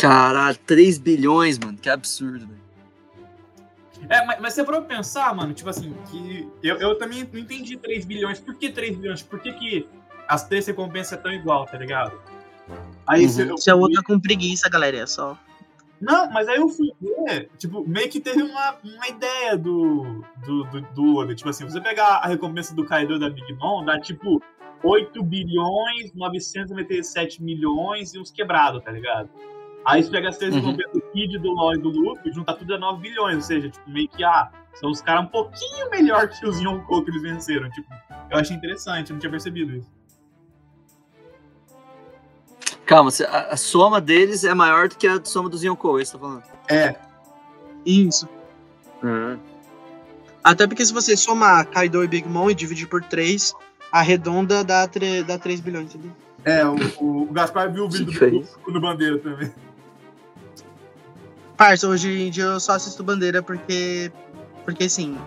Caralho, 3 bilhões, mano. Que absurdo, velho. É, mas, mas você parou pra pensar, mano, tipo assim, que eu, eu também não entendi 3 bilhões. Por que 3 bilhões? Por que, que as três recompensas é tão igual, tá ligado? Aí Uhum. você- eu Se é fui- outra com preguiça, galera, é só. Não, mas aí eu fui ver, tipo, meio que teve uma, uma ideia do, do, do, do Oda. Tipo assim, você pegar a recompensa do Kaido da Big Mom, dá tipo 8 bilhões, 997 milhões e uns quebrados, tá ligado? Aí você pega as três Uhum. do Kid, do LoL e do Luffy, junta tudo a 9 bilhões. Ou seja, tipo, meio que, ah, são os caras um pouquinho melhor que os Yonkou que eles venceram. Tipo, eu achei interessante, eu não tinha percebido isso. Calma, a, a soma deles é maior do que a soma dos Yonkou, é isso que tá falando. É, Isso. Até porque se você somar Kaido e Big Mom e dividir por 3, arredonda dá, tre- dá 3 bilhões, entendeu? é, o, o, o Gaspar viu o vídeo do, do, do Bandeira também. Parça, hoje em dia eu só assisto Bandeira porque. Porque sim.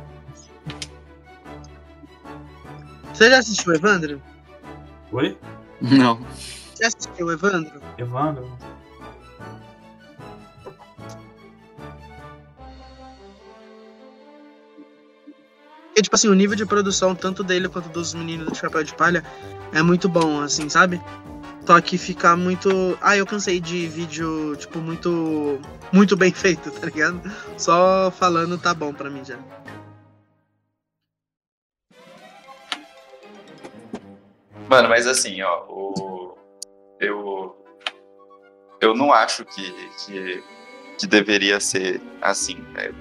Você já assistiu Evandro? Oi? Não. Você assistiu Evandro? Evandro? Porque, tipo assim, o nível de produção, tanto dele quanto dos meninos do Chapéu de Palha, é muito bom, assim, sabe? Só que fica muito. Ah, eu cansei de vídeo, tipo, muito. Muito bem feito, tá ligado? Só falando tá bom pra mim já. Mano, mas assim, ó, o... eu eu não acho que, que, que deveria ser assim, né,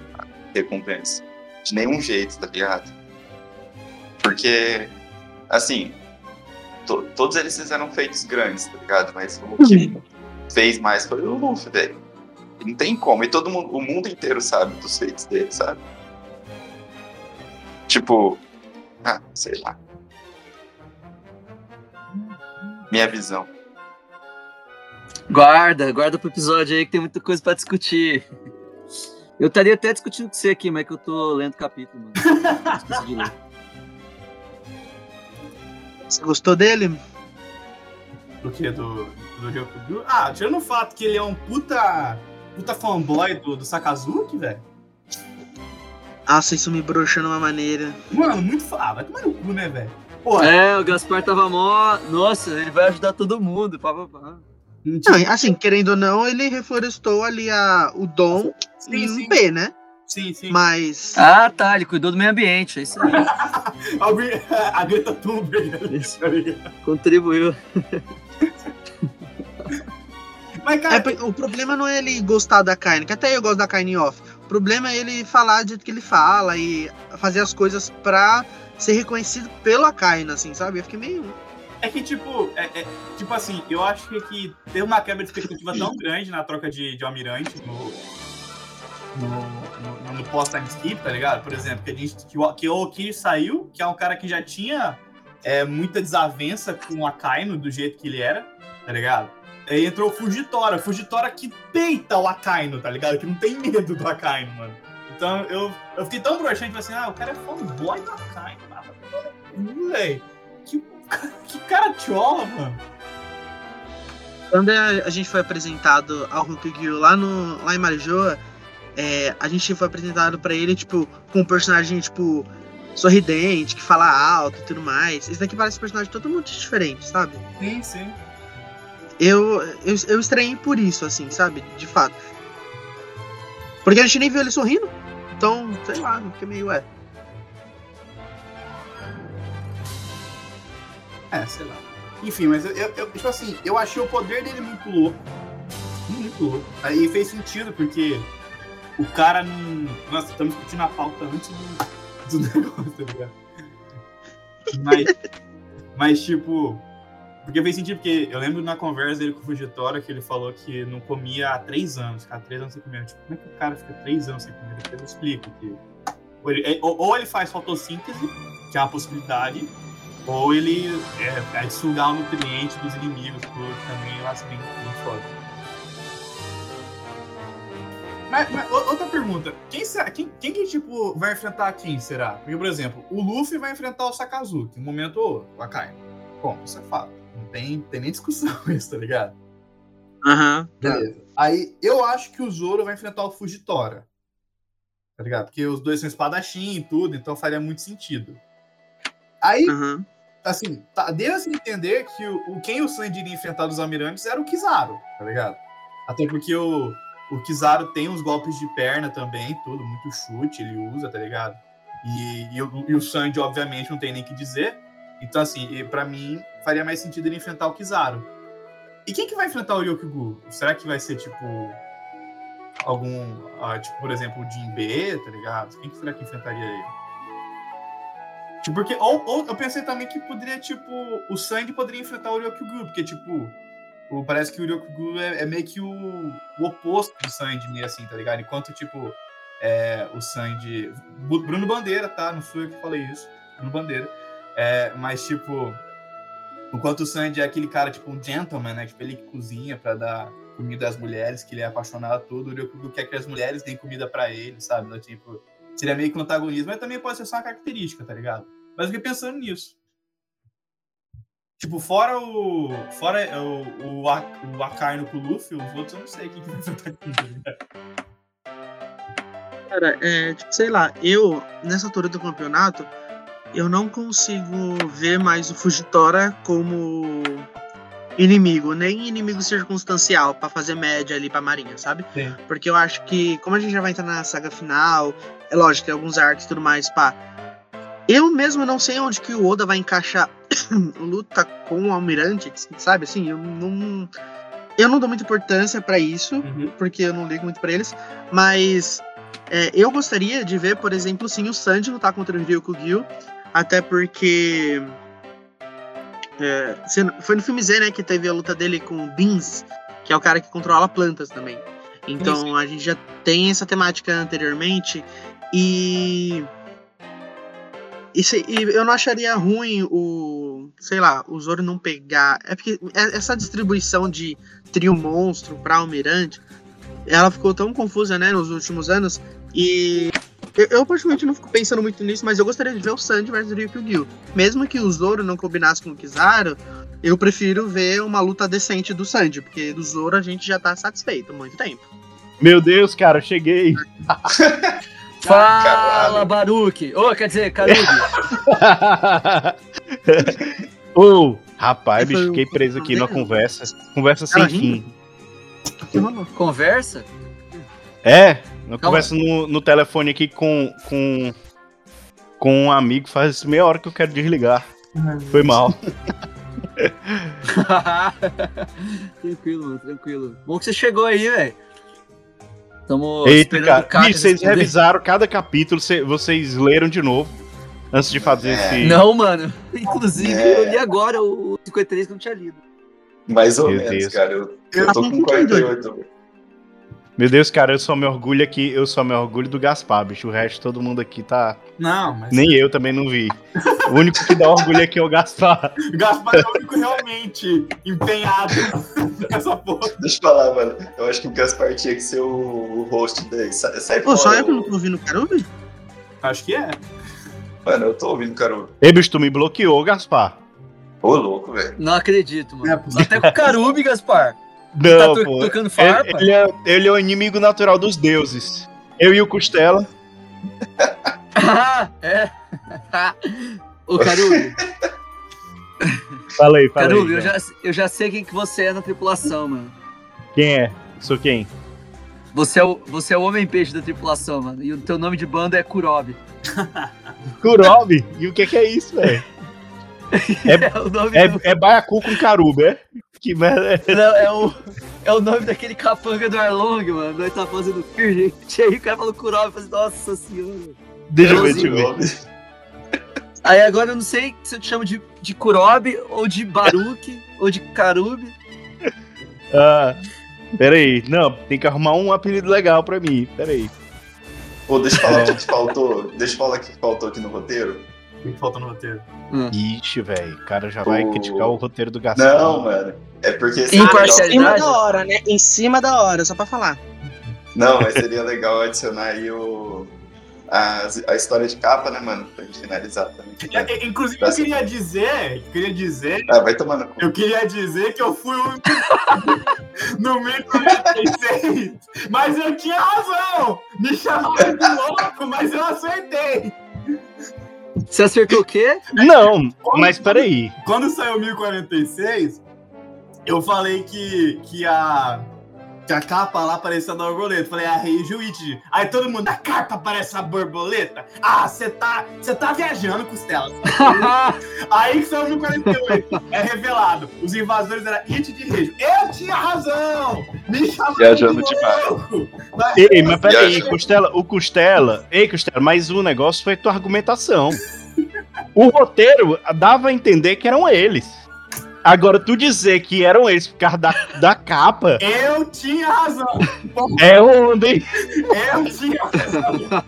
recompensa. De nenhum jeito, tá ligado? Porque, assim, to- todos eles fizeram feitos grandes, tá ligado? Mas o que fez mais foi o Luffy, velho. Não tem como. E todo mundo, o mundo inteiro sabe dos feitos dele, sabe? Tipo, ah, sei lá. Minha visão. Guarda, guarda pro episódio aí que tem muita coisa pra discutir. Eu estaria até discutindo com você aqui, mas é que eu tô lendo capítulo, mano. Você gostou dele? Do que? Do, do Ryokugyu? Ah, tirando o fato que ele é um puta. puta fanboy do, do Sakazuki, velho. Nossa, isso me broxou de uma maneira. Mano, muito fa- Ah, vai tomar no cu, né, velho? É, o Gaspar tava mó. Nossa, ele vai ajudar todo mundo. Pá, pá, pá. não assim, querendo ou não, ele reflorestou ali a, o dom sim, em sim, um P, né? Sim, sim. Mas. Ah, tá, ele cuidou do meio ambiente, é isso aí. A, Gre- a Greta Thunberg ali, ligado? Contribuiu. Mas, É, cara, porque o problema não é ele gostar da Kaine, que até eu gosto da Kaine off. O problema é ele falar do jeito que ele fala e fazer as coisas pra ser reconhecido pela Kaine, assim, sabe? Eu fiquei meio. é que, tipo, é, é- tipo assim, eu acho que, que teve uma quebra de expectativa tão grande na troca de, de almirante no, no, no, no pós-time skip, tá ligado? Por exemplo, que, a gente, que, o, que o saiu, que é um cara que já tinha é, muita desavença com o Akainu do jeito que ele era, tá ligado? Aí entrou o Fujitora, Fujitora que peita o Akainu, tá ligado? Que não tem medo do Akainu, mano. Então eu, eu fiquei tão broxante, assim, ah, o cara é fanboy do Akainu, mano. Velho, que, que cara tchola, mano. Quando a, gente foi apresentado ao Ryukugyu lá, no, lá em Marijoa, é, a gente foi apresentado pra ele, tipo, com um personagem, tipo, sorridente, que fala alto e tudo mais. Esse daqui parece um personagem totalmente diferente, sabe? Sim, sim. Eu, eu, eu estranhei por isso, assim, sabe? De fato. Porque a gente nem viu ele sorrindo. Então, sei lá, fiquei meio, é. É, sei lá. Enfim, mas eu, eu, eu- tipo assim, eu achei o poder dele muito louco. Muito louco. Aí fez sentido, porque o cara não. Nossa, estamos discutindo a pauta antes do, do negócio, tá ligado? Mas, mas, tipo. Porque fez sentido, porque eu lembro na conversa dele com o Fugitória que ele falou que não comia há três anos, cara, três anos sem comer. Tipo, como é que o cara fica três anos sem comer? Depois eu explico. Que, ou, ele, ou- ou ele faz fotossíntese, que é uma possibilidade, ou ele é, é sugar o nutriente dos inimigos, que também eu acho bem, bem foda. Mas, mas, outra pergunta, quem, será, quem, quem que, tipo, vai enfrentar quem, será? Porque, por exemplo, o Luffy vai enfrentar o Sakazuki, no momento ou outro, o Akai. Bom, isso é fato. Não tem, tem nem discussão isso, tá ligado? Aham. Beleza. Aí eu acho que o Zoro vai enfrentar o Fujitora. Tá ligado? Porque os dois são espadachim e tudo, então faria muito sentido. Aí, Aham. assim, tá, deu-se a entender que o, o- quem o Sanji iria enfrentar dos almirantes era o Kizaru, tá ligado? Até porque o, o Kizaru tem uns golpes de perna também, tudo, muito chute ele usa, tá ligado? E, e, o, e o Sanji, obviamente, não tem nem que dizer. Então, assim, pra mim, faria mais sentido ele enfrentar o Kizaru. E quem que vai enfrentar o Ryokugyu? Será que vai ser, tipo, algum, ah, tipo, por exemplo, o Jinbe, tá ligado? Quem que será que enfrentaria ele? Tipo, porque, ou, ou eu pensei também que poderia, tipo, o Sandy poderia enfrentar o Ryokugyu, porque, tipo, o, parece que o Ryokugyu é, é meio que o, o oposto do Sandy, assim, tá ligado? Enquanto, tipo, é, o Sandy. Bruno Bandeira, tá? Não fui eu que falei isso. Bruno Bandeira. É, mas, tipo, enquanto o Sandy é aquele cara, tipo, um gentleman, né? Tipo, ele que cozinha pra dar comida às mulheres, que ele é apaixonado tudo, o Ryokugyu quer que as mulheres deem comida pra ele, sabe? Então, tipo, seria meio que um antagonismo, mas também pode ser só uma característica, tá ligado? Mas eu fiquei pensando nisso. Tipo, fora o. Fora o, o, A- o Akainu com o Luffy, os outros eu não sei quem que vai enfrentar tá? Cara, é, tipo, sei lá, eu, nessa altura do campeonato, eu não consigo ver mais o Fujitora como inimigo, nem inimigo circunstancial pra fazer média ali pra Marinha, sabe? Sim. Porque eu acho que, como a gente já vai entrar na saga final, é lógico, tem alguns arcos e tudo mais, pá. Eu mesmo não sei onde que o Oda vai encaixar luta com o Almirante, sabe? Assim, eu não. Eu não dou muita importância pra isso porque eu não ligo muito pra eles, mas é, eu gostaria de ver, por exemplo, sim, o Sanji lutar contra o Ryukugyu, até porque é, foi no filme Z, né, que teve a luta dele com o Beans, que é o cara que controla plantas também. Então Sim, sim. a gente já tem essa temática anteriormente e e, se- e eu não acharia ruim o, sei lá, o Zoro não pegar. É porque é- essa distribuição de trio monstro pra Almirante, ela ficou tão confusa, né, nos últimos anos. E eu, eu particularmente não fico pensando muito nisso, mas eu gostaria de ver o Sanji versus o Ryukyu. Mesmo que o Zoro não combinasse com o Kizaru, eu prefiro ver uma luta decente do Sanji, porque do Zoro a gente já tá satisfeito há muito tempo. Meu Deus, cara, eu cheguei. Fala. Baruque! Ô, quer dizer, Karubi. Ô, rapaz, Esse bicho, fiquei preso aqui numa conversa. Conversa sem fim. Conversa? É, Calma. conversa no, no telefone aqui com, com, com um amigo faz meia hora que eu quero desligar. Foi mal. tranquilo, mano, tranquilo. Bom que você chegou aí, velho. Tamo Eita, esperando cara. vocês responder. revisaram cada capítulo, cê- vocês leram de novo. Antes de fazer É. esse. Não, mano. Inclusive, É. eu li agora o 53 que eu não tinha lido. Mais ou Meu menos, Deus. cara. Eu, eu tô com com 52. 48. Meu Deus, cara, eu só me orgulho aqui, eu só me orgulho do Gaspar, bicho. O resto, todo mundo aqui tá. Não, mas. Nem eu também não vi. O único que dá orgulho aqui é o Gaspar. O Gaspar é o único realmente empenhado nessa porra. Deixa eu falar, mano. Eu acho que o Gaspar tinha que ser o, o host daí. Sai, sai Pô, só eu que não tô ouvindo o Karubi? Acho que é. Mano, eu tô ouvindo, cara. Ei, bicho, tu me bloqueou, Gaspar. Ô, louco, velho. Não acredito, mano. É. Até com o Carubi, Gaspar. Não, tá pô. tocando farpa? Ele, ele é, ele é o inimigo natural dos deuses. Eu e o Costela. Ah, é. Ô, Carubi. Falei, falei. Carubi, eu já, eu já sei quem que você é na tripulação, mano. Quem é? Sou quem? Você é o, você é o homem-peixe da tripulação, mano. E o teu nome de banda é Kurobi. Kurobi? E o que, que é isso, velho? É, É, do- é baiacu com caruba, é? Que merda é? Não, é o, é o nome daquele capanga do Arlong, mano. Nós tá fazendo Fear, gente. Aí o cara falou Kurobi, eu falei, nossa senhora. Deixa eu ver, deixa eu ver. Aí agora eu não sei se eu te chamo de, de Kurobi, ou de Baruque, ou de Karubi. Ah, peraí. Não, tem que arrumar um apelido legal pra mim. Peraí. Pô, deixa eu falar o que faltou. Deixa eu falar o que faltou aqui no roteiro. O que falta no roteiro? Ixi, velho. O cara já vai O- criticar o roteiro do Gaspar. Não, mano. É porque Imparcialidade. seria Em cima da hora, né? Em cima da hora, só pra falar. Não, mas seria legal adicionar aí o. a, a história de capa, né, mano? Pra gente finalizar também. É, é, Inclusive, eu queria dizer, eu queria dizer, Ah, vai tomando eu queria dizer que eu fui o no 1046, mas eu tinha razão. Me chamaram de louco, mas eu acertei. Você acertou o quê? Não, mas peraí. Quando saiu 1046, eu falei que, que a que a capa lá parecia uma borboleta. Falei, ah, Rei Juíde. Aí todo mundo, a capa parece uma borboleta? Ah, você tá, você tá viajando, Costela. Aí que saiu 1048. É revelado. Os invasores eram Hit de Rejo. Eu tinha razão! Me chamaram Viajando de demais. louco. Mas- Ei, mas peraí. Costela, o Costela. Ei, Costela, mas o negócio foi tua argumentação. O roteiro dava a entender que eram eles. Agora, tu dizer que eram eles por causa da, da capa, Eu tinha razão. é onde, hein? Eu tinha razão.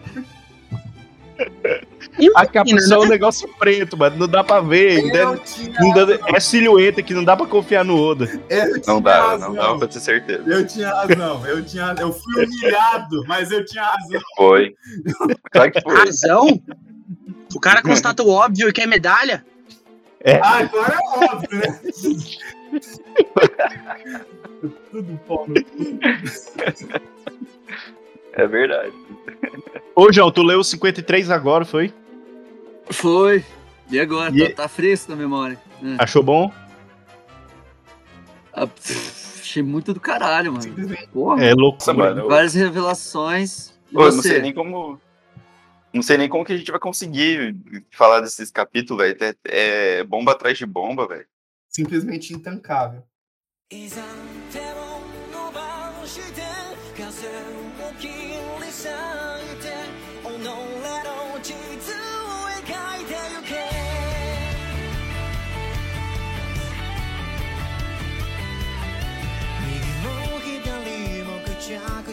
A capa só é um né? negócio preto, mano. Não dá pra ver. Eu tinha Não dá- razão. é silhueta que não dá pra confiar no Oda. Eu Não dá, razão. não dá pra ter certeza. Eu tinha razão. Eu, tinha, eu fui humilhado, mas eu tinha razão. Foi. Claro que foi. Razão? O cara constata o óbvio e quer medalha? Ah, agora é óbvio, né? Tudo pau. É verdade. Ô, João, tu leu o 53 agora, foi? Foi. E agora? E- Tá, tá fresco na memória. É. Achou bom? Ah, pff, achei muito do caralho, mano. Porra. É loucura. mano. Várias revelações. Pô, eu não você? sei nem como não sei nem como que a gente vai conseguir falar desses capítulos, velho. É, é bomba atrás de bomba, velho. Simplesmente intancável.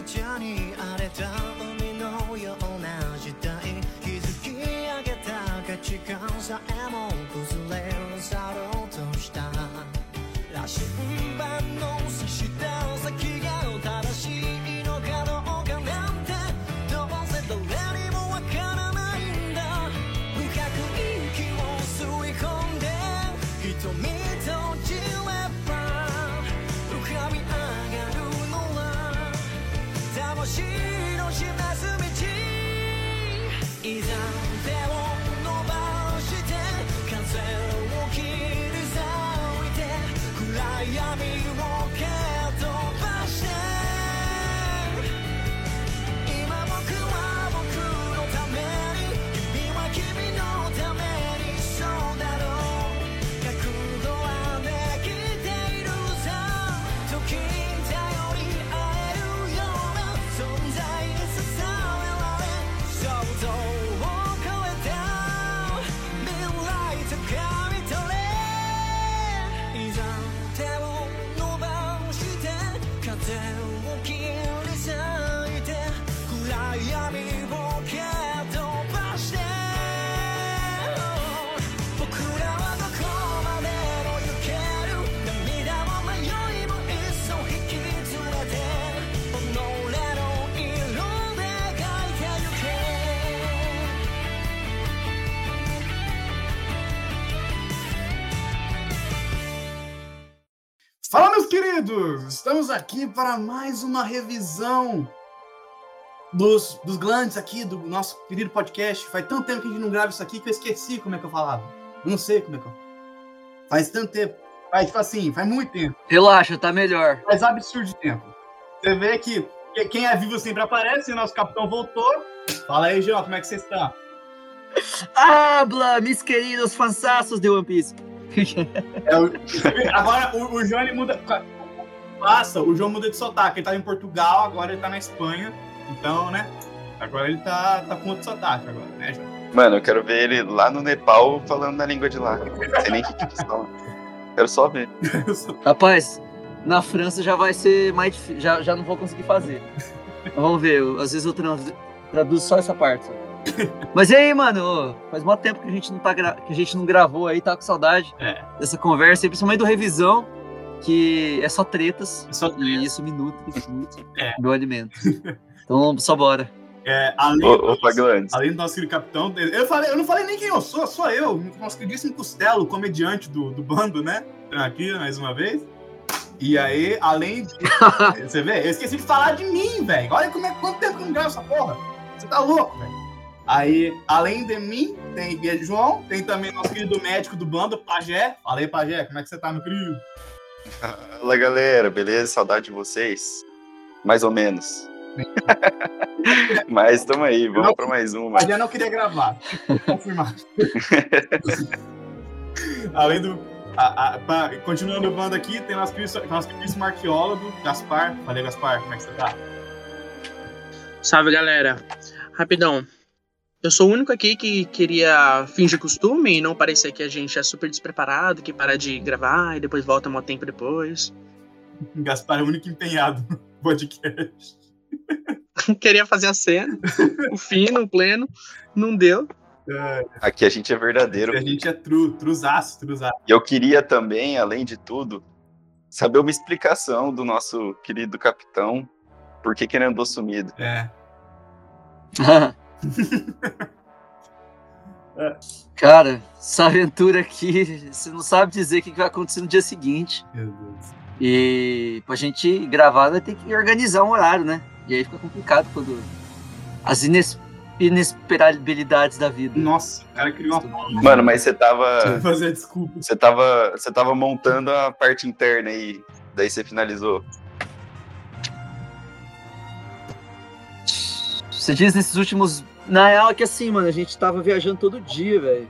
Johnny, Fala, meus queridos! Estamos aqui para mais uma revisão dos, dos glandes aqui do nosso querido podcast. Faz tanto tempo que a gente não grava isso aqui que eu esqueci como é que eu falava. Não sei como é que eu. Faz tanto tempo. Faz, tipo assim, faz muito tempo. Relaxa, tá melhor. Faz absurdo de tempo. Você vê que que- quem é vivo sempre aparece, o nosso capitão voltou. Fala aí, João, como é que você está? Habla, mis queridos fansaços de One Piece. É, o- agora o, o João ele muda. Passa, o João muda de sotaque. Ele tava em Portugal, agora ele tá na Espanha. Então, né? Agora ele tá, tá com outro sotaque agora, né, João? Mano, eu quero ver ele lá no Nepal falando na língua de lá. Não sei nem o que que eles falam. Quero só ver. Rapaz, na França já vai ser mais difícil. Já, já não vou conseguir fazer. Vamos ver, eu- às vezes eu traduzo só essa parte. Só. Mas e aí, mano? faz muito tempo que a gente não, tá gra- que a gente não gravou aí, tá com saudade É. dessa conversa, e principalmente do revisão, que é só tretas. é só E isso me nutre muito É. meu alimento. Então, só bora. É, além, Ô, do, Faglandes. além do nosso querido capitão, eu, falei, eu não falei nem quem eu sou, sou eu, nosso queridíssimo Costelo, comediante do, do bando, né? Aqui, mais uma vez. E aí, além de. Você vê? Eu esqueci de falar de mim, velho. Olha como é, quanto tempo que eu não gravo essa porra. Você tá louco, velho. Aí, além de mim, tem Guia João, tem também nosso querido médico do bando, Pajé. Fala aí, Pajé, como é que você tá, meu querido? Fala galera, beleza? Saudade de vocês? Mais ou menos. Mas tamo aí, vamos pra mais uma. Pajé não queria gravar. Confirmar. além do. A, a, pra- continuando o bando aqui, tem nosso querido, nosso queridíssimo arqueólogo, Gaspar. Falei, Gaspar, como é que você tá? Salve, galera. Rapidão. Eu sou o único aqui que queria fingir costume e não parecer que a gente é super despreparado, que para de gravar e depois volta um tempo depois. Gaspar é o único empenhado no podcast. queria fazer a cena, o fino, o pleno, não deu. Aqui a gente é verdadeiro. A gente é tru, truzaço, truzaço. E eu queria também, além de tudo, saber uma explicação do nosso querido capitão. Por que, que ele andou sumido? É. Cara, essa aventura aqui, você não sabe dizer o que vai acontecer no dia seguinte. Meu Deus. E pra gente gravar vai ter que organizar um horário, né? E aí fica complicado quando as ines inesperabilidades da vida. Nossa, o cara criou uma Mano, mas você tava. Fazer desculpa. Você tava. Você tava montando a parte interna aí. Daí você finalizou. Você diz nesses últimos. Na real é que assim, mano, a gente tava viajando todo dia, velho.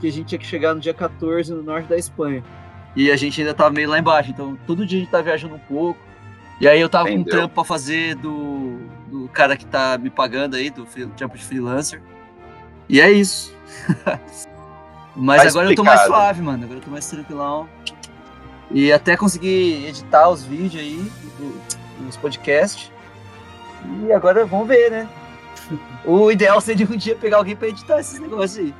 Que a gente tinha que chegar no dia 14 no norte da Espanha. E a gente ainda tava meio lá embaixo. Então todo dia a gente tava viajando um pouco. E aí eu tava com um trampo pra fazer do, do cara que tá me pagando aí, do trampo de freelancer. E é isso. Mas Tá agora eu tô mais explicado. suave, mano. Agora eu tô mais tranquilão. E até conseguir editar os vídeos aí, os podcasts. E agora vamos ver, né? O ideal seria um dia pegar alguém pra editar esses negócios aí,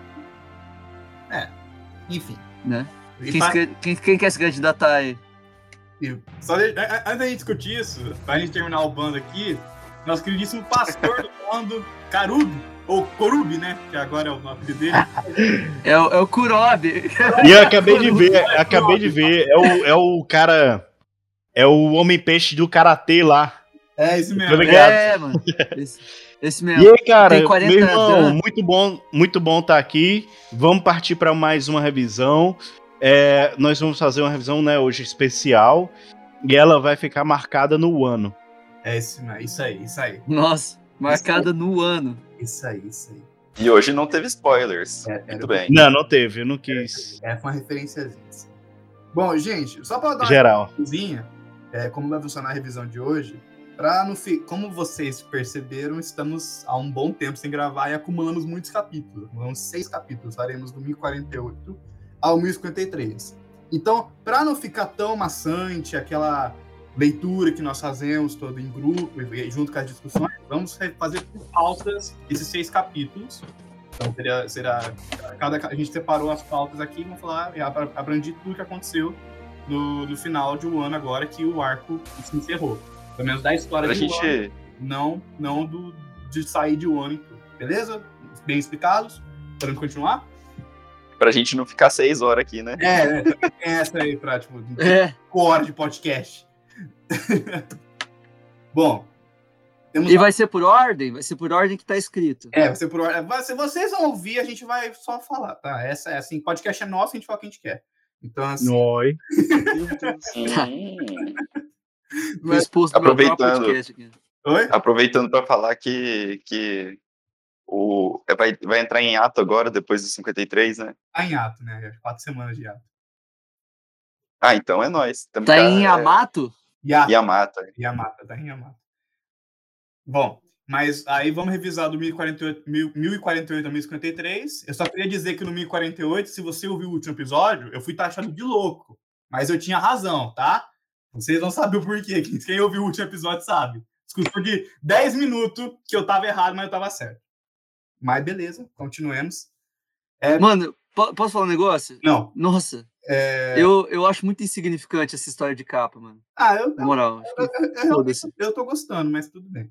Enfim. né? Quem, se- quem, quem quer se candidatar aí? só de- antes da gente discutir isso, pra gente terminar o bando aqui, nosso queridíssimo pastor do bando, Carub, ou Corub, né? Que agora é o nome dele. É o, é o. E eu acabei de ver, acabei de ver. É o, é o cara. É o Homem-Peixe do Karatê lá. É Tá mesmo. ligado? É, mano. Esse, esse E mesmo. aí, cara, Tem 40 meu irmão, anos. muito bom, muito bom estar aqui. Vamos partir para mais uma revisão. É, nós vamos fazer uma revisão, né, hoje especial. E ela vai ficar marcada no ano. É esse mesmo. Isso aí, isso aí. Nossa, marcada no ano. Isso aí, isso aí. E hoje não teve spoilers. É, Muito bem. Não, não teve, eu não quis. É com uma referência. Bom, gente, só pra dar uma Geral. coisinha, é, como vai funcionar a revisão de hoje, pra não fi... como vocês perceberam, estamos há um bom tempo sem gravar e acumulamos muitos capítulos. Acumulamos seis capítulos, faremos do 1048 ao 1053. Então, para não ficar tão maçante aquela leitura que nós fazemos todo em grupo e junto com as discussões, vamos fazer por pautas esses seis capítulos. Então, seria, será cada, a gente separou as pautas aqui, vamos falar e abra- abranger tudo que aconteceu no, no final de um ano agora que o arco se encerrou. Pelo menos da história Pra de gente. não, não do, de sair de um ano e tudo. Beleza? Bem explicados? Podemos continuar? Pra gente não ficar seis horas aqui, né? É, é também tem essa aí pra, tipo, É. hora de podcast. Bom, temos E vai ser por ordem? Vai ser por ordem que tá escrito. É, vai ser por ordem. vai- Se vocês vão ouvir, a gente vai só falar, tá? Essa é assim, podcast é nosso, a gente fala o que a gente quer. Então, assim, Oi. Meu próprio Aproveitando. podcast aqui. oi? aproveitando pra falar que, que o, é, vai, vai entrar em ato agora, depois do 53, né? Tá em ato, né? Quatro semanas de ato. Ah, então é nós. Tamo Tá cá, em é, Yamato? Yato. Yamata. Yamata, tá em Yamata. Bom, mas aí vamos revisar do 1048, 1000 1048 a 1053. Eu só queria dizer que no 1048, se você ouviu o último episódio, eu fui taxado de louco. Mas eu tinha razão, tá? Vocês vão saber o porquê. Quem- ouviu o último episódio sabe. Discussão de 10 minutos que eu tava errado, mas eu tava certo. Mas beleza, continuemos. Mano, po- posso falar um negócio? Não, Nossa, é... eu, eu acho muito insignificante essa história de capa, mano. Ah, eu, Na moral. acho que- eu, eu, eu, eu tô gostando, mas tudo bem.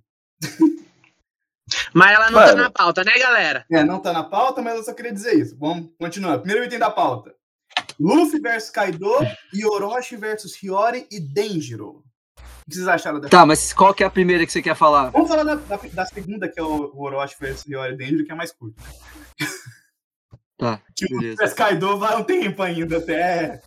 Mas ela não tá Mano. na pauta, né, galera? É, não tá na pauta, mas eu só queria dizer isso. Vamos continuar. Primeiro item da pauta. Luffy versus Kaido e Orochi versus Hiyori e Denjiro. O que vocês acharam dessa? Tá, mas qual que é a primeira que você quer falar? Vamos falar da, da- da segunda, que é o, Orochi versus Hiyori e Denjiro, que é mais curto. Tá, Que o Luffy beleza. versus Kaido vai um tempo ainda até...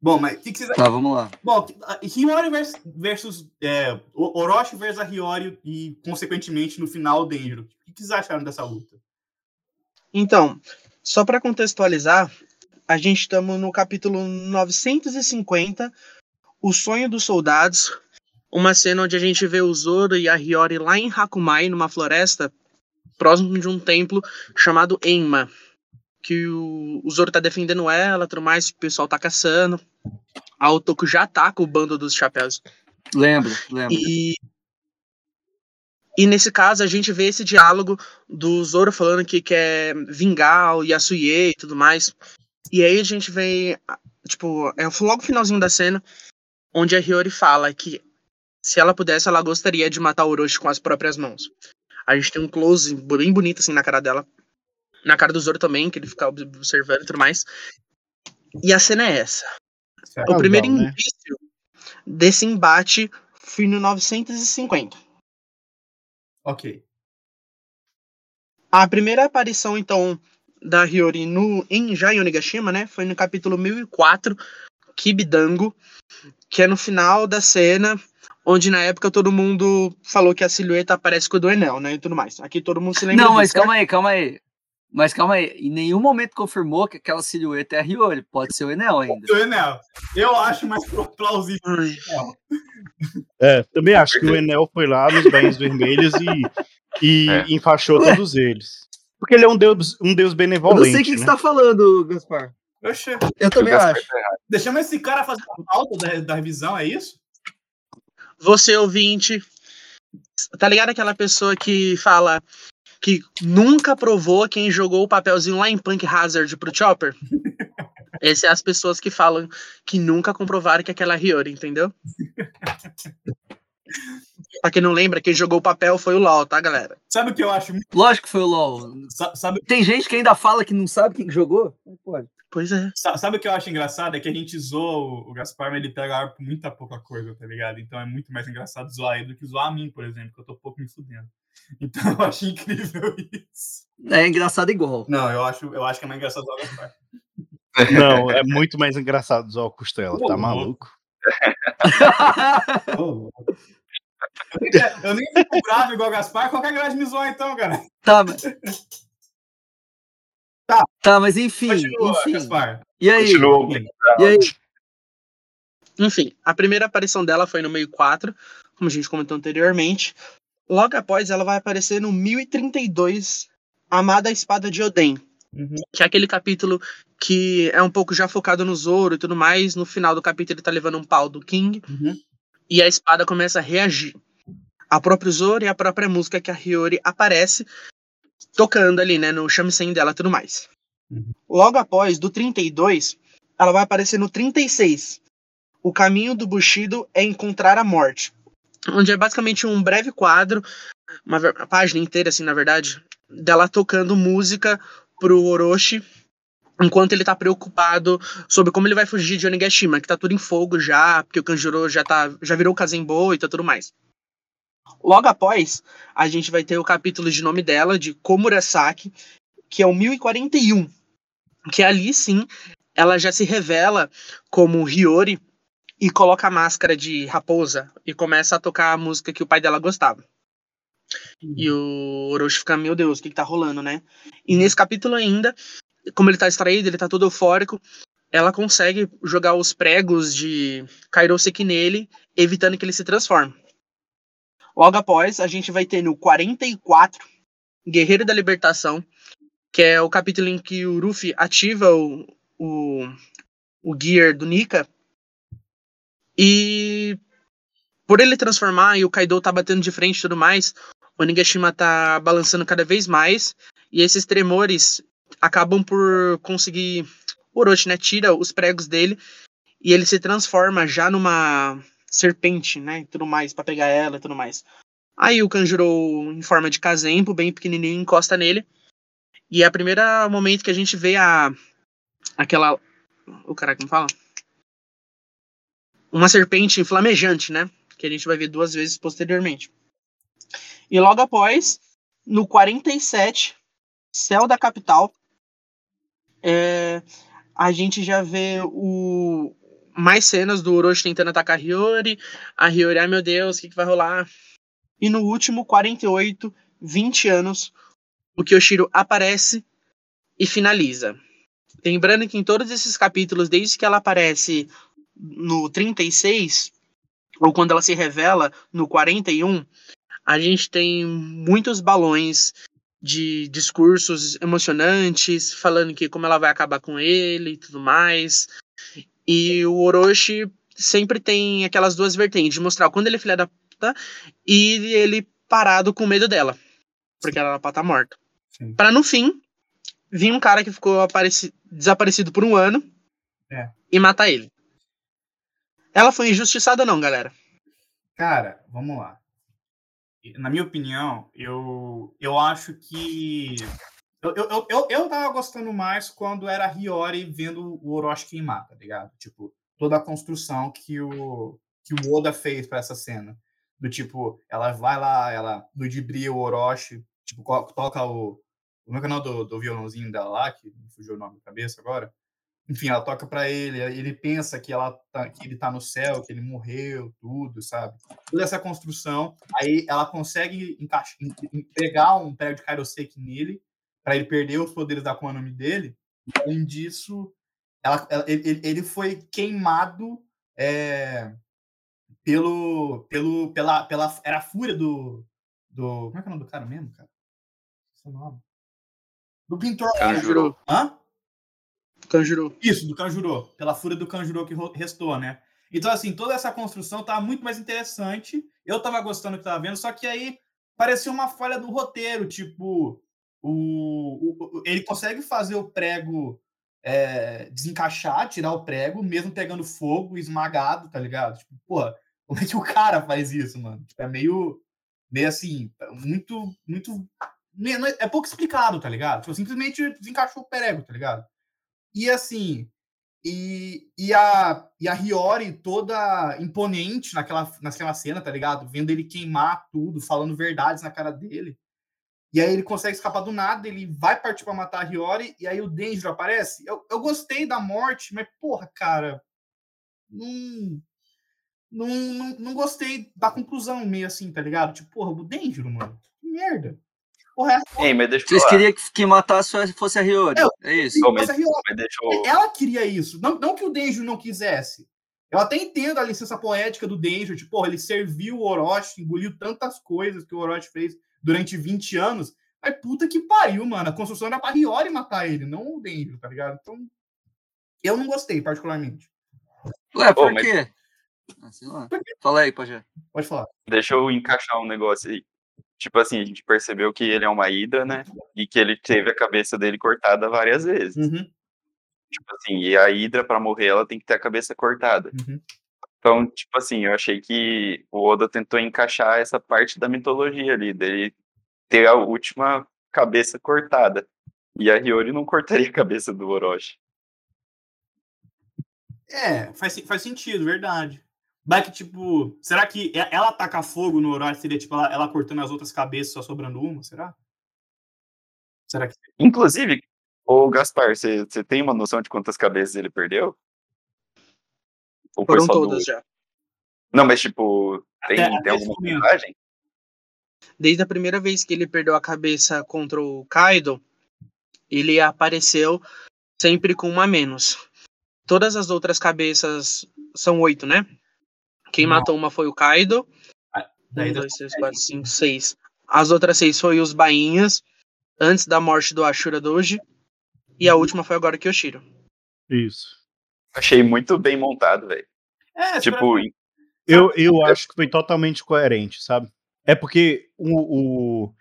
Bom, mas o que, que vocês Tá, vamos lá. Bom, Hiyori versus, versus é, Orochi versus a Hiyori e, consequentemente, no final, o Denjiro. O que vocês acharam dessa luta? Então, só pra contextualizar, a gente estamos no capítulo 950, O Sonho dos Soldados, uma cena onde a gente vê o Zoro e a Hiyori lá em Hakumai, numa floresta, próximo de um templo chamado Enma, que o, o Zoro tá defendendo ela, tudo mais, o pessoal tá caçando. A Otoko já tá com o bando dos chapéus Lembro, lembro. e, e nesse caso a gente vê esse diálogo do Zoro falando que quer vingar o Yasuye e tudo mais. E aí a gente vê, tipo, é logo o finalzinho da cena, onde a Hiyori fala que se ela pudesse, ela gostaria de matar o Orochi com as próprias mãos. A gente tem um close bem bonito assim na cara dela. Na cara do Zoro também, que ele fica ob- observando e tudo mais. E a cena é essa. O Casal, primeiro né? indício desse embate foi no 950. Ok. A primeira aparição, então, da Hiyori no, em, já em Onigashima, né? Foi no capítulo 1004, Kibidango, que é no final da cena, onde na época todo mundo falou que a silhueta parece com o do Enel, né? E tudo mais. Aqui todo mundo se lembra Não, mas disso, né? calma aí, calma aí. Mas calma aí. Em nenhum momento confirmou que aquela silhueta é a Hiyori. Pode ser o Enel ainda. O Enel, eu acho mais plausível. Ai, É, também acho que o Enel foi lá nos banhos vermelhos e, e É. enfaixou Ué. todos eles. Porque ele é um deus, um deus Eu benevolente. não sei o que, que né? você tá falando, Gaspar. Oxe, Eu também acho. tá deixamos esse cara fazer a pauta da, da revisão, é isso? Você, ouvinte, tá ligado aquela pessoa que fala que nunca provou quem jogou o papelzinho lá em Punk Hazard pro Chopper? Essas são as pessoas que falam que nunca comprovaram que aquela é Hiyori, entendeu? pra quem não lembra, quem jogou o papel foi o LOL, tá, galera? Sabe o que eu acho? muito- Lógico que foi o LOL. sa- Sabe, Tem gente que ainda fala que não sabe quem jogou? Não Pode. Pois é. sa- sabe o que eu acho engraçado? É que a gente zoa o, o Gaspar, mas ele pega ar por muita pouca coisa, tá ligado? Então é muito mais engraçado zoar ele do que zoar a mim, por exemplo, que eu tô pouco me fudendo. Então eu acho incrível isso. É engraçado igual. Não, eu acho, eu acho que é mais engraçado o Gaspar. Não, é muito mais engraçado usar o Costela, tá maluco? Eu nem fico bravo igual o Gaspar, qualquer graça me zoar então, cara. tá, mas... Tá. Tá, mas enfim, Continua, enfim. Gaspar. E aí? Continua. E aí? Enfim, a primeira aparição dela foi no meio 4, como a gente comentou anteriormente. Logo após, ela vai aparecer no 1032, Amada Espada de Oden. Uhum. que é aquele capítulo que é um pouco já focado no Zoro e tudo mais. No final do capítulo ele tá levando um pau do King Uhum. e a espada começa a reagir. A próprio Zoro e a própria música que a Hiyori aparece tocando ali, né, no shamisen dela e tudo mais. Uhum. Logo após, do 32, ela vai aparecer no 36. O caminho do Bushido é encontrar a morte. Onde é basicamente um breve quadro, uma uma página inteira, assim, na verdade, dela tocando música pro Orochi, enquanto ele tá preocupado sobre como ele vai fugir de Onigashima, que tá tudo em fogo já, porque o Kanjuro já, tá, já virou Kazembo e tá tudo mais. Logo após, a gente vai ter o capítulo de nome dela, de Komurasaki, que é o 1041, que ali sim, ela já se revela como Hiyori e coloca a máscara de raposa e começa a tocar a música que o pai dela gostava. E o Orochi fica, meu Deus, o que, que tá rolando, né? E nesse capítulo ainda, como ele tá distraído, ele tá todo eufórico, ela consegue jogar os pregos de Kairoseki nele, evitando que ele se transforme. Logo após, a gente vai ter no 44, Guerreiro da Libertação, que é o capítulo em que o Ruffy ativa o, o, o Gear do Nika. E por ele transformar e o Kaido tá batendo de frente e tudo mais, o Nigashima tá balançando cada vez mais. E esses tremores acabam por conseguir. O Orochi, né? Tira os pregos dele e ele se transforma já numa serpente, né? E tudo mais, pra pegar ela e tudo mais. Aí o Kanjuro, em forma de Kazempo, bem pequenininho, encosta nele. E é o primeiro momento que a gente vê a. aquela. O cara, como fala? Uma serpente flamejante, né? Que a gente vai ver duas vezes posteriormente. E logo após, no 47, Céu da Capital, é, a gente já vê o mais cenas do Orochi tentando atacar a Hiyori. A Hiyori, ai meu Deus, o que, que vai rolar? E no último, 48, 20 anos, o Kyoshiro aparece e finaliza. Lembrando que em todos esses capítulos, desde que ela aparece no 36, ou quando ela se revela no 41, a gente tem muitos balões de discursos emocionantes, falando que como ela vai acabar com ele e tudo mais. E o Orochi sempre tem aquelas duas vertentes, de mostrar quando ele é filha da puta e ele parado com medo dela, porque ela era pra estar morta. Pra no fim, vir um cara que ficou apareci- desaparecido por um ano É. e matar ele. Ela foi injustiçada não, galera? Cara, vamos lá. Na minha opinião, eu, eu acho que. Eu, eu, eu, eu, tava gostando mais quando era a Hiyori vendo o Orochi queimar, tá ligado? Tipo, toda a construção que o, que o Oda fez pra essa cena. Do tipo, ela vai lá, ela ludibria o Orochi, tipo, toca o. Como é é o nome do, do violãozinho dela lá, que me fugiu o nome da cabeça agora? Enfim, ela toca pra ele, ele pensa que, ela tá, que ele tá no céu, que ele morreu, tudo, sabe? toda essa construção, aí ela consegue encaixa, em- em- pegar um prego de Kairoseki nele, para ele perder os poderes da Akuma no Mi dele. Além disso, ela, ela- ele, ele- foi queimado é, pelo, pelo, pela, pela. Era a fúria do. do como é que é o nome do cara mesmo, cara? Esse nome. Do pintor. Kanjuro. Hã? Kanjuro. Isso, do Kanjuro. Pela fúria do Kanjuro que restou, né? Então, assim, toda essa construção tá muito mais interessante. Eu tava gostando do que tava vendo, só que aí parecia uma falha do roteiro. Tipo, o, o- ele consegue fazer o prego é, desencaixar, tirar o prego, mesmo pegando fogo, esmagado, tá ligado? Tipo, porra, como é que o cara faz isso, mano? Tipo, é meio, meio assim, muito, muito. não É é pouco explicado, tá ligado? Tipo, simplesmente desencaixou o prego, tá ligado? E assim, e, e, a, e a Hiyori toda imponente naquela, naquela cena, tá ligado? Vendo ele queimar tudo, falando verdades na cara dele. E aí ele consegue escapar do nada, ele vai partir pra matar a Hiyori, e aí o Denjiro aparece. Eu, eu gostei da morte, mas, porra, cara, não, não, não, não gostei da conclusão meio assim, tá ligado? Tipo, porra, o Denjiro, mano, que merda. Porra, essa Ei, mas deixa eu Vocês queriam que, que matasse fosse a Hiyori? Eu- É isso. Ô, mas- Hiyori. Mas deixa eu... Ela queria isso. Não, não que o Denjo não quisesse. Eu até entendo a licença poética do Denjo. Tipo, porra, ele serviu o Orochi, engoliu tantas coisas que o Orochi fez durante 20 anos. Mas puta que pariu, mano. A construção era pra Hiyori matar ele, não o Denjo, tá ligado? Então, eu não gostei, particularmente. Ué, por mas- quê? Ah, sei lá. Fala aí, Pajé. Pode falar. Deixa eu encaixar um negócio aí. Tipo assim, a gente percebeu que ele é uma Hydra, né? E que ele teve a cabeça dele cortada várias vezes. Uhum, Tipo assim, e a Hydra, pra morrer, ela tem que ter a cabeça cortada. uhum. Então, tipo assim, eu achei que o Oda tentou encaixar essa parte da mitologia ali, dele ter a última cabeça cortada. E a Hiyori não cortaria a cabeça do Orochi. É, faz, faz sentido, verdade. Mas que, tipo, será que ela atacar fogo no Orochi seria, tipo, ela, ela cortando as outras cabeças, só sobrando uma? Será? Será que. Inclusive, ô Gaspar, você você tem uma noção de quantas cabeças ele perdeu? Ou foi Foram só todas duas? já. Não, mas tipo, tem, Até- tem até alguma vantagem? Desde a primeira vez que ele perdeu a cabeça contra o Kaido, ele apareceu sempre com uma menos. Todas as outras cabeças são oito, né? Quem Não. matou uma foi o Kaido. Daí Um, dois, três, quatro, cinco, seis. As outras seis foi os bainhas, antes da morte do Ashura Doji. E a última foi agora o Kyoshiro. Isso. Achei muito bem montado, velho. É, Tipo, Eu, eu acho que foi totalmente coerente, sabe? É porque o, o,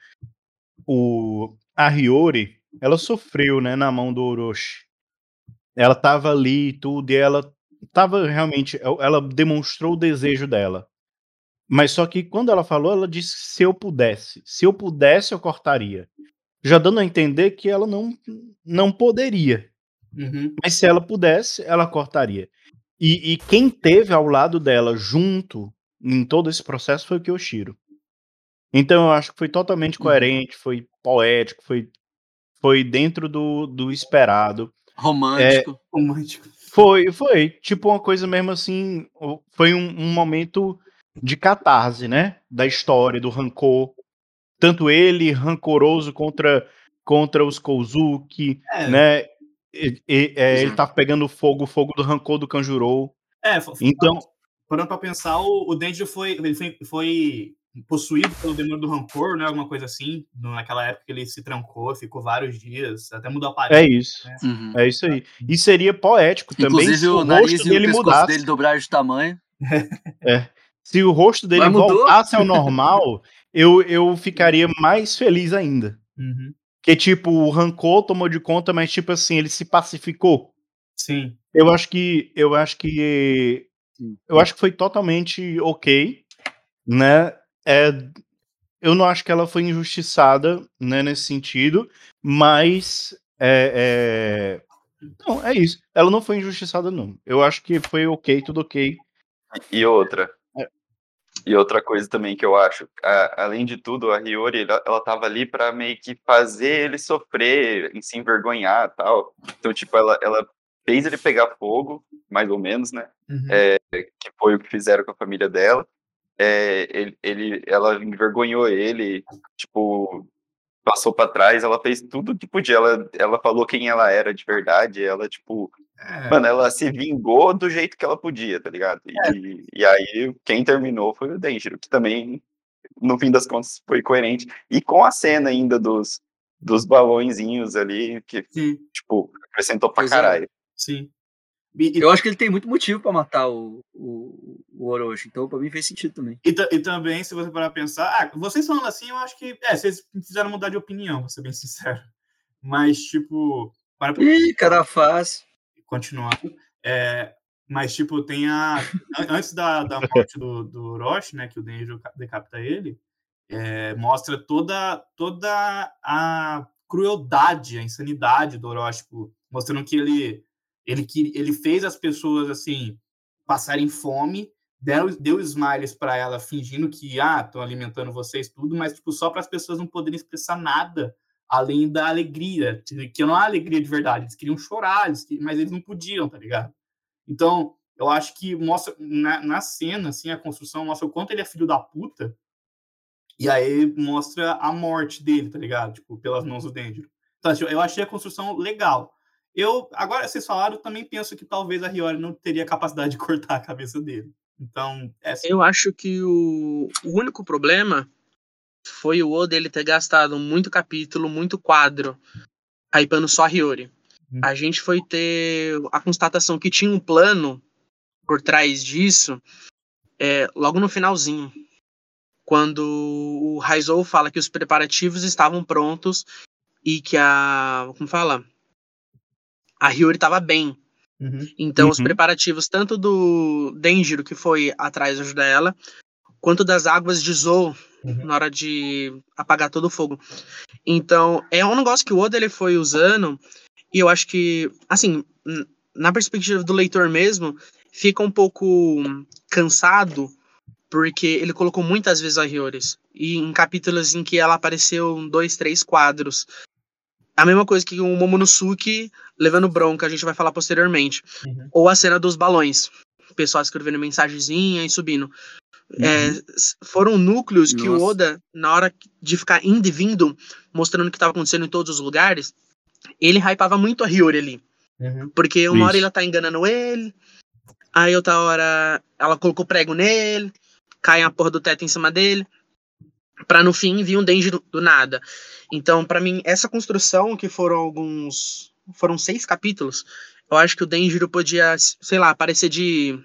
o, a Hiyori, ela sofreu, né, na mão do Orochi. Ela tava ali e tudo, e ela tava realmente. Ela demonstrou o desejo dela. Mas só que quando ela falou, ela disse se eu pudesse. Se eu pudesse, eu cortaria. Já dando a entender que ela não, não poderia. Uhum. Mas se ela pudesse, ela cortaria. E, e quem teve ao lado dela junto em todo esse processo foi o Kyoshiro. Então eu acho que foi totalmente Uhum. coerente, foi poético, foi, foi dentro do, do esperado. Romântico. Romântico. Foi, foi. Tipo uma coisa mesmo assim. Foi um, um momento de catarse, né? Da história, do rancor. Tanto ele, rancoroso contra, contra os Kozuki, É, né? E- e- é, ele Exato. tá pegando fogo, o fogo do rancor do Kanjurou. é fo- Então, parando pra pensar, o, o Denji foi, ele foi, foi possuído pelo demônio do rancor, né? Alguma coisa assim. Naquela época ele se trancou, ficou vários dias, até mudou a é aparência. isso. Uhum. É isso aí. E seria poético também Inclusive se o o nariz rosto e o pescoço mudasse. dele dobraram de tamanho. Se o rosto dele voltasse ao normal, eu, eu ficaria mais feliz ainda. Uhum. Que, tipo, o rancor tomou de conta, mas, tipo assim, ele se pacificou. Sim. Eu acho que. Eu acho que. Eu acho que foi totalmente ok, né? É, eu não acho que ela foi injustiçada, né, nesse sentido, mas. É, é... Não, é isso. Ela não foi injustiçada, não. Eu acho que foi ok, tudo ok. E outra. É. E outra coisa também que eu acho, a- além de tudo, a Hiyori, ela, ela tava ali pra meio que fazer ele sofrer, em se envergonhar tal. Então, tipo, ela, ela fez ele pegar fogo, mais ou menos, né? Uhum. Que foi o que fizeram com a família dela. É, ele, ele, ela envergonhou ele, tipo, passou pra trás, ela fez tudo que podia. Ela, ela falou quem ela era de verdade, ela, tipo, É, Mano, ela se vingou do jeito que ela podia, tá ligado? E, e aí, quem terminou foi o Denjiro, que também, no fim das contas, foi coerente. E com a cena ainda dos, dos balõezinhos ali, que, sim, tipo, acrescentou pra Pois é. caralho. sim. E, e- Eu acho que ele tem muito motivo pra matar o, o, o Orochi, então pra mim fez sentido também. E, e também, se você parar pra pensar, ah, vocês falando assim, eu acho que, é, vocês fizeram mudar de opinião, vou ser bem sincero. Mas, tipo, para Ih, cara fácil. continuar, é, mas, tipo, tem a, an- antes da, da morte do, do Orochi, né, que o Denji decapita ele, é, mostra toda, toda a crueldade, a insanidade do Orochi, tipo, mostrando que ele, ele, ele fez as pessoas, assim, passarem fome, deu, deu smiles para ela, fingindo que, ah, estão alimentando vocês tudo, mas, tipo, só para as pessoas não poderem expressar nada além da alegria, que não é alegria de verdade, eles queriam chorar, eles que- mas eles não podiam, tá ligado? Então, eu acho que mostra, na, na cena, assim, a construção mostra o quanto ele é filho da puta, e aí mostra a morte dele, tá ligado? Tipo, pelas mãos do Denjiro. Então, assim, eu achei a construção legal. Eu, agora, vocês falaram, também penso que talvez a Hiyori não teria capacidade de cortar a cabeça dele. Então, é Eu acho que o, o único problema foi o Oda ele ter gastado muito capítulo, muito quadro, hypando só a Hiyori. Hum. A gente foi ter a constatação que tinha um plano por trás disso é, logo no finalzinho. Quando o Raizou fala que os preparativos estavam prontos e que a. Como fala? A Hiyori estava bem. Uhum. Então, os Uhum. preparativos tanto do Denjiro, que foi atrás ajudar ela, quanto das águas de Zou, Uhum. na hora de apagar todo o fogo. Então, é um negócio que o Oda ele foi usando, e eu acho que, assim, na perspectiva do leitor mesmo, fica um pouco cansado, porque ele colocou muitas vezes a Hyoris, e em capítulos em que ela apareceu em dois, três quadros. A mesma coisa que o Momonosuke levando bronca, a gente vai falar posteriormente. Uhum. Ou a cena dos balões. O pessoal escrevendo mensagenzinha e subindo. É, s- foram núcleos que o Nossa. Oda, na hora de ficar indo e vindo, mostrando o que estava acontecendo em todos os lugares, ele hypava muito a Hiyori ali. Uhum. Porque uma hora Isso. ela tá enganando ele, aí outra hora ela colocou prego nele, cai a porra do teto em cima dele, pra no fim vir um Denji do, nada. Então, pra mim, essa construção, que foram alguns. Foram seis capítulos, eu acho que o Denjiro podia, sei lá, aparecer de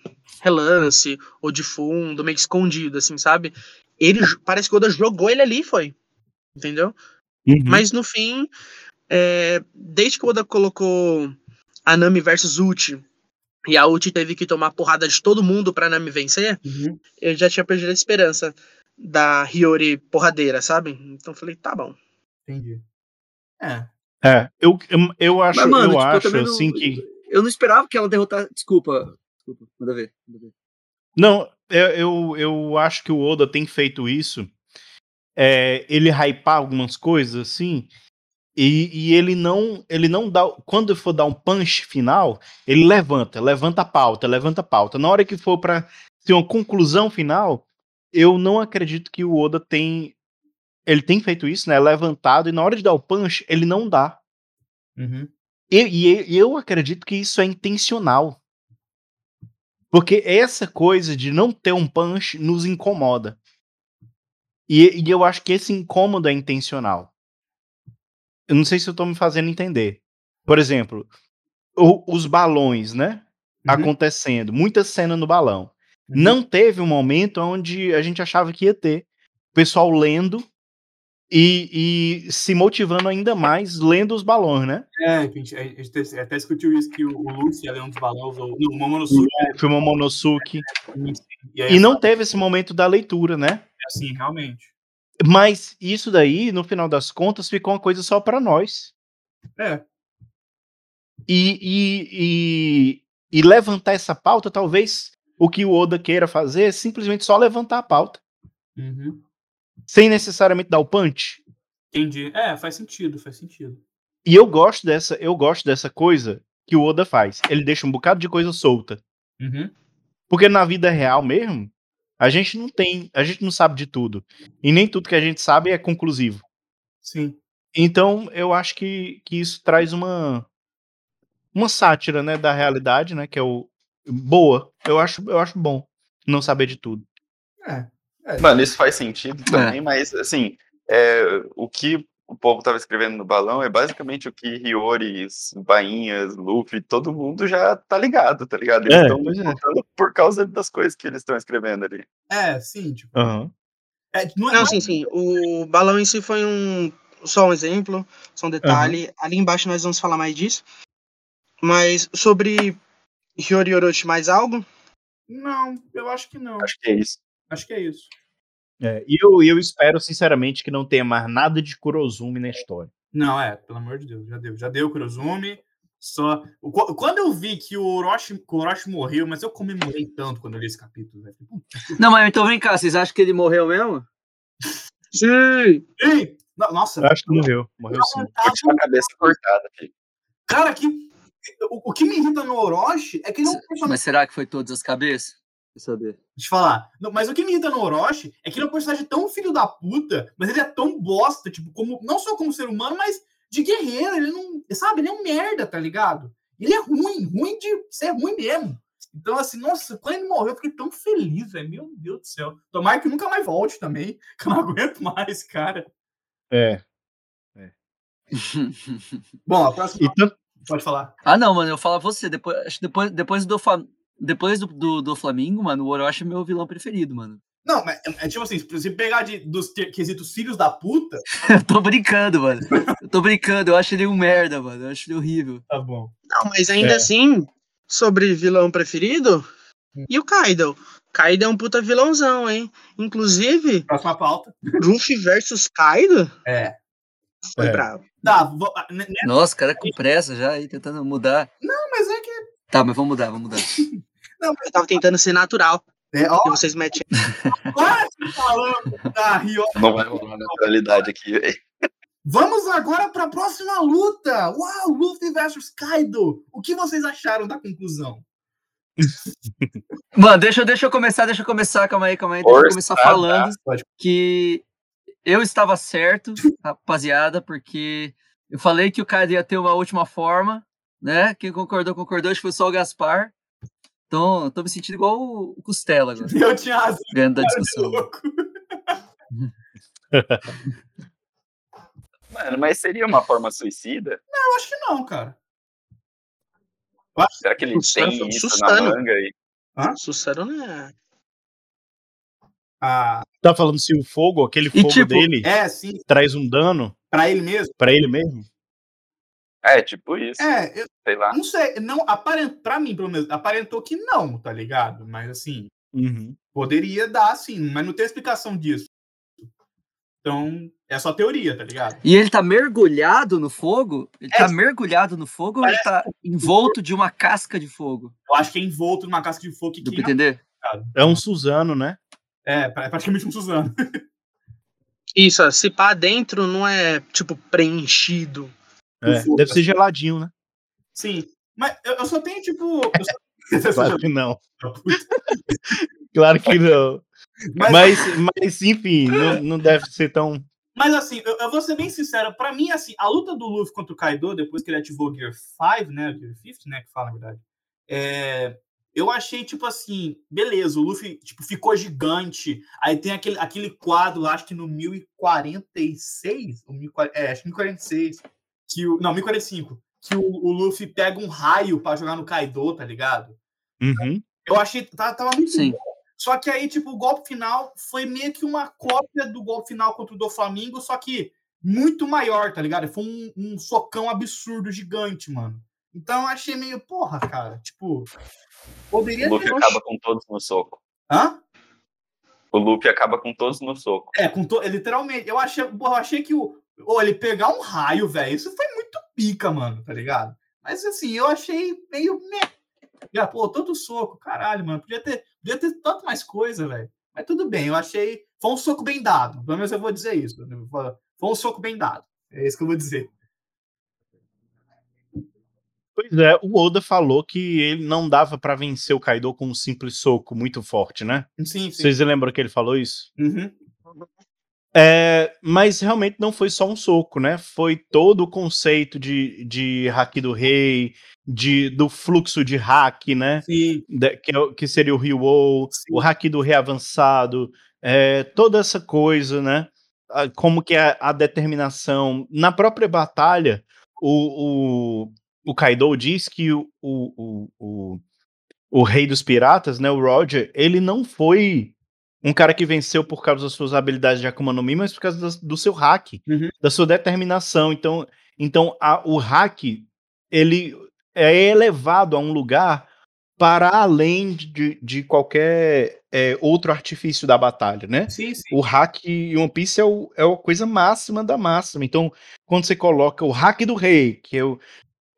relance ou de fundo, meio que escondido, assim, sabe? Ele parece que o Oda jogou ele ali, foi. Entendeu? Uhum. Mas no fim, é, desde que o Oda colocou a Nami versus Uchi e a ult teve que tomar porrada de todo mundo pra não me vencer, Uhum. eu já tinha perdido a esperança da Hiyori porradeira, sabe? Então eu falei, tá bom. Entendi. É. É, eu, eu, eu acho, Mas, mano, eu tipo, eu acho não- assim que. Eu não esperava que ela derrotasse. Desculpa. Desculpa, manda ver. Manda ver. Não, eu, eu, eu acho que o Oda tem feito isso. É, ele hypar algumas coisas, assim, e, e ele não ele não dá. Quando for dar um punch final, ele levanta, levanta a pauta, levanta a pauta. Na hora que for pra ter uma conclusão final, eu não acredito que o Oda tem. Ele tem feito isso, né? Levantado, e na hora de dar o punch, ele não dá. Uhum. E, e- eu acredito que isso é intencional. Porque essa coisa de não ter um punch nos incomoda. E, e eu acho que esse incômodo é intencional. Eu não sei se eu tô me fazendo entender. Por exemplo, o- os balões, né? Uhum. Acontecendo. Muita cena no balão. Não teve um momento onde a gente achava que ia ter. O pessoal lendo e, e se motivando ainda mais lendo os balões, né? É, a gente, a gente até discutiu isso, que o, o Lucy um dos balões, ou não, o Momonosuke. Filme Momonosuke. E aí, E não teve esse momento da leitura, né? assim, realmente. Mas isso daí, no final das contas, ficou uma coisa só pra nós. É. E, e, e, e levantar essa pauta, talvez o que o Oda queira fazer é simplesmente só levantar a pauta, Uhum. sem necessariamente dar o punch. Entendi. É, faz sentido, faz sentido. E eu gosto dessa, eu gosto dessa coisa que o Oda faz. Ele deixa um bocado de coisa solta. Uhum. Porque na vida real mesmo, a gente não tem, a gente não sabe de tudo. E nem tudo que a gente sabe é conclusivo. Sim. Então, eu acho que, que isso traz uma uma sátira, né, da realidade, né, que é o boa. Eu acho, eu acho bom não saber de tudo. É. é. Mano, isso faz sentido também, mas assim, é, o que o povo tava escrevendo no balão é basicamente o que Hioris, Bainhas, Luffy, todo mundo já tá ligado, tá ligado? Eles É, estão pois é. lutando por causa das coisas que eles estão escrevendo ali. É, sim, tipo. Aham. É, não, é- Não, não- sim, sim. O balão em si foi um. Só um exemplo, só um detalhe. Ali embaixo nós vamos falar mais disso. Mas sobre Hiyori Orochi, mais algo? não, eu acho que não. Acho que é isso. Acho que é isso. É, e eu, eu espero, sinceramente, que não tenha mais nada de Kurozumi na história. Não, é, pelo amor de Deus, já deu. Já deu o Kurozumi. Só. Quando eu vi que o Orochi, que o Orochi morreu, mas eu comemorei tanto quando eu li esse capítulo, velho. Não, mas então vem cá, vocês acham que ele morreu mesmo? Sim! No- Nossa, Eu acho que morreu. Morreu sim. Com a cabeça cortada, filho. cara, que, o, o que me irrita no Orochi é que ele é um personagem. Mas será que foi todas as cabeças? Quer saber? Deixa eu falar. Não, mas o que me irrita no Orochi é que ele é um personagem tão filho da puta, mas ele é tão bosta, tipo, como, não só como ser humano, mas de guerreiro. Ele não. Sabe, ele é um merda, tá ligado? Ele é ruim, ruim de ser ruim mesmo. Então, assim, nossa, quando ele morreu, eu fiquei tão feliz, velho. Meu Deus do céu. Tomara que nunca mais volte também, que eu não aguento mais, cara. É. Bom, a próxima. E tanto, Pode falar. ah, não, mano, eu falo você. Depois, depois, depois, do, depois do, do, do Flamengo, mano, o Orochi é meu vilão preferido, mano. Não, mas é, é tipo assim, se você pegar de, dos quesitos filhos da puta. Eu tô brincando, mano. Eu tô brincando, eu acho ele um merda, mano. Eu acho ele horrível. Tá bom. Não, mas ainda É. assim, sobre vilão preferido, e o Kaido? Kaido é um puta vilãozão, hein? Inclusive, Próxima pauta. Ruffy versus Kaido É. foi É. bravo. Tá, vo- ah, né- Nossa, o cara com pressa já aí, tentando mudar. mas é que. Tá, mas vamos mudar, vamos mudar. Eu tava tentando ser natural, É, ó, e vocês metem. quase falando da Rio. Não vai rolar naturalidade aqui, velho. Vamos agora para a próxima luta. Uau, Luffy versus Kaido. O que vocês acharam da conclusão? Mano, deixa, eu- deixa eu começar, deixa eu começar, calma aí, calma aí. Deixa eu começar tá? falando Pode. que eu estava certo, rapaziada, porque eu falei que o Kaido ia ter uma última forma, né? Quem concordou, concordou, acho que foi só o Gaspar. Então, eu tô me sentindo igual o Costela agora, Eu tinha razão, ganhando da cara discussão. Mano, mas seria uma forma suicida? Eu acho que não, cara. Será que ele Sustano- tem isso Sustano. na manga aí? Sucero, né? Ah, tá falando se o fogo, aquele E fogo tipo, dele, é, sim, traz um dano para ele mesmo. pra ele mesmo? É, tipo isso. É, eu Sei lá. não sei, não, aparent, pra mim, pelo menos, aparentou que não, tá ligado? Mas assim, Uhum. poderia dar sim, mas não tem explicação disso. Então, é só teoria, tá ligado? E ele tá mergulhado no fogo? Ele tá É. mergulhado no fogo ou ele tá envolto de uma casca de fogo? Eu acho que é envolto numa casca de fogo que Deu queima. entender? É um Suzano, né? É, pra- é praticamente um Suzano. Isso, ó, se pá dentro não é, tipo, preenchido. É, deve ser geladinho, né? Sim. Mas eu, eu só tenho, tipo. Eu só... Claro que não. Claro que não. mas, Mas, mas enfim, não, não deve ser tão. mas, assim, eu, eu vou ser bem sincero. Pra mim, assim, a luta do Luffy contra o Kaido, depois que ele ativou o Gear 5, né? Gear 50, né? Que fala, na verdade. É, eu achei, tipo assim, beleza, o Luffy tipo, ficou gigante. Aí tem aquele, aquele quadro, acho que no 1046, ou 1040, é, acho que 1046, que o, não, 1045, que o, o Luffy pega um raio pra jogar no Kaido, tá ligado? Uhum. Eu achei, tá- tava muito Sim. bom. Só que aí, tipo, o golpe final foi meio que uma cópia do golpe final contra o do Flamengo, só que muito maior, tá ligado? Foi um, um socão absurdo, gigante, mano. Então eu achei meio, porra, cara, tipo, poderia O Luffy ter... acaba com todos no soco. Hã? O Luffy acaba com todos no soco. É, com to... literalmente. Eu achei, porra, eu achei que o. Ô, ele pegar um raio, velho, isso foi muito pica, mano, tá ligado? Mas assim, eu achei meio. Já, pô, todo soco, caralho, mano. Podia ter, podia ter tanto mais coisa, velho. Mas tudo bem, eu achei. Foi um soco bem dado. Pelo menos eu vou dizer isso. Foi um soco bem dado. É isso que eu vou dizer. Pois é, o Oda falou que ele não dava pra vencer o Kaido com um simples soco muito forte, né? Sim, sim. Vocês lembram que ele falou isso? Uhum. É, mas realmente não foi só um soco, né? Foi todo o conceito de, de hack do rei, de, do fluxo de hack, né? Sim. Da- que, é que seria o Ryo, o hack do rei avançado, é, toda essa coisa, né? Como que é a determinação. Na própria batalha, o, o, o Kaido diz que o, o, o, o, rei dos piratas, né, o Roger, ele não foi um cara que venceu por causa das suas habilidades de Akuma no Mi, mas por causa do seu hack, Uhum. da sua determinação. Então, então a- o hack ele é elevado a um lugar para além de, de qualquer é, outro artifício da batalha, né? Sim, sim. O hack em One Piece é, o, é a coisa máxima da máxima. Então, quando você coloca o hack do rei, que, é o,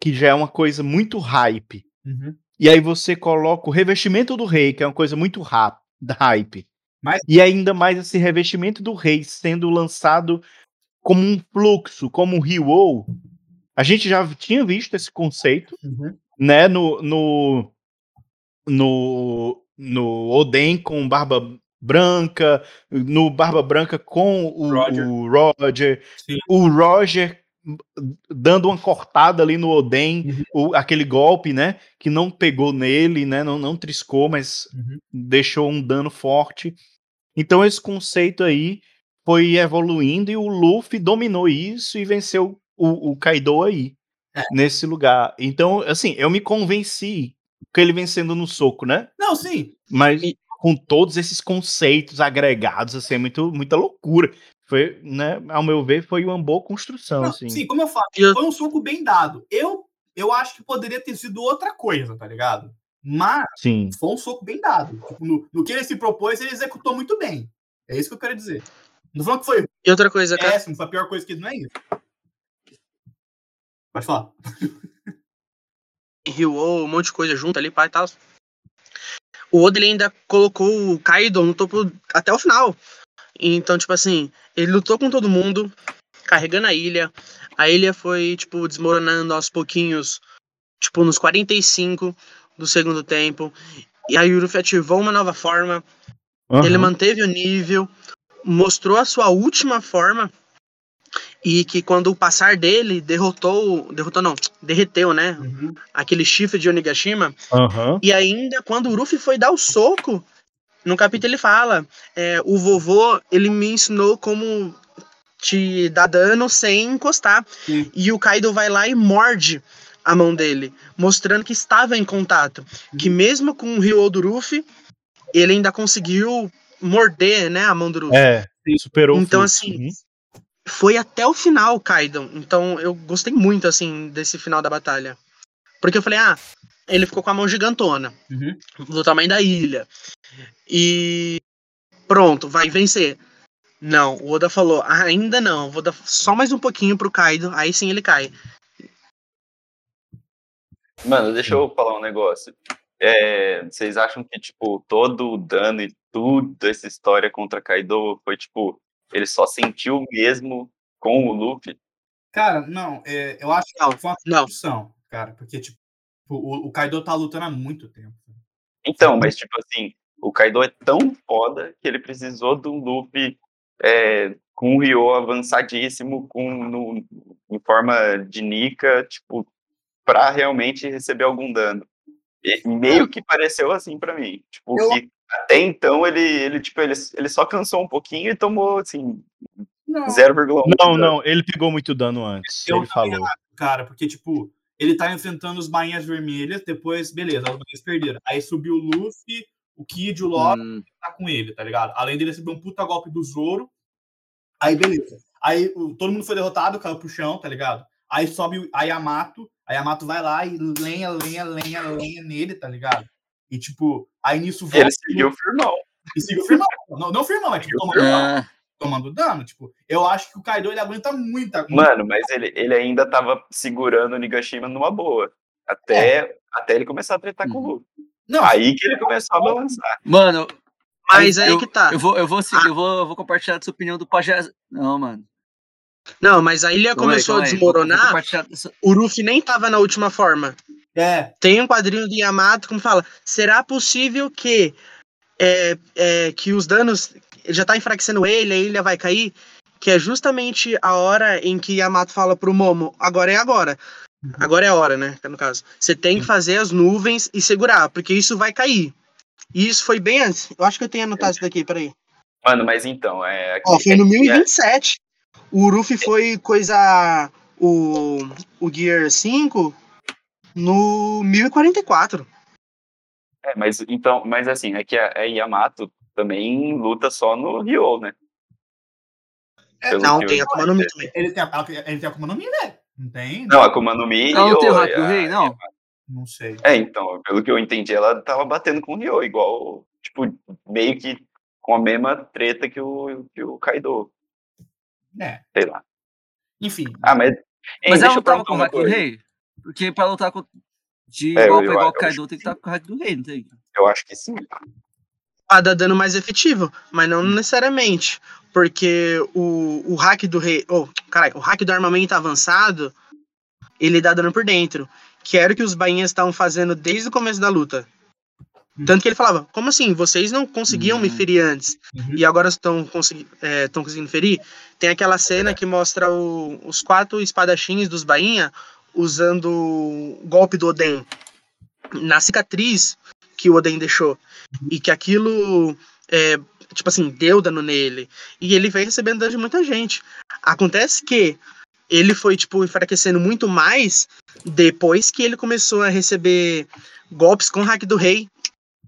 que já é uma coisa muito hype, Uhum. e aí você coloca o revestimento do rei, que é uma coisa muito hype. Mas- E ainda mais esse revestimento do rei sendo lançado como um fluxo, como um Ryo. A gente já tinha visto esse conceito, Uhum. né, no no no, no Oden com Barba Branca, no Barba Branca com o Roger. o Roger, o Roger dando uma cortada ali no Oden, o- aquele golpe, né, que não pegou nele, né, não, não triscou, mas Uhum. deixou um dano forte. Então esse conceito aí foi evoluindo e o Luffy dominou isso e venceu o, o Kaido aí, É. nesse lugar. Então, assim, eu me convenci com ele vencendo no soco, né? Não, sim. Mas E- com todos esses conceitos agregados, assim, é muito, muita loucura. Foi, né, ao meu ver, foi uma boa construção, Não, assim. Sim, como eu falo, eu- foi um soco bem dado. Eu, eu acho que poderia ter sido outra coisa, tá ligado? Mas Sim. foi um soco bem dado. Tipo, no, no que ele se propôs, ele executou muito bem. É isso que eu quero dizer. Não falando que foi E outra coisa, cara. péssimo, foi a pior coisa que não é isso. Pode falar. Ryo, um monte de coisa junto ali, pai e tal. O Oda ainda colocou o Kaido no topo até o final. Então, tipo assim, ele lutou com todo mundo, carregando a ilha. A ilha foi, tipo, desmoronando aos pouquinhos, tipo, nos 45 do segundo tempo. E aí o Luffy ativou uma nova forma. Ele Aham. manteve o nível, mostrou a sua última forma. E que quando o passar dele derrotou. Derrotou não, derreteu, né? aquele chifre de Onigashima. Aham. E ainda, quando o Ruffy foi dar o soco, no capítulo ele fala: é, o vovô ele me ensinou como te dar dano sem encostar. Sim. E o Kaido vai lá e morde a mão dele, mostrando que estava em contato. Que mesmo com o Ryo do Ruffy, ele ainda conseguiu morder né, a mão do Ruffy. É, superou o Então, fluxo. assim, Uhum. foi até o final, Kaido. Então eu gostei muito, assim, desse final da batalha. Porque eu falei, ah, ele ficou com a mão gigantona, Uhum. do tamanho da ilha. E pronto, vai vencer. Não, o Oda falou, "Ah, ainda não, vou dar só mais um pouquinho pro Kaido, aí sim ele cai. Mano, deixa eu falar um negócio. É, vocês acham que, tipo, todo o dano e tudo essa história contra Kaido foi, tipo, ele só sentiu mesmo com o Luffy? Cara, não, é, eu acho Não, que foi uma não. construção, cara, porque, tipo, o, o Kaido tá lutando há muito tempo. Então, mas, tipo assim, o Kaido é tão foda que ele precisou de um Luffy é, com o Ryo avançadíssimo, com, no, em forma de Nika, tipo, pra realmente receber algum dano. E meio que pareceu assim pra mim. Tipo, Eu- que até então ele, ele, tipo, ele, ele só cansou um pouquinho e tomou, assim, Não, 0,1. de Não, dano. não, ele pegou muito dano antes. Eu ele falou. cara, porque, tipo, ele tá enfrentando os bainhas vermelhas, depois, beleza, os bainhas perderam. Aí subiu o Luffy, o Kid, o Love, Hum, tá com ele, tá ligado? Além dele receber um puta golpe do Zoro. Aí, beleza. Aí o- todo mundo foi derrotado, caiu pro chão, tá ligado? Aí sobe a Yamato, a Yamato vai lá e lenha, lenha, lenha, lenha nele, tá ligado? E tipo, aí nisso ele seguiu firmão. e seguiu firmão. Não, não firmão, mas tipo, tomando, é, tomando dano. Tipo, eu acho que o Kaido ele aguenta muita. Mano, mas ele, ele ainda tava segurando o Nigashima numa boa. Até, até ele começar a tretar com o Luffy. Não, Aí que ele começou a balançar. Mano, Mas aí eu, que tá. Eu vou, eu, vou, seguir- eu, vou, eu vou compartilhar dessa opinião do Pajé. Não, mano. Não, mas a ilha aí, começou a aí, vou desmoronar, o Ruffy nem tava na última forma. é. Tem um quadrinho do Yamato como fala: será possível que é, é, que os danos já tá enfraquecendo ele, a ilha vai cair? Que é justamente a hora em que Yamato fala pro Momo: agora é agora. Agora é a hora, né? No caso, você tem que fazer as nuvens e segurar, porque isso vai cair. E isso foi bem antes. Eu acho que eu tenho anotado isso daqui, peraí. Mano, mas então, é. Ó, foi no é- 1027. O Ruffy foi coisa. O, o Gear 5 no 1044. É, mas então, mas assim, é que a, a Yamato também luta só no Ryo, né? Pelo Não, tem a Akuma no Mi também. Ele tem a, ele tem a Akuma no Mi, né? Não tem? Não, a Akuma no Mi. Ela não tem o Ryo, hack do rei, não? Não sei. É, então, pelo que eu entendi, ela tava batendo com o Ryo, igual, tipo, meio que com a mesma treta que o, que o Kaido, É. sei lá. Enfim. Ah, mas. Hein, Mas ela eu não tava perguntar com o uma hack do coisa. rei? Porque pra lutar com. De É, igual pra igual o Kaido, tem que estar com o hack do rei, não tem? Eu acho que sim. Pra dar dano mais efetivo, mas não necessariamente. Porque o, o hack do rei. Oh, caralho, o hack do armamento avançado, ele dá dano por dentro. Que era o que os bainhas estavam fazendo desde o começo da luta. Tanto que ele falava, como assim? Vocês não conseguiam me Hum. ferir antes Uhum. e agora estão consegui é, conseguindo ferir? Tem aquela cena que mostra o- os quatro espadachins dos bainha usando o golpe do Oden na cicatriz que o Oden deixou. E que aquilo, é, tipo assim, deu dano nele. E ele vem recebendo dano de muita gente. Acontece que ele foi, tipo, enfraquecendo muito mais depois que ele começou a receber golpes com o hack do rei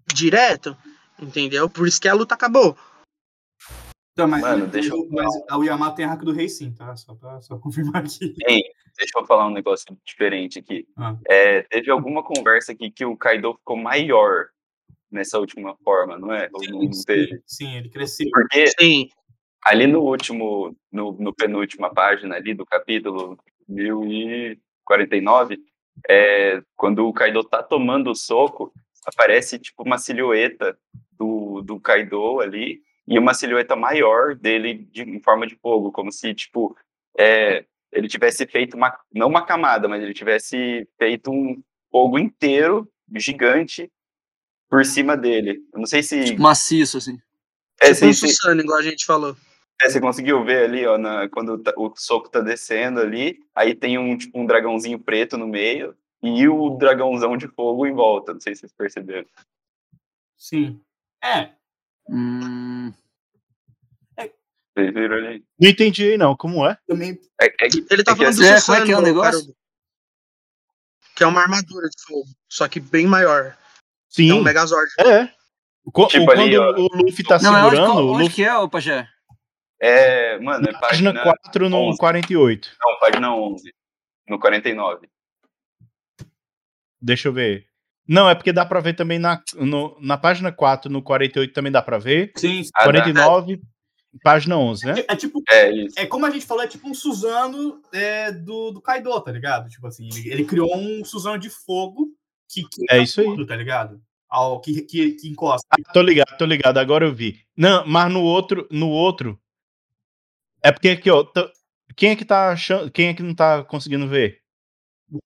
direto. Entendeu? Por isso que a luta acabou. Então, mas, Mano, deixa eu mas o Yamato tem a hack do rei sim, tá? Só pra só confirmar aqui. Deixa eu falar um negócio diferente aqui. Ah. É, teve alguma conversa aqui que o Kaido ficou maior nessa última forma, não é? Ou não Sim, sim, ele cresceu. Porque Sim. ali no último, no, no penúltima página ali do capítulo 1049, é, quando o Kaido tá tomando o soco, aparece tipo uma silhueta do, do Kaido ali e uma silhueta maior dele de, em forma de fogo, como se tipo é, ele tivesse feito uma não uma camada, mas ele tivesse feito um fogo inteiro gigante por cima dele. Eu não sei se Tipo, maciço, assim. é, Tipo um se- se- Susano, igual a gente falou. é, você conseguiu ver ali, ó, na- quando tá- o soco tá descendo ali, aí tem um, tipo, um dragãozinho preto no meio e o dragãozão de fogo em volta. Não sei se vocês perceberam. Sim. É, Hum, Vocês viram ali? Não entendi aí, não. Como é? também. É, é que, Ele tá é que falando assim, do é, Susano, como é que é o negócio? Carudo. Que é uma armadura de fogo, só que bem maior. Sim. É um Megazord. É. Co- Tipo quando ali, ó. o Luffy tá Não, onde, segurando, qual- o onde Luffy que é, ô Pajé? É, mano, é Página página. 4 no 11. 48. Não, página 11. No 49. Deixa eu ver. Não, é porque dá pra ver também na, no- na página 4, no 48 também dá pra ver. Sim. sim. Ah, dá. 49, página 11, né? É tipo, É isso. é como a gente falou, é tipo um Suzano é, do, do Kaido, tá ligado? Tipo assim, ele, ele criou um Suzano de fogo que, que É isso aí. tudo, tá ligado? Ao, que, que, que encosta. Ah, tô ligado, tô ligado, agora eu vi. Não, mas no outro, no outro. É porque aqui, ó. tô- quem é que tá achando. Quem é que não tá conseguindo ver?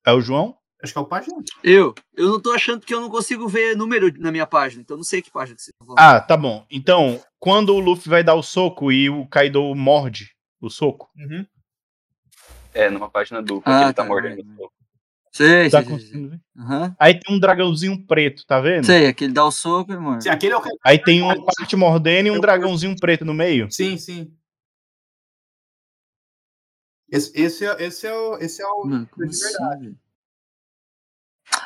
É o João? Acho que é o Pajé. Eu, eu não tô achando que eu não consigo ver número na minha página, então eu não sei que página que vocês estão falando. Ah, tá bom. Então, quando o Luffy vai dar o soco e o Kaido morde o soco, Uhum. É, numa página dupla, Ah, que ele tá tá, mordendo o soco. sei, tá sei, sei, ver? Aí tem um dragãozinho preto, tá vendo? Sei, aquele dá o soco, irmão. Sim, aquele é o. Aí tem uma parte mordendo e um dragãozinho preto no meio. Sim, sim. Esse, esse, é, esse, é o, esse é o. Mano, de assim, verdade.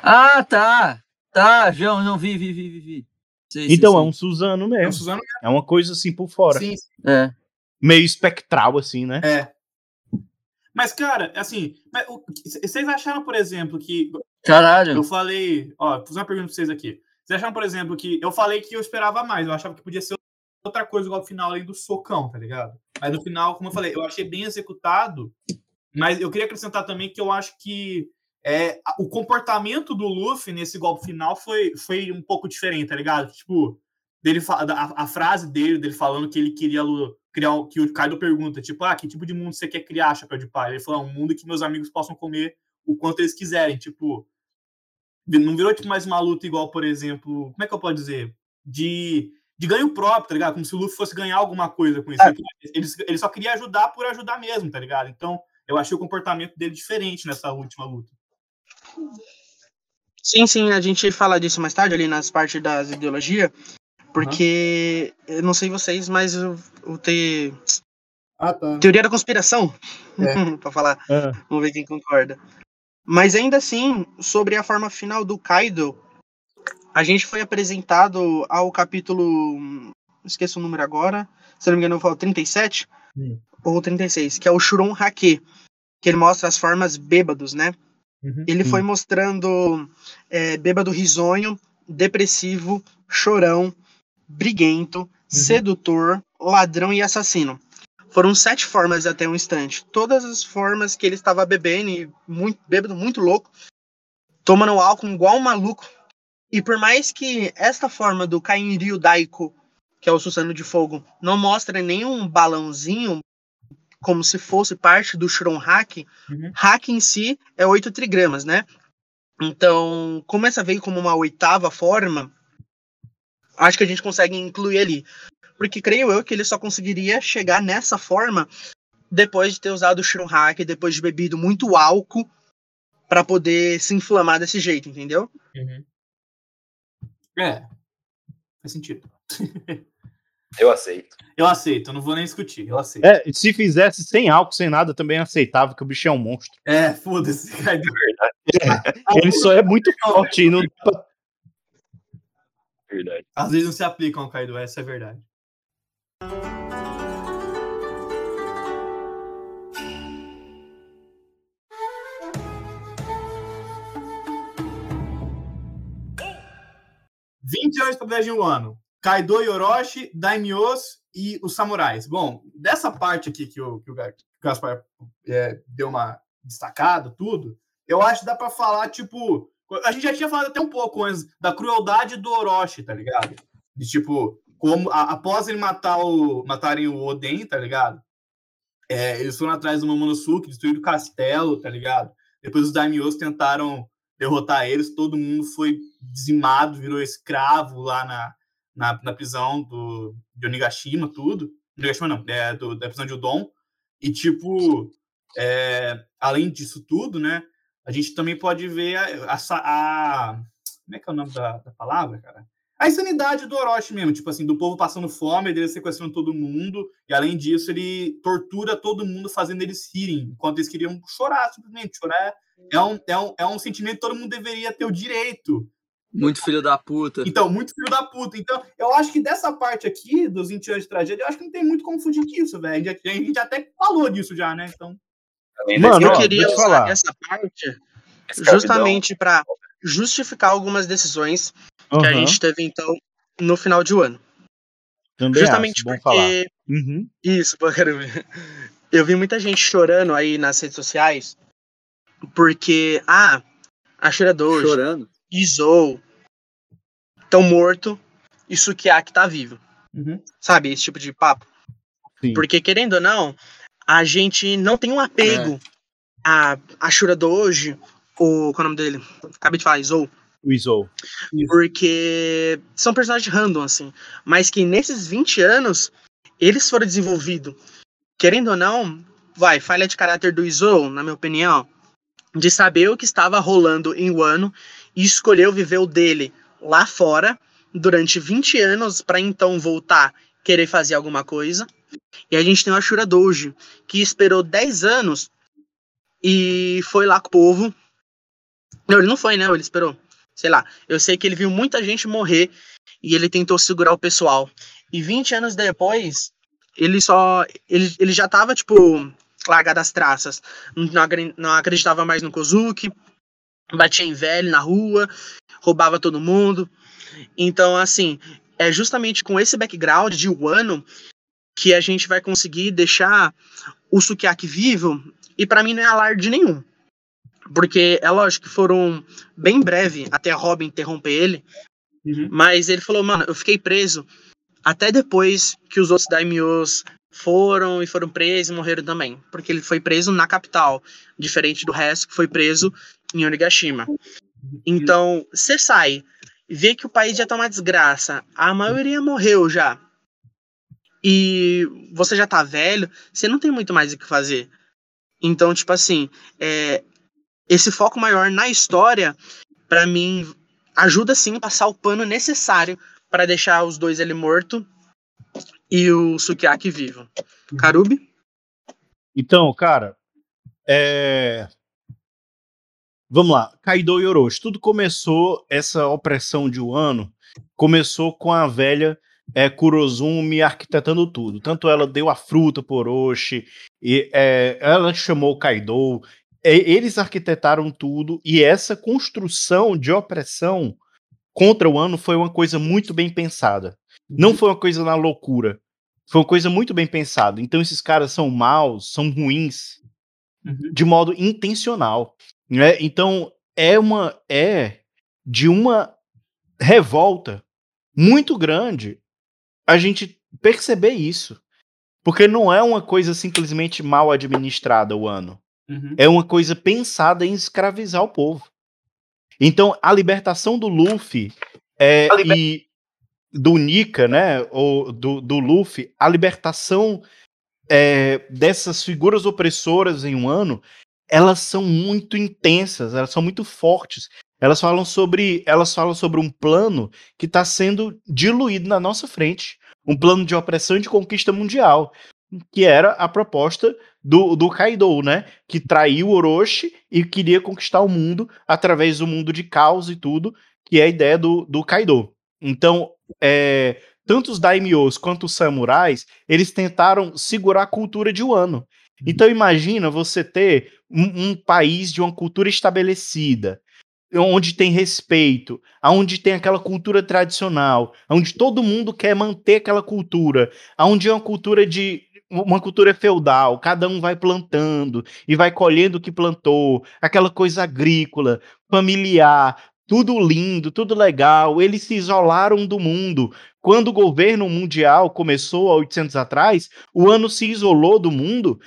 Ah, tá. Tá, João, não vi, vi, vi, vi, sei, Então é sei. um Suzano É o mesmo. Suzano. É uma coisa assim por fora. Sim, É. Meio espectral, assim, né? é. Mas, cara, assim, mas o- vocês acharam, por exemplo, que Caralho. Eu falei, ó, vou fazer uma pergunta pra vocês aqui. Vocês acharam, por exemplo, que eu falei que eu esperava mais, eu achava que podia ser outra coisa igual ao final além do socão, tá ligado? Mas no final, como eu falei, eu achei bem executado, mas eu queria acrescentar também que eu acho que é, o comportamento do Luffy nesse golpe final foi, foi um pouco diferente, tá ligado? Tipo, dele, a, a frase dele, dele falando que ele queria criar, que o Kaido pergunta, tipo, ah, que tipo de mundo você quer criar, Chapéu de Palha? Ele falou, "Ah, um mundo que meus amigos possam comer o quanto eles quiserem, tipo, não virou tipo mais uma luta igual, por exemplo, como é que eu posso dizer? De, de ganho próprio, tá ligado? Como se o Luffy fosse ganhar alguma coisa com isso. É. Ele, ele só queria ajudar por ajudar mesmo, tá ligado? Então, eu achei o comportamento dele diferente nessa última luta. Sim, sim, a gente fala disso mais tarde ali nas partes das ideologias, porque eu não sei vocês, mas eu tenho Ah, tá. teoria da conspiração, É. pra falar, Ah, vamos ver quem concorda. Mas ainda assim, sobre a forma final do Kaido, a gente foi apresentado ao capítulo, esqueço o número agora, se não me engano eu falo 37 Hum. ou 36, que é o Shuron Hake, que ele mostra as formas bêbados, né? Uhum. Ele foi mostrando é, bêbado risonho, depressivo, chorão, briguento, sedutor, ladrão e assassino. Foram sete formas até um instante. Todas as formas que ele estava bebendo e muito bêbado, muito louco, tomando álcool igual um maluco. E por mais que esta forma do Kainryu Daiko, que é o Susano de Fogo, não mostre nenhum balãozinho como se fosse parte do Shuron Haki, Uhum. Hack em si é 8 trigramas, né? Então, como essa veio como uma oitava forma, acho que a gente consegue incluir ali. Porque creio eu que ele só conseguiria chegar nessa forma depois de ter usado o Shiro Hack, depois de bebido muito álcool para poder se inflamar desse jeito, entendeu? É. Faz sentido. Eu aceito. Eu aceito, eu não vou nem discutir, eu aceito. É, se fizesse sem álcool, sem nada, também aceitava, que o bicho é um monstro. É, foda-se, Kaido. Ele só é muito forte e não Verdade. Às vezes não se aplicam ao Kaido, essa é a verdade. Vinte anos para 10 de um ano. Kaido e Orochi, Daimyos e os samurais. Bom, dessa parte aqui que o, que o Gaspar é, deu uma destacada, tudo, eu acho que dá para falar, tipo. A gente já tinha falado até um pouco antes da crueldade do Orochi, tá ligado? De tipo, como a- após ele matar o, matarem o Oden, tá ligado? É, eles foram atrás do Momonosuke, destruíram o castelo, tá ligado? Depois os Daimyos tentaram derrotar eles, todo mundo foi dizimado, virou escravo lá na, na, na prisão do, de Onigashima, tudo. Onigashima não, é, do, da prisão de Udon. E, tipo, é, além disso tudo, né? A gente também pode ver a, a, a- Como é que é o nome da, da palavra, cara? A insanidade do Orochi mesmo, tipo assim, do povo passando fome, dele sequestrando todo mundo, e além disso, ele tortura todo mundo, fazendo eles rirem, enquanto eles queriam chorar, simplesmente. Chorar é um, é um, é um sentimento que todo mundo deveria ter o direito Muito filho da puta. Então, muito filho da puta. Então, eu acho que dessa parte aqui, dos 20 anos de tragédia, eu acho que não tem muito como fugir disso, velho. A gente até falou disso já, né? Então, Mano, eu queria usar falar. essa parte justamente pra justificar algumas decisões que a gente teve, então, no final de um ano. também Justamente acho, porque. Uhum. Isso, pô, caramba. Eu vi muita gente chorando aí nas redes sociais porque, ah, a Doji, Chorando. Izou estão morto e Sukiyaki tá vivo. uhum. Sabe, esse tipo de papo. Sim. Porque, querendo ou não, a gente não tem um apego a, a Shura Doji, ou qual é o nome dele? Acabei de falar, Izou. O Izou. Porque são personagens random, assim. Mas que nesses 20 anos, eles foram desenvolvidos. Querendo ou não, vai, falha de caráter do Izou, na minha opinião, de saber o que estava rolando em Wano e escolheu viver o dele lá fora durante 20 anos para então voltar querer fazer alguma coisa. E a gente tem o Ashura Doji, que esperou 10 anos e foi lá com o povo. Não, ele não foi, né? Ele esperou. Sei lá. Eu sei que ele viu muita gente morrer e ele tentou segurar o pessoal. E 20 anos depois, ele só. Ele, ele já tava, tipo, largado as traças. Não, não acreditava mais no Kozuki. Batia em velho na rua, roubava todo mundo. Então, assim, é justamente com esse background de Wano que a gente vai conseguir deixar o Sukiyaki vivo. E pra mim não é alarde nenhum. Porque é lógico que foram bem breve até a Robin interromper ele. Uhum. Mas ele falou, mano, eu fiquei preso até depois que os outros daimyos foram e foram presos e morreram também. Porque ele foi preso na capital, diferente do resto que foi preso em Onigashima. Então, você sai, vê que o país já tá uma desgraça, a maioria morreu já. E você já tá velho, você não tem muito mais o que fazer. Então, tipo assim, é, esse foco maior na história, pra mim, ajuda sim a passar o pano necessário para deixar os dois ali morto e o Sukiyaki vivo. Karubi? Então, cara, é... vamos lá. Kaido e Orochi. Tudo começou, essa opressão de Wano, começou com a velha é, Kurozumi arquitetando tudo. Tanto ela deu a fruta por Orochi, e, é, ela chamou Kaido, eles arquitetaram tudo, e essa construção de opressão contra o Wano foi uma coisa muito bem pensada. Não foi uma coisa na loucura. Foi uma coisa muito bem pensada. Então esses caras são maus, são ruins Uhum. de modo intencional, né? Então é uma é de uma revolta muito grande a gente perceber isso. Porque não é uma coisa simplesmente mal administrada o ano. Uhum. É uma coisa pensada em escravizar o povo. Então, a libertação do Luffy é, liber- e do Nika, né? Ou do, do Luffy, a libertação é, dessas figuras opressoras em um ano, elas são muito intensas, elas são muito fortes. Elas falam sobre, elas falam sobre um plano que está sendo diluído na nossa frente, um plano de opressão e de conquista mundial, que era a proposta do, do Kaido, né? Que traiu Orochi e queria conquistar o mundo através do mundo de caos e tudo, que é a ideia do, do Kaido. Então, é, tanto os daimyos quanto os samurais, eles tentaram segurar a cultura de Wano. Então imagina você ter um, um país de uma cultura estabelecida, onde tem respeito, onde tem aquela cultura tradicional, onde todo mundo quer manter aquela cultura, onde é uma cultura de uma cultura feudal, cada um vai plantando e vai colhendo o que plantou, aquela coisa agrícola, familiar, tudo lindo, tudo legal. Eles se isolaram do mundo. Quando o governo mundial começou há 800 atrás, o ano se isolou do mundo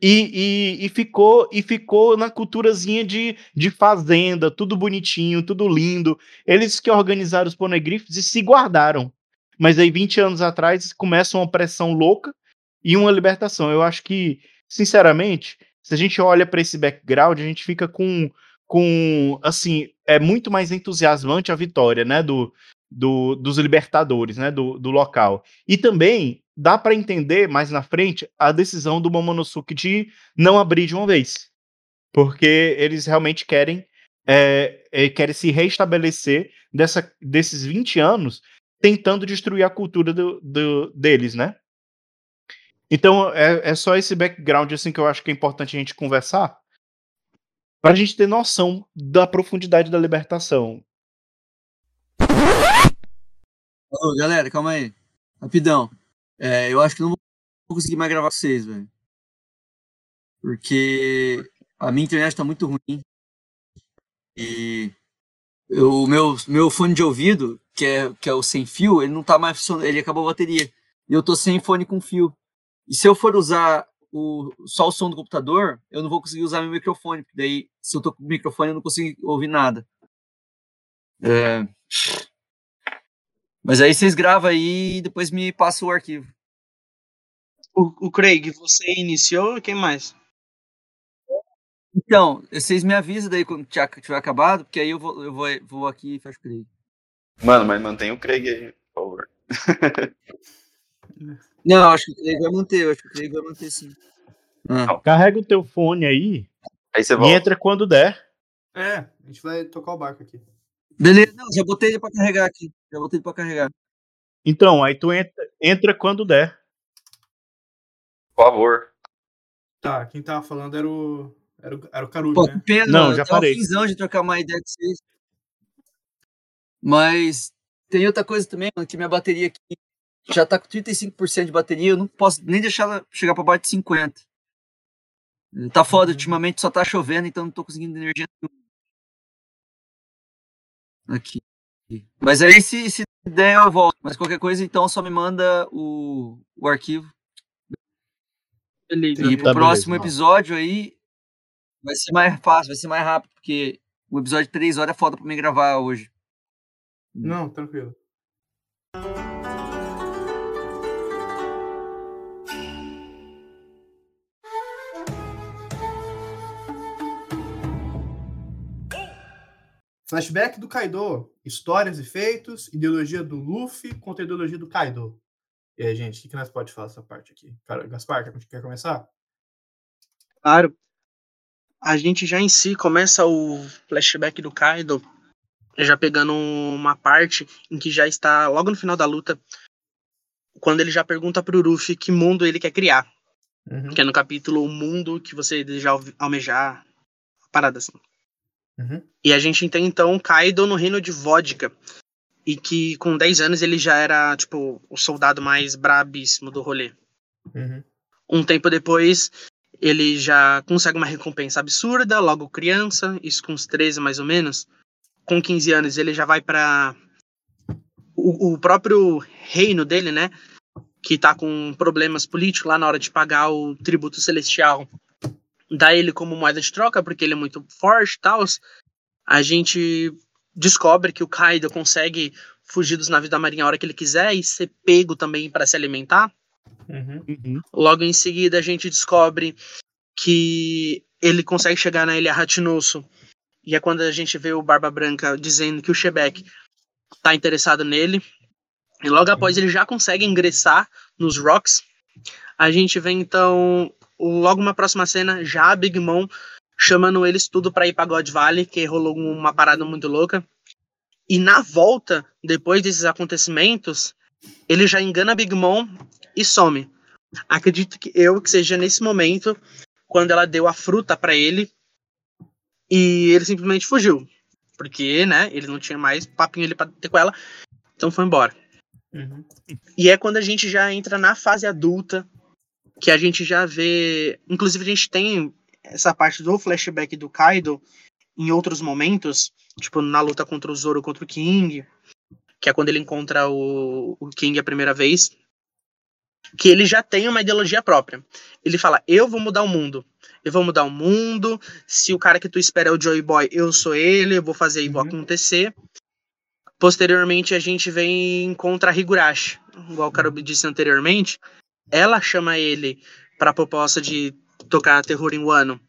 e, e, e ficou e ficou na culturazinha de, de fazenda, tudo bonitinho, tudo lindo. Eles que organizaram os poneglyphs e se guardaram. Mas aí, 20 anos atrás, começa uma pressão louca e uma libertação. Eu acho que, sinceramente, se a gente olha para esse background, a gente fica com, com assim, é muito mais entusiasmante a vitória, né, do, do, dos libertadores, né, do, do local. E também dá para entender mais na frente a decisão do Momonosuke de não abrir de uma vez, porque eles realmente querem é, é, querem se restabelecer dessa, desses 20 anos tentando destruir a cultura do, do- deles, né? Então é, é só esse background assim que eu acho que é importante a gente conversar pra gente ter noção da profundidade da libertação. Ô, galera, calma aí. Rapidão. É, eu acho que não vou conseguir mais gravar vocês, velho. Porque a minha internet tá muito ruim. E o meu, meu fone de ouvido, que é, que é o sem fio, ele não tá mais funcionando, ele acabou a bateria. E eu tô sem fone com fio. E se eu for usar o, só o som do computador, eu não vou conseguir usar meu microfone. Porque daí, se eu tô com o microfone, eu não consigo ouvir nada. É, Mas aí vocês gravam aí e depois me passam o arquivo. O, o Craig, você iniciou? Quem mais? Então, vocês me avisam daí quando tiver tiver acabado, porque aí eu vou, eu vou, vou aqui e fecho o Craig. Mano, mas mantém o Craig aí, por favor. Não, acho que o Craig vai manter, eu acho que o Craig vai manter sim. Ah, Carrega o teu fone aí Aí você e volta. entra quando der. É, a gente vai tocar o barco aqui. beleza, não, já botei ele pra carregar aqui. Já botei ele pra carregar. Então, aí tu entra, entra quando der. Por favor. Tá, quem tava falando era o. Era o, era o Caruso, Pô, né? que pena, Não, já parei. finzão de trocar uma ideia com vocês. Mas tem outra coisa também, mano, que minha bateria aqui já tá com 35% de bateria, eu não posso nem deixar ela chegar pra baixo de 50. Tá foda, ultimamente só tá chovendo, então não tô conseguindo energia nenhuma. Aqui. Mas aí se, se der eu volto. Mas qualquer coisa, então só me manda o, o arquivo. Beleza. E pro Tá, próximo beleza. episódio aí vai ser mais fácil, vai ser mais rápido, porque o episódio de 3 horas é foda pra mim gravar hoje. Não, tranquilo. Flashback do Kaido. Histórias e feitos, ideologia do Luffy contra a ideologia do Kaido. E aí, gente, o que, que nós pode falar dessa parte aqui? Cara, Gaspar, quer, quer começar? Claro. A gente já em si começa o flashback do Kaido já pegando uma parte em que já está logo no final da luta, quando ele já pergunta pro Luffy que mundo ele quer criar, Uhum, que é no capítulo O Mundo que você deseja almejar, parada assim. Uhum, E a gente tem então Kaido no reino de Vodka. E que com 10 anos ele já era, tipo, o soldado mais brabíssimo do rolê. uhum. Um tempo depois, ele já consegue uma recompensa absurda, logo criança, isso com uns 13 mais ou menos. Com 15 anos, ele já vai para o, o próprio reino dele, né? Que tá com problemas políticos lá na hora de pagar o tributo celestial. Dá ele como moeda de troca, porque ele é muito forte e tal. A gente descobre que o Kaido consegue fugir dos navios da marinha a hora que ele quiser e ser pego também para se alimentar. Uhum. Uhum. Logo em seguida, a gente descobre que ele consegue chegar na ilha Ratinoso. E é quando a gente vê o Barba Branca dizendo que o Shebeck tá interessado nele. E logo após ele já consegue ingressar nos Rocks. A gente vê então, logo uma próxima cena, já a Big Mom chamando eles tudo pra ir pra God Valley, que rolou uma parada muito louca. E na volta, depois desses acontecimentos, ele já engana a Big Mom e some. Acredito que eu que seja nesse momento quando ela deu a fruta pra ele e ele simplesmente fugiu, porque, né, ele não tinha mais papinho ali pra ter com ela, então foi embora. Uhum. E é quando a gente já entra na fase adulta que a gente já vê, inclusive a gente tem essa parte do flashback do Kaido em outros momentos, tipo na luta contra o Zoro contra o King, que é quando ele encontra o, o King a primeira vez, que ele já tem uma ideologia própria. Ele fala: "Eu vou mudar o mundo. Eu vou mudar o mundo. Se o cara que tu espera é o Joy Boy, eu sou ele, eu vou fazer e vou Uhum. acontecer." Posteriormente a gente vem contra a Higurashi, igual o Karubi disse anteriormente. Ela chama ele para a proposta de tocar terror em Wano.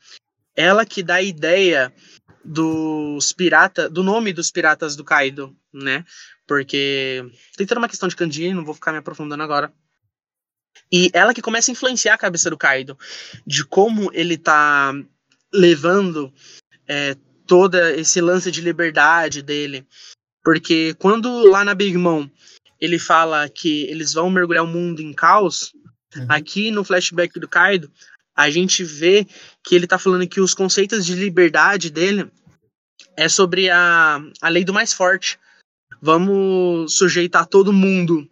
Ela que dá a ideia dos piratas, do nome dos piratas do Kaido, né? Porque tem toda uma questão de kanji, não vou ficar me aprofundando agora. E ela que começa a influenciar a cabeça do Kaido, de como ele tá levando é, todo esse lance de liberdade dele. Porque quando lá na Big Mom ele fala que eles vão mergulhar o mundo em caos, Uhum. aqui no flashback do Kaido, a gente vê que ele tá falando que os conceitos de liberdade dele é sobre a, a lei do mais forte. Vamos sujeitar todo mundo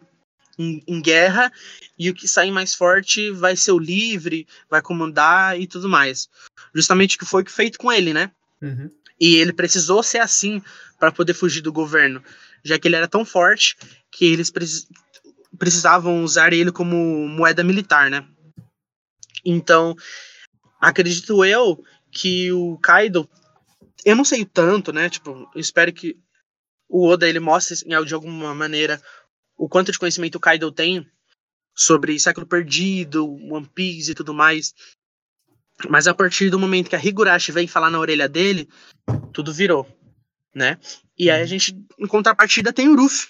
em, em guerra e o que sair mais forte vai ser o livre, vai comandar e tudo mais. Justamente o que foi feito com ele, né? Uhum. E ele precisou ser assim para poder fugir do governo, já que ele era tão forte que eles precisavam usar ele como moeda militar, né? Então, acredito eu que o Kaido, eu não sei tanto, né? Tipo, espero que o Oda ele mostre de alguma maneira o quanto de conhecimento o Kaido tem sobre século perdido, One Piece e tudo mais. Mas a partir do momento que a Higurashi vem falar na orelha dele, tudo virou, né? E aí a gente, em contrapartida, tem o Ruffy,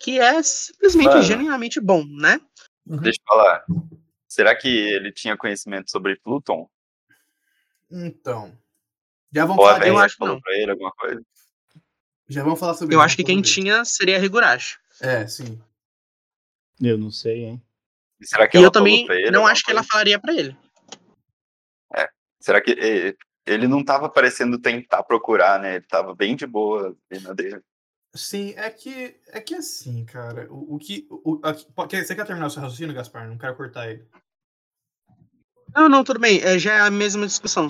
que é simplesmente Mano. genuinamente bom, né? Deixa eu falar. Será que ele tinha conhecimento sobre Pluton? Então. Já vamos Ou falar, eu acho falou não. pra ele alguma coisa? já vamos falar sobre Eu acho que quem tinha seria a Higurashi. É, sim. Eu não sei, hein? E será que E ela eu também falou pra ele não acho que ela falaria pra ele. Será que ele não tava parecendo tentar procurar, né? Ele tava bem de boa na dele. Sim, é que é que assim, cara, o, o que. O, quer- você quer terminar o seu raciocínio, Gaspar? Não quero cortar ele. Não, não, tudo bem. É, já é a mesma discussão.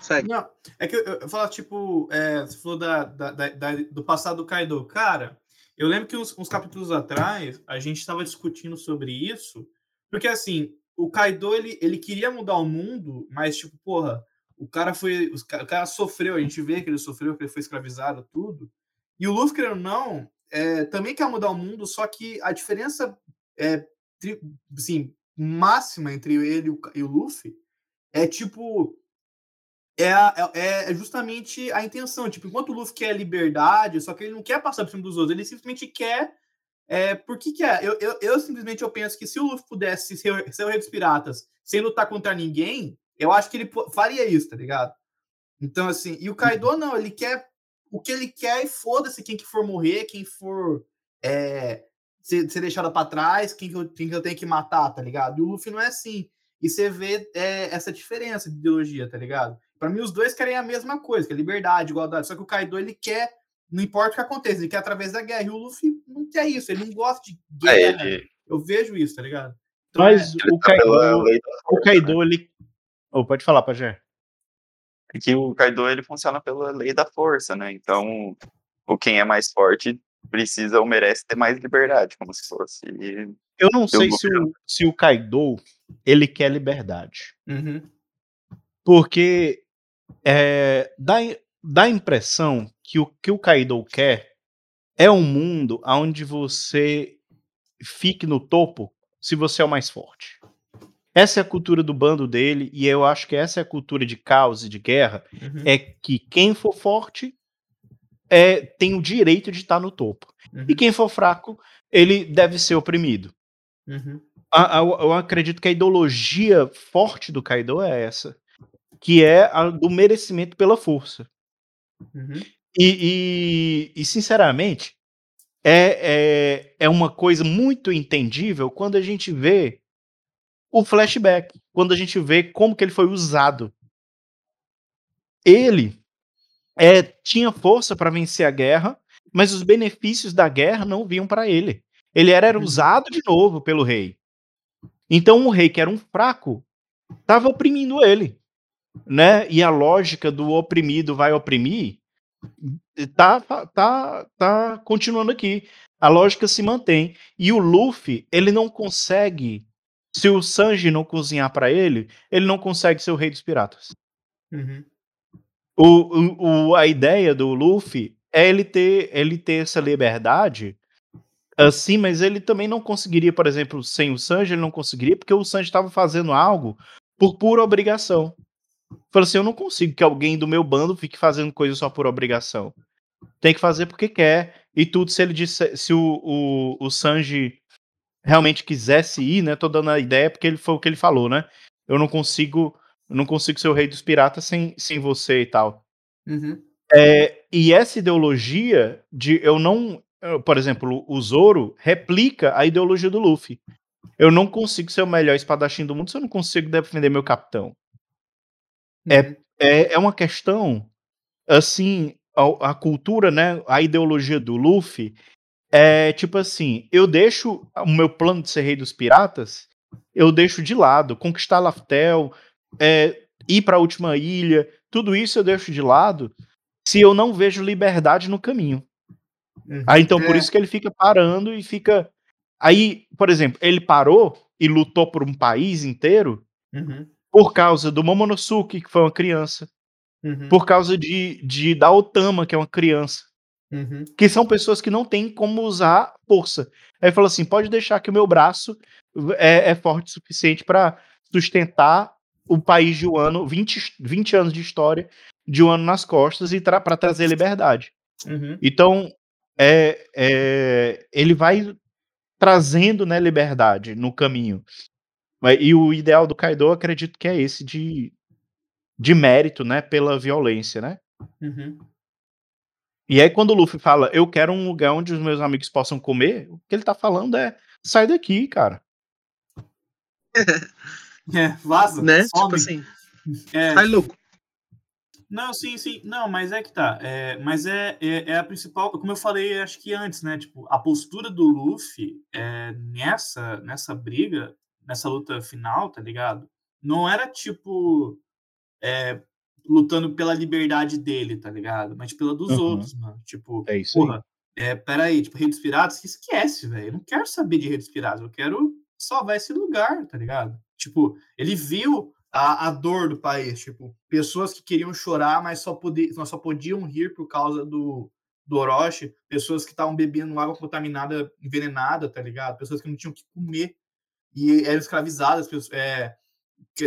Segue. Não, é que eu, eu, eu falo, tipo, é, você falou da, da- da- da- do passado do Kaido. Cara, eu lembro que uns, uns capítulos atrás a gente estava discutindo sobre isso, porque assim, o Kaido ele, ele queria mudar o mundo, mas, tipo, porra, o cara foi. o cara sofreu, a gente vê que ele sofreu, que ele foi escravizado, tudo. E o Luffy, querendo ou não, é, também quer mudar o mundo, só que a diferença é, tri- assim, máxima entre ele e o, Luffy é tipo é, é, é justamente a intenção. Tipo, enquanto o Luffy quer liberdade, só que ele não quer passar por cima dos outros, ele simplesmente quer. É, por que quer? Eu, eu, eu simplesmente eu penso que se o Luffy pudesse ser, o- ser o Rei dos Piratas sem lutar contra ninguém, eu acho que ele faria isso, tá ligado? Então, assim, e o Kaido não, ele quer o que ele quer e foda-se quem que for morrer, quem for é, ser, ser deixado pra trás, quem que, eu, quem que eu tenho que matar, tá ligado? E o Luffy não é assim. E você vê é, essa diferença de ideologia, tá ligado? Pra mim, os dois querem a mesma coisa, que é liberdade, igualdade. Só que o Kaido, ele quer, não importa o que aconteça, ele quer através da guerra. E o Luffy não quer isso, ele não gosta de É, guerra. ele, Eu vejo isso, tá ligado? Então, Mas ele o tá Kaido, o força, né? Kaido, ele. Oh, pode falar, Pajé. É que o Kaido ele funciona pela lei da força, né? Então, o quem é mais forte precisa ou merece ter mais liberdade, como se fosse. E Eu não sei se o, se o Kaido ele quer liberdade. Uhum. Porque é, dá, dá a impressão que o que o Kaido quer é um mundo onde você fique no topo se você é o mais forte. Essa é a cultura do bando dele, e eu acho que essa é a cultura de caos e de guerra, Uhum. é que quem for forte é, tem o direito de estar no topo. Uhum. E quem for fraco, ele deve ser oprimido. Uhum. A- a- eu acredito que a ideologia forte do Kaido é essa, que é a do merecimento pela força. Uhum. E, e- e, sinceramente, é, é, é uma coisa muito entendível quando a gente vê o flashback, quando a gente vê como que ele foi usado. Ele é, tinha força para vencer a guerra, mas os benefícios da guerra não vinham para ele. Ele era, era Uhum. usado de novo pelo rei. Então o rei, que era um fraco, estava oprimindo ele. Né? E a lógica do oprimido vai oprimir tá, tá, tá, tá continuando aqui. A lógica se mantém. E o Luffy, ele não consegue. Se o Sanji não cozinhar para ele, ele não consegue ser o rei dos piratas. Uhum. O, o, o- a ideia do Luffy é ele ter, ele ter essa liberdade assim, mas ele também não conseguiria, por exemplo, sem o Sanji, ele não conseguiria, porque o Sanji estava fazendo algo por pura obrigação. Falou assim: eu não consigo que alguém do meu bando fique fazendo coisa só por obrigação. Tem que fazer porque quer. E tudo, se ele disse, se o, o, o Sanji realmente quisesse ir, né? Tô dando a ideia porque ele foi o que ele falou, né? Eu não consigo, eu não consigo ser o rei dos piratas sem, sem você e tal. Uhum. É, e essa ideologia de eu não. eu, Por exemplo, o Zoro replica a ideologia do Luffy. Eu não consigo ser o melhor espadachim do mundo se eu não consigo defender meu capitão. É- Uhum. É, é uma questão, assim, a, a cultura, né? A ideologia do Luffy é tipo assim: eu deixo o meu plano de ser rei dos piratas, eu deixo de lado, conquistar Laftel, é, ir para a última ilha, tudo isso eu deixo de lado se eu não vejo liberdade no caminho. Uhum. Aí então por É. isso que ele fica parando e fica. Aí, por exemplo, ele parou e lutou por um país inteiro Uhum. por causa do Momonosuke, que foi uma criança, Uhum. por causa de, de da Otama, que é uma criança, Uhum. que são pessoas que não têm como usar força. Aí falou assim: pode deixar que o meu braço é, é forte o suficiente para sustentar o país de um ano, 20, 20 anos de história de um ano nas costas e tra para trazer liberdade. Uhum. Então, é, é, ele vai trazendo né, liberdade no caminho. E o ideal do Kaido, acredito que é esse de, de mérito, né, pela violência, né? Uhum. E aí quando o Luffy fala, eu quero um lugar onde os meus amigos possam comer, o que ele tá falando é, sai daqui, cara. É, vaza. Né? some. Tipo assim, É, sai louco. Não, sim, sim. Não, mas é que tá. É, mas é, é, é a principal. Como eu falei, acho que antes, né? Tipo, a postura do Luffy é, nessa, nessa briga, nessa luta final, tá ligado? Não era tipo. é, lutando pela liberdade dele, tá ligado? Mas pela dos Uhum. outros, mano. Tipo, É isso aí. porra, é, peraí, tipo, Rei dos Piratas, que esquece, velho. Eu não quero saber de Rei dos Piratas, eu quero salvar esse lugar, tá ligado? Tipo, ele viu a, a dor do país, tipo, pessoas que queriam chorar, mas só, mas só podiam rir por causa do, do Orochi, pessoas que estavam bebendo água contaminada, envenenada, tá ligado? Pessoas que não tinham o que comer e eram escravizadas, pessoas, é,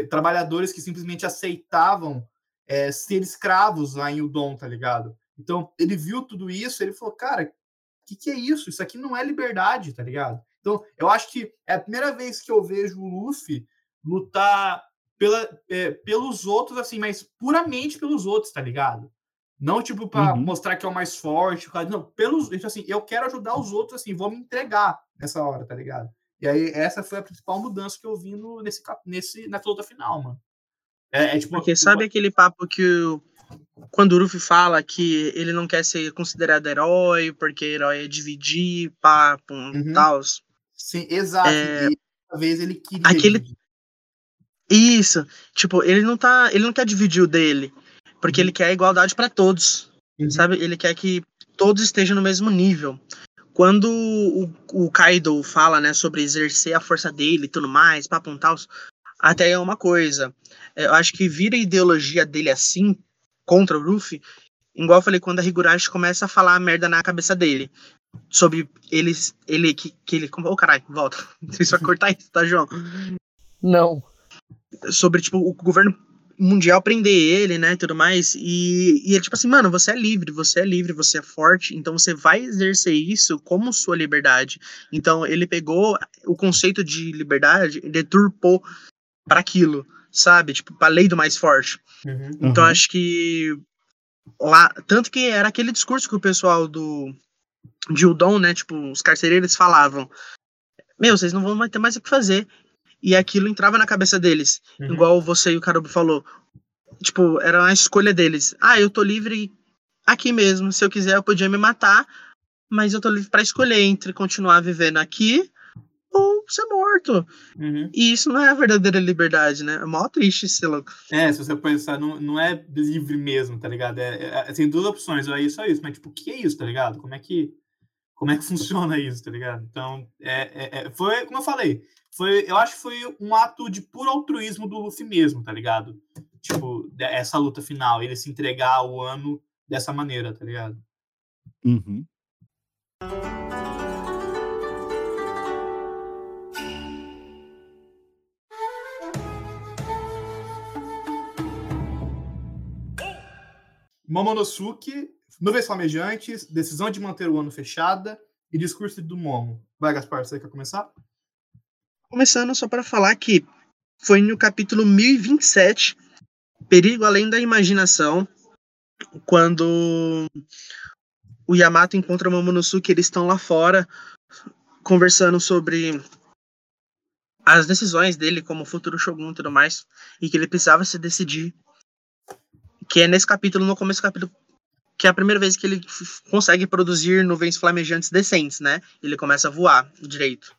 trabalhadores que simplesmente aceitavam é, ser escravos lá em Udon, tá ligado? Então, ele viu tudo isso, ele falou, cara, o que, que é isso? Isso aqui não é liberdade, tá ligado? Então, eu acho que é a primeira vez que eu vejo o Luffy lutar pela, é, pelos outros, assim, mas puramente pelos outros, tá ligado? Não, tipo, pra Uhum. mostrar que é o mais forte, não, pelos, tipo assim, eu quero ajudar os outros, assim, vou me entregar nessa hora, tá ligado? E aí, essa foi a principal mudança que eu vi no, nesse, nesse, nessa luta final, mano. É, é tipo. Porque sabe aquele papo que o, quando o Luffy fala que ele não quer ser considerado herói, porque herói é dividir, papo, Uhum. tal. Sim, exato. É, E dessa vez ele queria. aquele- dividir. Isso. Tipo, ele não tá. Ele não quer dividir o dele. Porque ele quer a igualdade pra todos. Uhum. Sabe? Ele quer que todos estejam no mesmo nível. Quando o, o Kaido fala, né, sobre exercer a força dele e tudo mais, papo e tal, até é uma coisa. É, Eu acho que vira a ideologia dele assim, contra o Luffy, igual eu falei, quando a Higurashi começa a falar merda na cabeça dele. Sobre eles, ele, que, que ele. Ô, caralho, volta. Você vai cortar isso, tá, João? Não. sobre, tipo, o governo mundial prender ele, né, e tudo mais, e, e ele, tipo assim, mano, você é livre, você é livre, você é forte, então você vai exercer isso como sua liberdade. Então, ele pegou o conceito de liberdade e deturpou para aquilo, sabe? Tipo, pra lei do mais forte. Uhum. Então, Uhum. acho que lá, tanto que era aquele discurso que o pessoal do de Udon, né, tipo, os carcereiros falavam, meu, vocês não vão ter mais o que fazer. E aquilo entrava na cabeça deles. Uhum. Igual você e o Carubo falou. Tipo, era uma escolha deles. Ah, eu tô livre aqui mesmo. Se eu quiser, eu podia me matar. Mas eu tô livre pra escolher entre continuar vivendo aqui ser morto. Uhum. E isso não é a verdadeira liberdade, né? É mó triste ser louco. É, se você pensar, não, não é livre mesmo, tá ligado? É, é- tem duas opções, é isso, é isso. Mas, tipo, o que é isso, tá ligado? Como é que, como é que funciona isso, tá ligado? Então, é, é- é- foi, como eu falei, foi, eu acho que foi um ato de puro altruísmo do Luffy mesmo, tá ligado? Tipo, essa luta final, ele se entregar ao ano dessa maneira, tá ligado? Uhum. Momonosuke, nuvens flamejantes, decisão de manter o ano fechada e discurso do Momo. Vai, Gaspar, você quer começar? Começando só pra falar que foi no capítulo 1027, Perigo Além da Imaginação, quando o Yamato encontra o Momonosuke, eles estão lá fora conversando sobre as decisões dele como futuro Shogun e tudo mais, e que ele precisava se decidir. Que é nesse capítulo, no começo do capítulo, que é a primeira vez que ele consegue produzir nuvens flamejantes decentes, né? Ele começa a voar direito.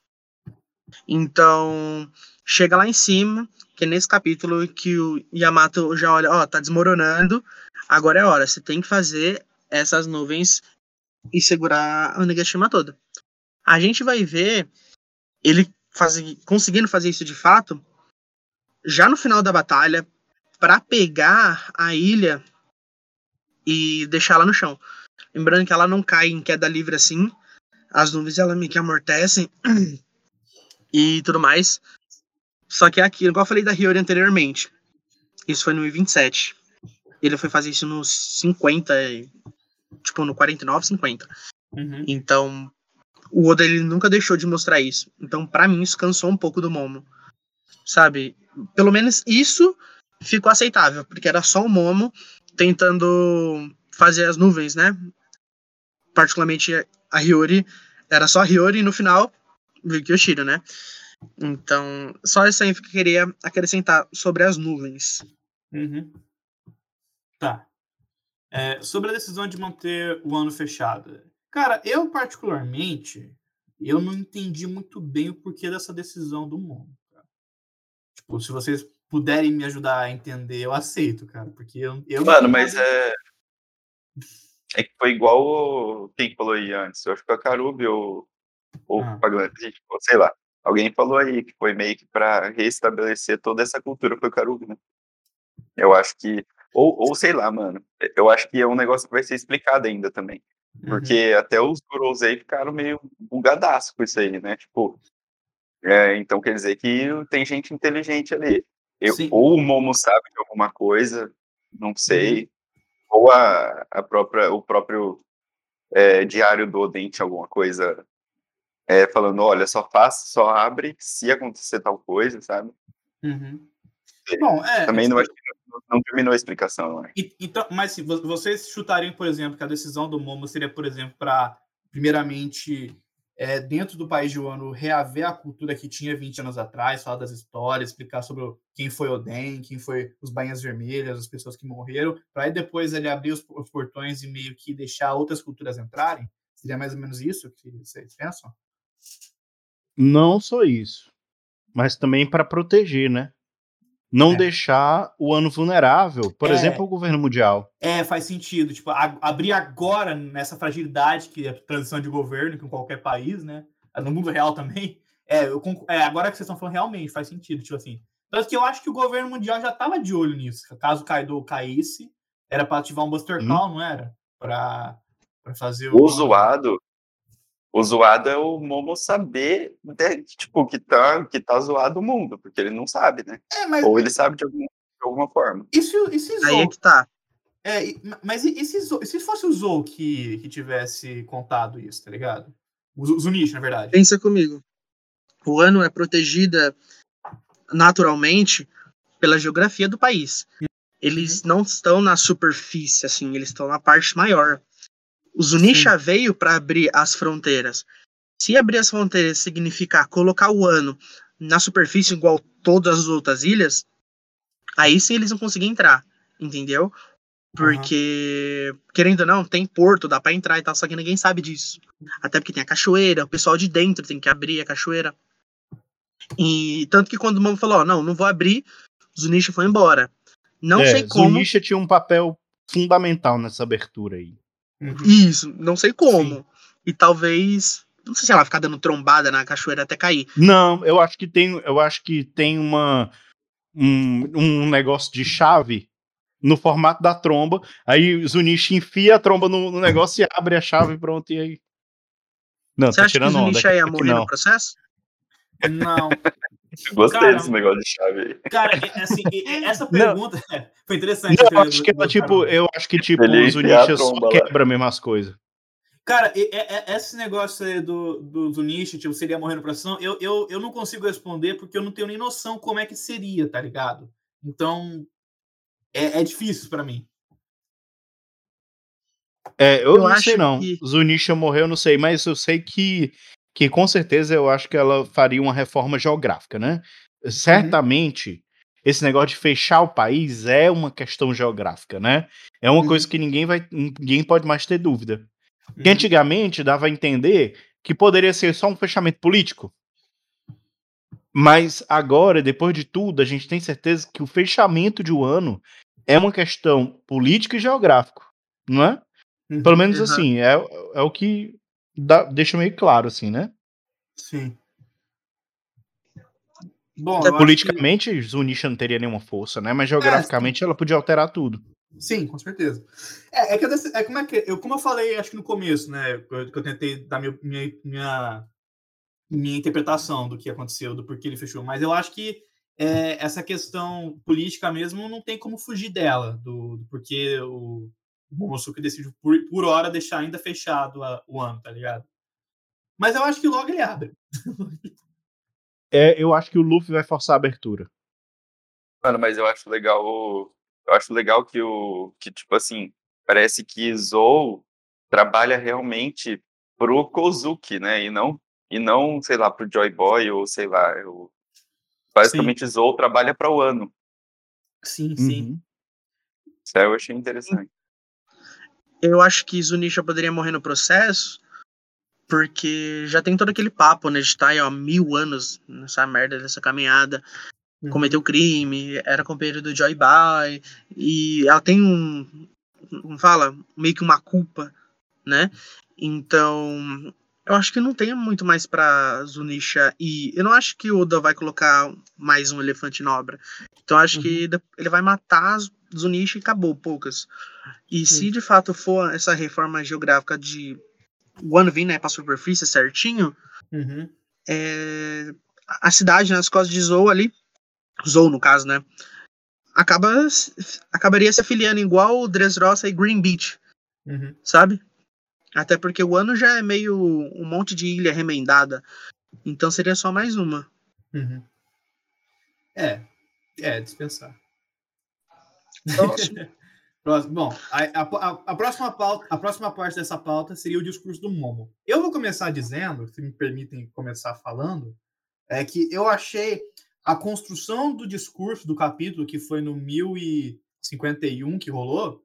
Então, chega lá em cima, que é nesse capítulo que o Yamato já olha, ó, tá desmoronando, agora é hora, você tem que fazer essas nuvens e segurar a Onigashima toda. A gente vai ver ele faz, conseguindo fazer isso de fato já no final da batalha para pegar a ilha e deixar ela no chão. Lembrando que ela não cai em queda livre assim, as nuvens ela meio que amortecem e tudo mais. Só que é aquilo, igual eu falei da Hiyori anteriormente. Isso foi no 27. Ele foi fazer isso nos 50, e- tipo no 49, 50. Uhum. Então, o Oda ele nunca deixou de mostrar isso. Então, pra mim, isso cansou um pouco do Momo. Sabe? Pelo menos isso ficou aceitável, porque era só o Momo tentando fazer as nuvens, né? Particularmente a Hiyori. Era só a Hiyori e no final veio Kyoshiro, né? Então, só isso aí que eu queria acrescentar sobre as nuvens. Uhum. Tá. É, sobre a decisão de manter o ano fechado. Cara, eu particularmente, eu não entendi muito bem o porquê dessa decisão do. Cara. Tipo, se vocês puderem me ajudar a entender, eu aceito, cara. Porque eu, eu Mano, mas nada- é. É que foi igual o... quem falou aí antes. Eu acho que a Karubi ou ou Ah. Pagante, tipo, sei lá. Alguém falou aí que foi meio que pra restabelecer toda essa cultura foi o Karubi, né? Eu acho que. Ou, ou sei lá, mano. Eu acho que é um negócio que vai ser explicado ainda também. Uhum. Porque até os Gurosei ficaram meio bugadaço com isso aí, né? Tipo, é, então quer dizer que tem gente inteligente ali. Eu- ou o Momo sabe de alguma coisa, não sei. Ou a, a própria, o próprio é, diário do Oden tinha alguma coisa é, falando, olha, só faz, só abre se acontecer tal coisa, sabe? Uhum. Bom, é. Também não, que não, não terminou a explicação, acho. E- Então, mas se vo- vocês chutariam, por exemplo, que a decisão do Momo seria, por exemplo, para, primeiramente, é, dentro do país de Wano, reaver a cultura que tinha 20 anos atrás, falar das histórias, explicar sobre quem foi Oden, quem foi os Bainhas Vermelhas, as pessoas que morreram, para aí depois ele abrir os, os portões e meio que deixar outras culturas entrarem? Seria mais ou menos isso que vocês pensam? Não só isso, mas também para proteger, né? Não É. deixar o ano vulnerável, por É. exemplo, o governo mundial. É, faz sentido. Tipo, a- abrir agora nessa fragilidade que é a transição de governo com qualquer país, né? No mundo real também. É, eu é, agora que vocês estão falando realmente faz sentido, tipo assim. Tanto que eu acho que o governo mundial já estava de olho nisso. Caso o Kaido caísse, era para ativar um Buster Hum. Call, não era? Para para fazer o O zoado, o zoado é o Momo saber, né, tipo, que tá, que tá zoado o mundo, porque ele não sabe, né? É, mas Ou ele sabe de alguma, de alguma forma. e se, e se Aí é Zou- que tá. é, mas e, e se, Zou- e se fosse o Zou que, que tivesse contado isso, tá ligado? O Zu- Zunichi, na verdade. Pensa comigo. O ano é protegida naturalmente pela geografia do país. Eles não estão na superfície, assim, eles estão na parte maior. O Zunisha veio para abrir as fronteiras. Se abrir as fronteiras significar colocar o ano na superfície igual todas as outras ilhas, aí sim eles vão conseguir entrar, entendeu? Porque, querendo ou não, tem porto, dá pra entrar e tal, só que ninguém sabe disso. Até porque tem a cachoeira, o pessoal de dentro tem que abrir a cachoeira. E tanto que quando o Momo falou, ó, não, não vou abrir, o Zunisha foi embora. Não é, sei como. Zunisha tinha um papel fundamental nessa abertura aí. Uhum. Isso, não sei como. Sim. E talvez. Não sei se ela ficar dando trombada na cachoeira até cair. Não, eu acho que tem, eu acho que tem uma um, um negócio de chave no formato da tromba. Aí o Zunichi enfia a tromba no, no negócio e abre a chave e pronto. E aí. Não, Você tá acha que o tirando onda. Zunisha ia aqui morrer não. no processo? Não, Gostei Cara, desse negócio de chave aí. cara, é- assim, essa pergunta foi interessante. Não, eu entendeu? acho que ela, Do- do tipo, eu acho que tipo, Ele o ia enfiar a Zunisha só quebra mesmo as coisas. Cara, e- e- e- esse negócio aí do, do Zunichi, tipo, seria morrer no processo, eu, eu, eu não consigo responder porque eu não tenho nem noção como é que seria, tá ligado? Então, é, é difícil pra mim. É, eu, Eu não acho sei não. que- Zunisha morreu, eu não sei, mas eu sei que, que com certeza eu acho que ela faria uma reforma geográfica, né? Certamente, esse negócio de fechar o país é uma questão geográfica, né? É uma Uhum. coisa que ninguém vai, ninguém pode mais ter dúvida. Uhum. antigamente dava a entender que poderia ser só um fechamento político. Mas agora, depois de tudo, a gente tem certeza que o fechamento de um ano é uma questão política e geográfico, não é? Uhum. Pelo menos Uhum. assim, é, é o que dá- deixa meio claro, assim, né? Sim. Bom, Até eu acho que- Politicamente, Zunisha não teria nenhuma força, né? Mas geograficamente ela podia alterar tudo. Sim, com certeza. É, é que eu, é como é que eu, como eu falei, acho que no começo, né, que eu, eu tentei dar minha, minha, minha, minha interpretação do que aconteceu, do porquê ele fechou, mas eu acho que é, essa questão política mesmo não tem como fugir dela, do, do porquê o, o Momosuke decidiu por, por hora deixar ainda fechado a- o ano, tá ligado? Mas eu acho que logo ele abre. É, eu acho que o Luffy vai forçar a abertura. Mano, mas eu acho legal. Eu acho legal que o. Que, tipo assim, parece que Zou trabalha realmente pro Kozuki, né? E não, e não, sei lá, pro Joy Boy, ou sei lá. O... Basicamente, Zou trabalha para o ano. Sim, sim. Uhum. Isso aí eu achei interessante. Eu acho que Zunisha poderia morrer no processo, porque já tem todo aquele papo, né? De estar aí, ó, mil anos nessa merda dessa caminhada. Uhum. Cometeu crime, era companheiro do Joy Boy, e ela tem um. Como fala? Meio que uma culpa, né? Então. Eu acho que não tem muito mais pra Zunisha e eu não acho que o Oda vai colocar mais um elefante na obra. Então eu acho que de- ele vai matar as Zunisha e acabou, poucas. E se de fato for essa reforma geográfica de One vir, né, pra superfície certinho, Uhum. é, a cidade nas costas de Zou ali, Zou no caso, né, acaba, acabaria se afiliando igual o Dressrosa e Green Beach, Uhum. sabe? Até porque o ano já é meio um monte de ilha remendada, então seria só mais uma. Uhum. É, é, dispensar. Próximo. Próximo. Bom, a, a, a- próxima pauta, a próxima parte dessa pauta seria o discurso do Momo. Eu vou começar dizendo, se me permitem começar falando, é que eu achei a construção do discurso do capítulo, que foi no 1051 que rolou,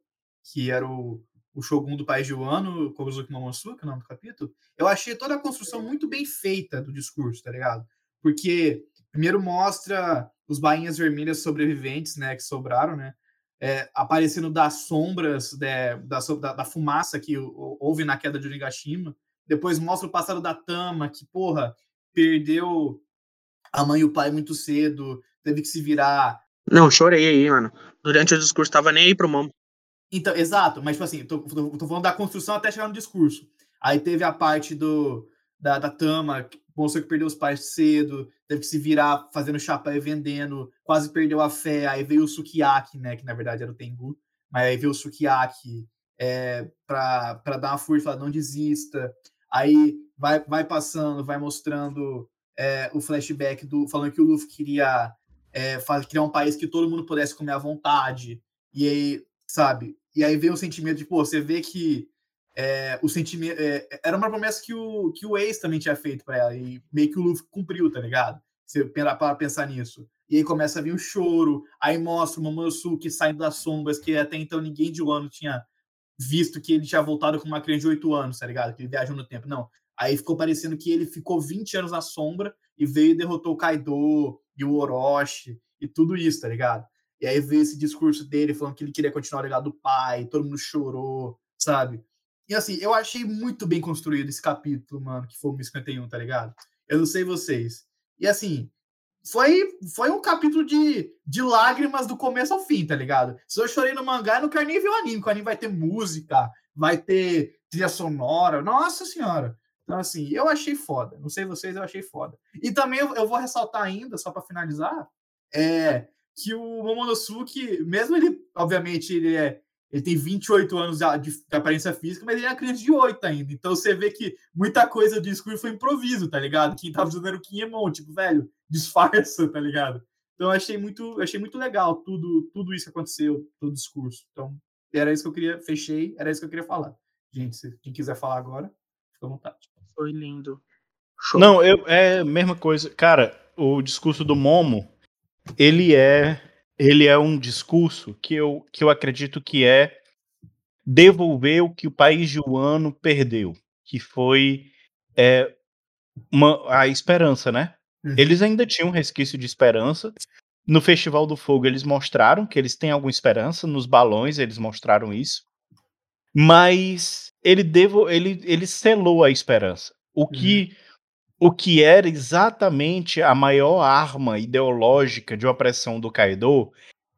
que era o, o Shogun do país de Wano, Kozuki Momosuke, o nome do capítulo, eu achei toda a construção muito bem feita do discurso, tá ligado? Porque primeiro mostra os bainhas vermelhas sobreviventes, né, que sobraram, né, é, aparecendo das sombras né, da, da, da fumaça que houve na queda de Onigashima. Depois mostra o passado da Tama, que, porra, perdeu a mãe e o pai muito cedo, teve que se virar. Não, chorei aí, mano. Durante o discurso tava nem aí pro Momo. Então, exato, mas, tipo assim, tô, tô, tô falando da construção até chegar no discurso. Aí teve a parte do, da, da Tama, que mostrou que perdeu os pais cedo, teve que se virar fazendo chapéu e vendendo, quase perdeu a fé. Aí veio o Sukiyaki, né, que na verdade era o Tengu, mas aí veio o Sukiyaki é, pra dar uma força, não desista. Aí vai, vai passando, vai mostrando é, o flashback do falando que o Luffy queria é, faz- criar um país que todo mundo pudesse comer à vontade. E aí, sabe? E aí vem o sentimento de, pô, você vê que é, o sentimento. é, era uma promessa que o, que o ex também tinha feito pra ela. E meio que o Luffy cumpriu, tá ligado? Você para para pensar nisso. E aí começa a vir o choro, aí mostra o Momonosuke saindo das sombras, que até então ninguém de Wano tinha visto que ele tinha voltado com uma criança de 8 anos, tá ligado? Que ele viajou no tempo. Não. Aí ficou parecendo que ele ficou 20 anos na sombra e veio e derrotou o Kaido e o Orochi e tudo isso, tá ligado? E aí veio esse discurso dele falando que ele queria continuar o legado do pai, todo mundo chorou, sabe? E assim, eu achei muito bem construído esse capítulo, mano, que foi o 1051, tá ligado? Eu não sei vocês. E assim, foi, foi um capítulo de, de lágrimas do começo ao fim, tá ligado? Se eu chorei no mangá, eu não quero nem ver o anime, porque o anime vai ter música, vai ter trilha sonora, nossa senhora. Então, assim, eu achei foda. Não sei vocês, eu achei foda. E também eu, eu vou ressaltar ainda, só para finalizar, é que o Momonosuke, mesmo ele, obviamente, ele é ele tem 28 anos de, de, de aparência física, mas ele é uma criança de 8 ainda. Então você vê que muita coisa do discurso foi improviso, tá ligado? Quem tava era o Kinemon, tipo, velho, disfarça, tá ligado? Então eu achei muito, achei muito legal tudo, tudo isso que aconteceu, todo o discurso. Então, era isso que eu queria, fechei, era isso que eu queria falar. Gente, se quem quiser falar agora, fica à vontade. Foi lindo. Show. Não, eu, é a mesma coisa. Cara, o discurso do Momo, ele é ele é um discurso que eu, que eu acredito que é devolver o que o país juano perdeu, que foi é, uma, a esperança, né? Uhum. Eles ainda tinham um resquício de esperança. No Festival do Fogo eles mostraram que eles têm alguma esperança, nos balões eles mostraram isso. Mas ele devo, ele, ele selou a esperança. O que o que era exatamente a maior arma ideológica de opressão do Kaido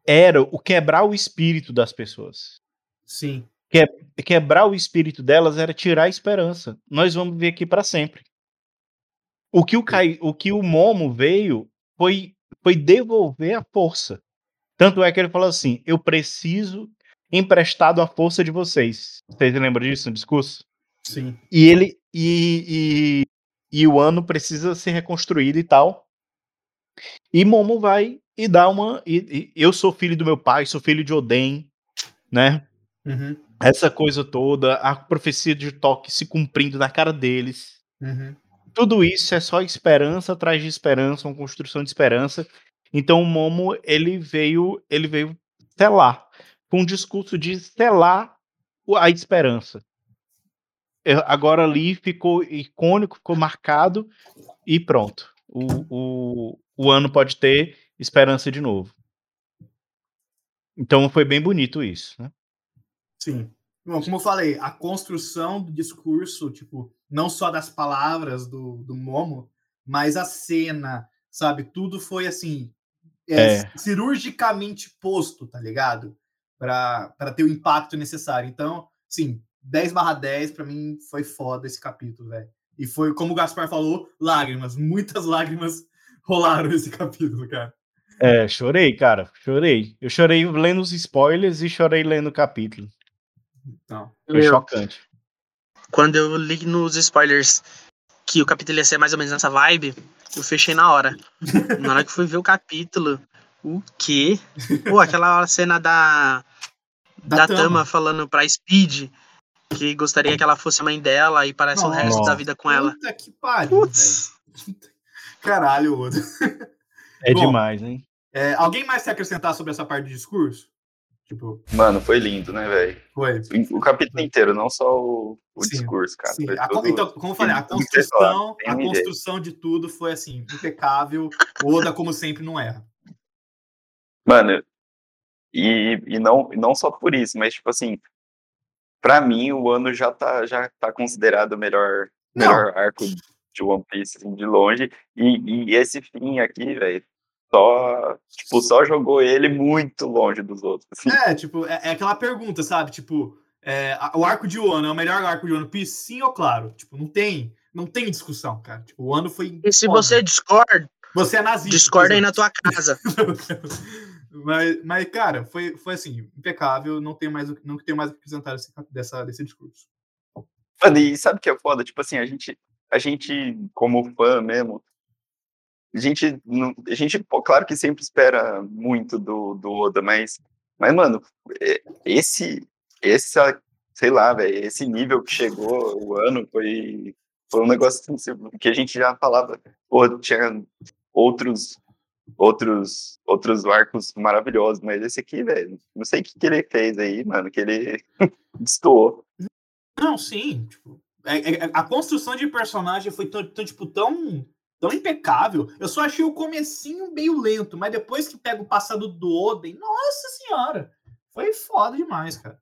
era o quebrar o espírito das pessoas. Sim. Quebrar o espírito delas era tirar a esperança. Nós vamos viver aqui para sempre. O que o, Kai, o que o Momo veio foi, foi devolver a força. Tanto é que ele falou assim: eu preciso emprestado a força de vocês. Vocês lembram disso no discurso? Sim. E ele e, e, o ano precisa ser reconstruído e tal. E Momo vai e dá uma. E, e eu sou filho do meu pai, sou filho de Oden, né? Uhum. Essa coisa toda, a profecia de Toque se cumprindo na cara deles. Uhum. Tudo isso é só esperança atrás de esperança, uma construção de esperança. Então o Momo ele veio, ele veio selar com um discurso de selar a esperança. Agora ali ficou icônico, ficou marcado e pronto. O, o, o ano pode ter esperança de novo. Então foi bem bonito isso. Né? Sim. Bom, como eu falei, a construção do discurso, tipo, não só das palavras do, do Momo, mas a cena, sabe? Tudo foi assim, é, É. cirurgicamente posto, tá ligado? Pra ter o impacto necessário. Então, sim, 10 barra 10 pra mim foi foda esse capítulo, velho. E foi, como o Gaspar falou, lágrimas. Muitas lágrimas rolaram nesse capítulo, cara. É, chorei, cara, chorei. Eu chorei lendo os spoilers e chorei lendo o capítulo. Então, Foi Meu, chocante. Quando eu li nos spoilers que o capítulo ia ser mais ou menos nessa vibe, eu fechei na hora. Na hora que fui ver o capítulo, o quê? Pô, aquela cena da, da, Tama. falando pra Speed que gostaria que ela fosse a mãe dela e parece o Nossa. resto da vida com ela. Puta que pariu, Putz. Caralho, Oda. É Bom, demais, hein? É, alguém mais quer acrescentar sobre essa parte de discurso? Tipo, Mano, foi lindo, né, velho? foi. O capítulo inteiro, não só o, o Sim, discurso, cara. Sim. A tudo- então, como eu falei, a construção, a construção de tudo foi assim, impecável. O Oda, como sempre, não erra. Mano, e, e, não, e não só por isso, mas tipo assim, pra mim o ano já tá, já tá considerado o melhor, Não. melhor arco de One Piece, assim, de longe. E, e esse fim aqui, velho, só, tipo, só jogou ele muito longe dos outros. assim. É, tipo, é, é aquela pergunta, sabe? Tipo, é, o arco de Wano é o melhor arco de One Piece? Sim ou claro? Tipo, não tem, não tem discussão, cara. Tipo, o ano foi. E se foda. você discorda, Você é nazista. discorda aí na tua casa. mas, mas, cara, foi, foi assim, impecável. Não tem mais, não tem mais o que apresentar desse, dessa, desse discurso. Mano, e sabe o que é foda? Tipo assim, a gente, a gente como fã mesmo, a gente, a gente, pô, claro que sempre espera muito do, do Oda, mas, mas mano, é- esse, essa, sei lá, velho, esse nível que chegou o ano foi, foi um negócio assim, que a gente já falava, pô, tinha outros, outros, outros arcos maravilhosos, mas esse aqui, velho, não sei o que, que ele fez aí, mano, que ele destoou. Não, sim. Tipo, é- é- a construção de personagem foi tão, tão, tipo, tão, tão impecável. Eu só achei o comecinho meio lento, mas depois que pega o passado do Oden, nossa senhora, foi foda demais, cara.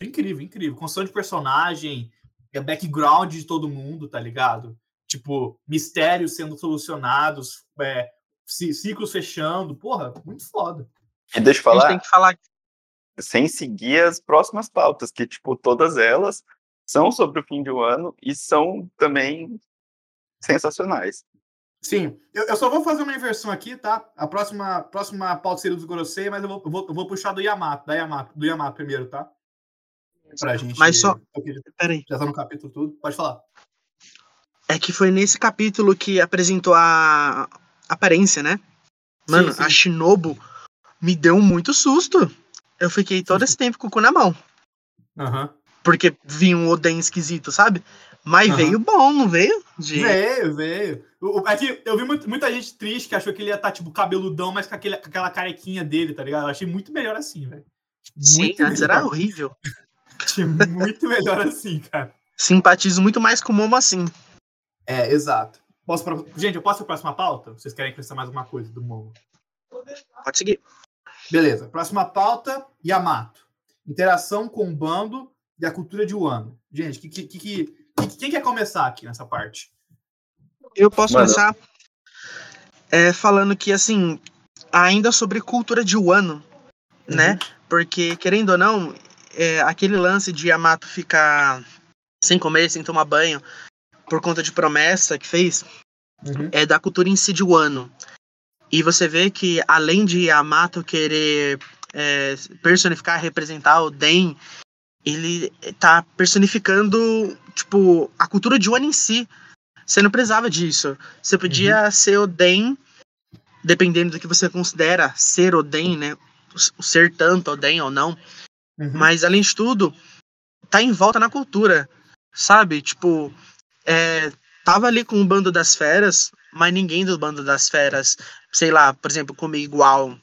Incrível, incrível. Construção de personagem, é background de todo mundo, tá ligado? Tipo, mistérios sendo solucionados, é, ciclos fechando, porra, muito foda. E deixa eu A gente falar, tem que falar sem seguir as próximas pautas, que, tipo, todas elas são sobre o fim de um ano e são também sensacionais. Sim, eu, eu só vou fazer uma inversão aqui, tá? A próxima, próxima pauta seria dos Gorosei, mas eu vou, eu vou, eu vou puxar do Yamato, da Yamato, do Yamato primeiro, tá? Pra gente. Mas só- Peraí. Já tá no capítulo tudo. Pode falar. É que foi nesse capítulo que apresentou a aparência, né? Mano, sim. a Shinobu me deu muito susto. Eu fiquei todo esse tempo com o cu na mão. Aham. porque vinha um Oden esquisito, sabe? Mas Aham. veio bom, não veio? De... Veio, veio. É que eu vi muita gente triste que achou que ele ia estar, tipo, cabeludão, mas com, aquele, com aquela carequinha dele, tá ligado? Eu achei muito melhor assim, velho. Sim, antes era horrível. Achei muito melhor assim, cara. Simpatizo muito mais com o Momo assim. É, exato. Posso pra- Gente, eu posso ir pra próxima pauta? Vocês querem acrescentar mais alguma coisa do Momo? Pode seguir. Beleza. Próxima pauta, Yamato. Interação com o bando e a cultura de Wano. Gente, que, que, que, que- quem quer começar aqui nessa parte? Eu posso Mano. começar é, falando que, assim, ainda sobre cultura de Wano, né? Porque, querendo ou não, é, aquele lance de Yamato ficar sem comer, sem tomar banho, por conta de promessa que fez, Uhum. é da cultura em si de Wano. E você vê que, além de Yamato querer é, personificar, representar o Den, ele tá personificando, tipo, a cultura de Wano em si. Você não precisava disso. Você podia ser o Den, dependendo do que você considera ser o Den, né? O ser tanto o Den ou não. Uhum. Mas, além de tudo, tá em volta na cultura, sabe? Tipo, é, tava ali com o bando das feras, mas ninguém do bando das feras, sei lá, por exemplo, comia igual.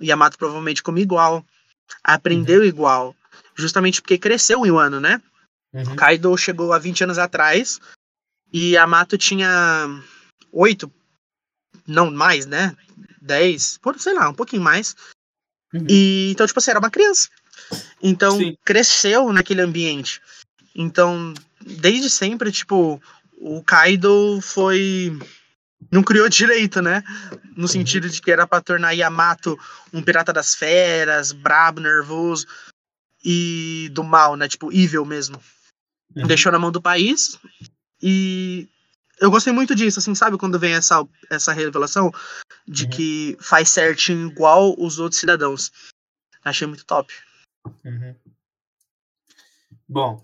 Yamato provavelmente comia igual. Aprendeu igual. Justamente porque cresceu em Wano, né? Uhum. Kaido chegou há 20 anos atrás e Yamato tinha 8, não mais, né? 10, por, sei lá, um pouquinho mais. Uhum. E então, tipo assim, era uma criança. Então, Sim. cresceu naquele ambiente. Então, desde sempre, tipo, o Kaido foi. Não criou direito, né? No Uhum. sentido de que era pra tornar Yamato um pirata das feras, brabo, nervoso e do mal, né? Tipo, evil mesmo Uhum. deixou na mão do país e eu gostei muito disso, assim, sabe? Quando vem essa, essa revelação de Uhum. que faz certinho igual os outros cidadãos. Achei muito top. Uhum. Bom,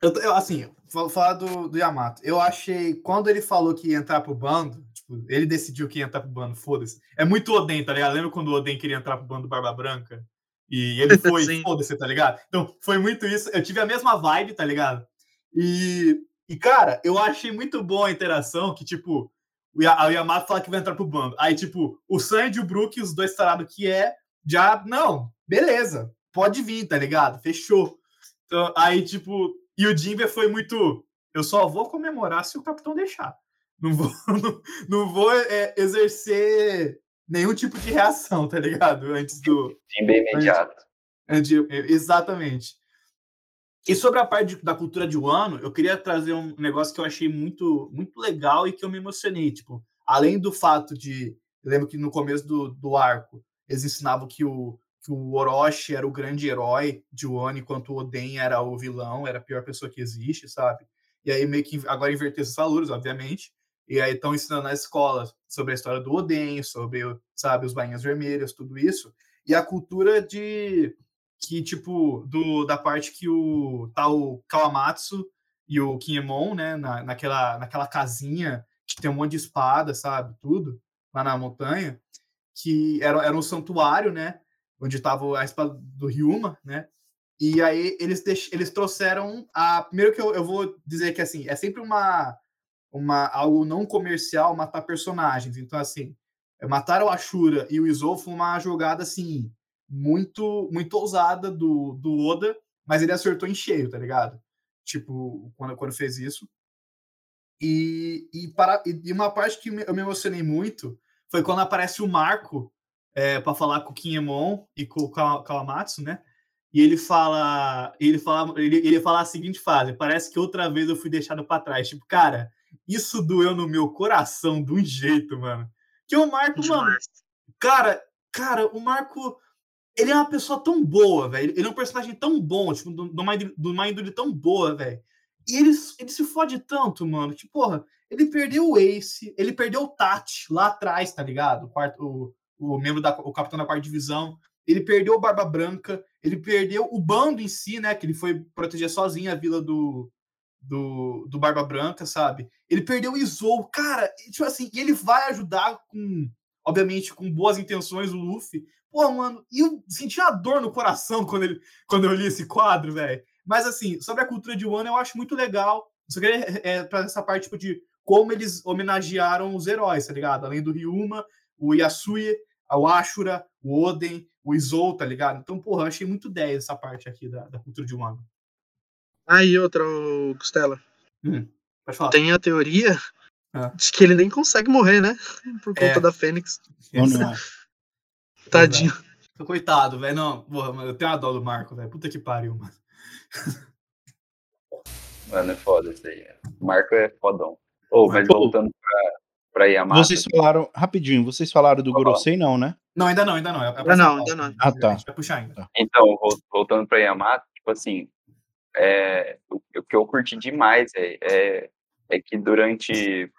eu, eu, assim, vou falar do, do Yamato. Eu achei, quando ele falou que ia entrar pro bando, tipo, ele decidiu que ia entrar pro bando, foda-se. É muito Oden, tá ligado? Lembra quando o Oden queria entrar pro bando do Barba Branca? E ele foi, foda-se, tá ligado? Então, foi muito isso. Eu tive a mesma vibe, tá ligado? E, e cara, eu achei muito boa a interação que, tipo, o Yamato fala que vai entrar pro bando. Aí, tipo, o Sandy e o Brook, os dois tarados que é, já, não, beleza, pode vir, tá ligado? Fechou. Então, aí, tipo, e o Jimbe foi muito. Eu só vou comemorar se o capitão deixar. Não vou, não, não vou é, exercer nenhum tipo de reação, tá ligado? Antes do. Fim bem imediato. antes de- exatamente. E sobre a parte de- da cultura de Wano, eu queria trazer um negócio que eu achei muito, muito legal e que eu me emocionei. Tipo, além do fato de. Eu lembro que no começo do, do arco, eles ensinavam que o, que o Orochi era o grande herói de Wano, enquanto o Oden era o vilão, era a pior pessoa que existe, sabe? E aí meio que agora inverter esses valores, obviamente. E aí estão ensinando na escola sobre a história do Oden, sobre, sabe, os bainhas vermelhas, tudo isso. E a cultura de que, tipo, do, da parte que o tá o Kawamatsu e o Kinemon, né, na, naquela, naquela casinha que tem um monte de espada, sabe, tudo, lá na montanha, que era, era um santuário, né, onde tava a espada do Ryuma, né, e aí eles, deix- eles trouxeram a... Primeiro que eu, eu vou dizer que, assim, é sempre uma, uma algo não comercial matar personagens. Então, assim, matar o Ashura e o Izou foi uma jogada, assim, muito muito ousada do, do Oda, mas ele acertou em cheio, tá ligado? Tipo, quando, quando fez isso. E, e, para, e uma parte que eu me emocionei muito foi quando aparece o Marco é, para falar com o Kinemon e com o Kawa- Kawamatsu, né? E ele fala, ele fala, ele, ele fala a seguinte frase: parece que outra vez eu fui deixado para trás. Tipo, cara, isso doeu no meu coração de um jeito, mano. Que o Marco, mano. Cara, cara, o Marco, ele é uma pessoa tão boa, velho. Ele é um personagem tão bom, tipo, uma índole- de uma índole tão boa, velho. E ele, ele se fode tanto, mano. Que, porra, ele perdeu o Ace, ele perdeu o Tati lá atrás, tá ligado? O, quarto, o, o membro da o capitão da quarta divisão. Ele perdeu o Barba Branca, ele perdeu o bando em si, né? Que ele foi proteger sozinho a vila do, do, do Barba Branca, sabe? Ele perdeu o Izou, cara, tipo assim, ele vai ajudar com, obviamente, com boas intenções o Luffy. Pô, mano, e eu senti uma dor no coração quando, ele, quando eu li esse quadro, velho. Mas, assim, sobre a cultura de Wano, eu acho muito legal. Só queria é, pra essa parte tipo, de como eles homenagearam os heróis, tá ligado? Além do Ryuma, o Yasuye, o Ashura, o Oden, o Izou, tá ligado? Então, porra, eu achei muito 10 essa parte aqui da, da cultura de Wano. Aí outra, ô, Costela. Falar. Tem a teoria Ah. de que ele nem consegue morrer, né? Por conta É. da Fênix. Ou não? Tadinho. Coitado, velho. Não, porra, mano, eu tenho uma dó do Marco, velho. Puta que pariu, mano. Mano, é foda isso aí. O Marco é fodão. Ô, mas Pô. voltando pra, pra Yamato. Vocês falaram, rapidinho, vocês falaram do Fala. Gorosei, não, né? Não, ainda não, ainda não. É, Ainda não, ainda não. Ah, tá. A gente vai puxar ainda. Então, vol- voltando pra Yamato, tipo assim, é, o, o que eu curti demais é, é, é que durante.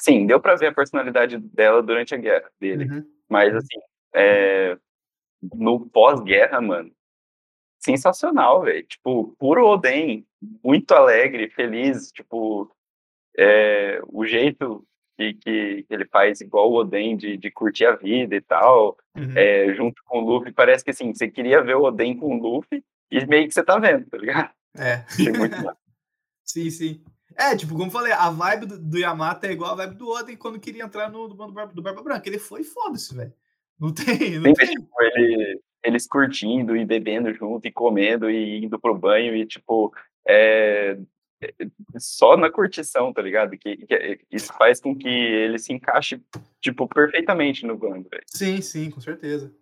Sim, deu pra ver a personalidade dela durante a guerra dele. Uhum. Mas, assim, é, no pós-guerra, mano, sensacional, velho. Tipo, puro Oden, muito alegre, feliz. Tipo, é, o jeito que, que ele faz igual o Oden de, de curtir a vida e tal, Uhum. é, junto com o Luffy, parece que assim, você queria ver o Oden com o Luffy e meio que você tá vendo, tá ligado? É. Sim, sim. É, tipo, como eu falei, a vibe do, do Yamato é igual a vibe do Oden quando queria entrar no do bando Barba- do Barba Branca. Ele foi foda-se, velho. Não tem, não tem. tipo, ele, eles curtindo e bebendo junto e comendo e indo pro banho e, tipo, é, só na curtição, tá ligado? Que, que isso faz com que ele se encaixe, tipo, perfeitamente no bando, velho. Sim, sim, com certeza.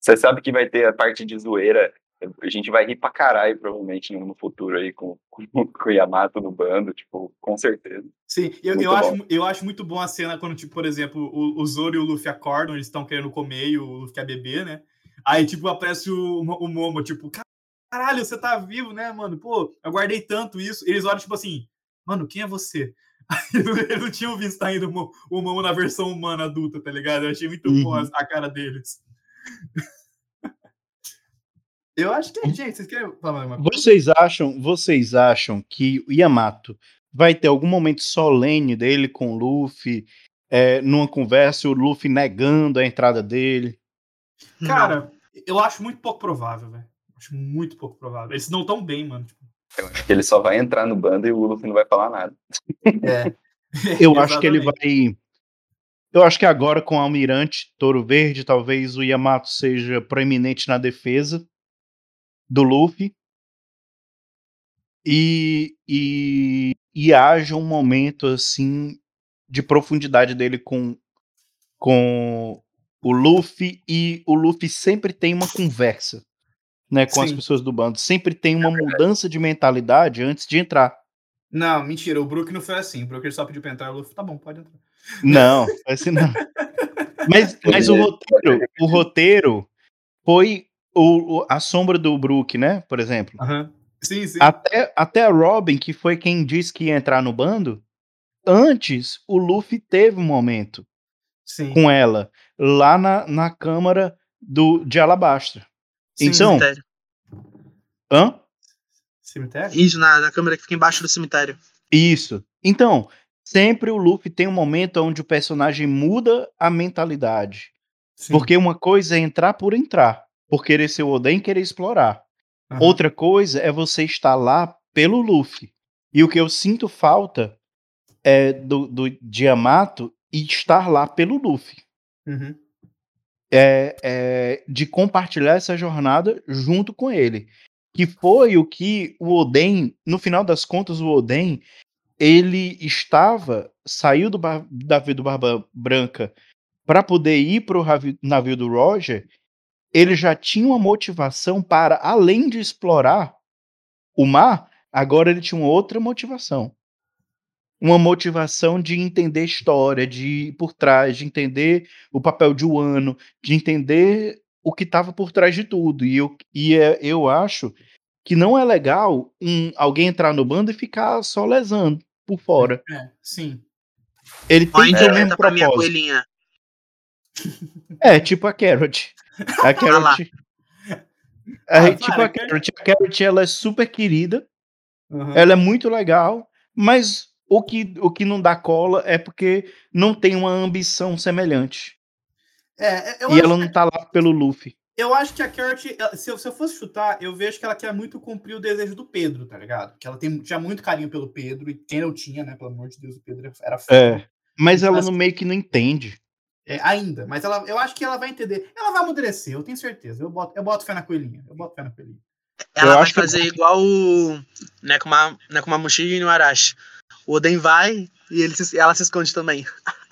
Você sabe que vai ter a parte de zoeira. A gente vai rir pra caralho, provavelmente, no futuro aí, com, com, com o Yamato no bando, tipo, com certeza. Sim, eu, Muito eu, acho, eu acho muito bom a cena quando, tipo, por exemplo, o, o Zoro e o Luffy acordam, eles estão querendo comer e o Luffy quer beber, né? Aí, tipo, aparece o, o Momo, tipo, caralho, você tá vivo, né, mano? Pô, eu guardei tanto isso. Eles olham, tipo assim, mano, quem é você? Eles não tinham visto ainda o, Mo- o Momo na versão humana adulta, tá ligado? Eu achei muito bom a, Uhum. cara deles. Eu acho que, gente, vocês querem falar uma coisa? Vocês acham, vocês acham que o Yamato vai ter algum momento solene dele com o Luffy, é, numa conversa, o Luffy negando a entrada dele? Cara, eu acho muito pouco provável, velho. Acho muito pouco provável. Eles não tão bem, mano. Tipo, Eu acho que ele só vai entrar no bando e o Luffy não vai falar nada. É. Eu acho que ele vai. Eu acho que agora com o Almirante Touro Verde, talvez o Yamato seja proeminente na defesa do Luffy. E, e, e haja um momento assim de profundidade dele com, com o Luffy e o Luffy sempre tem uma conversa né, com as Sim. pessoas do bando. Sempre tem uma mudança de mentalidade antes de entrar. Não, mentira. O Brook não foi assim. O Brook só pediu pra entrar. O Luffy, tá bom, pode entrar. Não, assim não. Mas, mas o roteiro, o roteiro foi o, o- a sombra do Brook, né? Por exemplo. Sim, sim. Até, até a Robin, que foi quem disse que ia entrar no bando, antes o Luffy teve um momento sim. com ela, lá na, na câmara do, de Alabastra. Então- Cemitério. Hã? Cemitério? Isso, na, na câmera que fica embaixo do cemitério. Isso. Então, sempre o Luffy tem um momento onde o personagem muda a mentalidade. Sim. Porque uma coisa é entrar por entrar, por querer ser o Oden e querer explorar. Aham. Outra coisa é você estar lá pelo Luffy. E o que eu sinto falta é do, do Yamato e estar lá pelo Luffy. Uhum. É, é de compartilhar essa jornada junto com ele. Que foi o que o Oden, no final das contas, o Oden, ele estava, saiu do bar- navio do Barba Branca para poder ir para o navio do Roger, ele já tinha uma motivação para, além de explorar o mar, agora ele tinha uma outra motivação. Uma motivação de entender história, de ir por trás, de entender o papel de Wano, de entender o que estava por trás de tudo. E eu, e é- eu acho que não é legal um, alguém entrar no bando e ficar só lesando por fora. É, sim. Ele tem que ter o mesmo entra pra minha propósito. coelhinha. É, tipo a Carrot. A lá. Carrot. Ah, É, tipo para, a Carrot. A Carrot, ela é super querida, Aham. ela é muito legal, mas o que, o que não dá cola é porque não tem uma ambição semelhante. É, eu, e ela não tá lá pelo Luffy. Eu acho que a Carrot, ela- se eu, se eu fosse chutar, eu vejo que ela quer muito cumprir o desejo do Pedro, tá ligado? Que ela tem, tinha muito carinho pelo Pedro, e quem não tinha, né? Pelo amor de Deus, o Pedro era foda. É. Mas ela Mas- no meio que não entende. É, ainda, mas ela, eu acho que ela vai entender. Ela vai amadurecer, eu tenho certeza. Eu boto, eu boto fé na coelhinha. Eu boto fé na coelhinha. Ela Eu vai acho que- fazer igual o Nekuma, Nekumamushi e no Arashi. O Oden vai e ele se- ela se esconde também.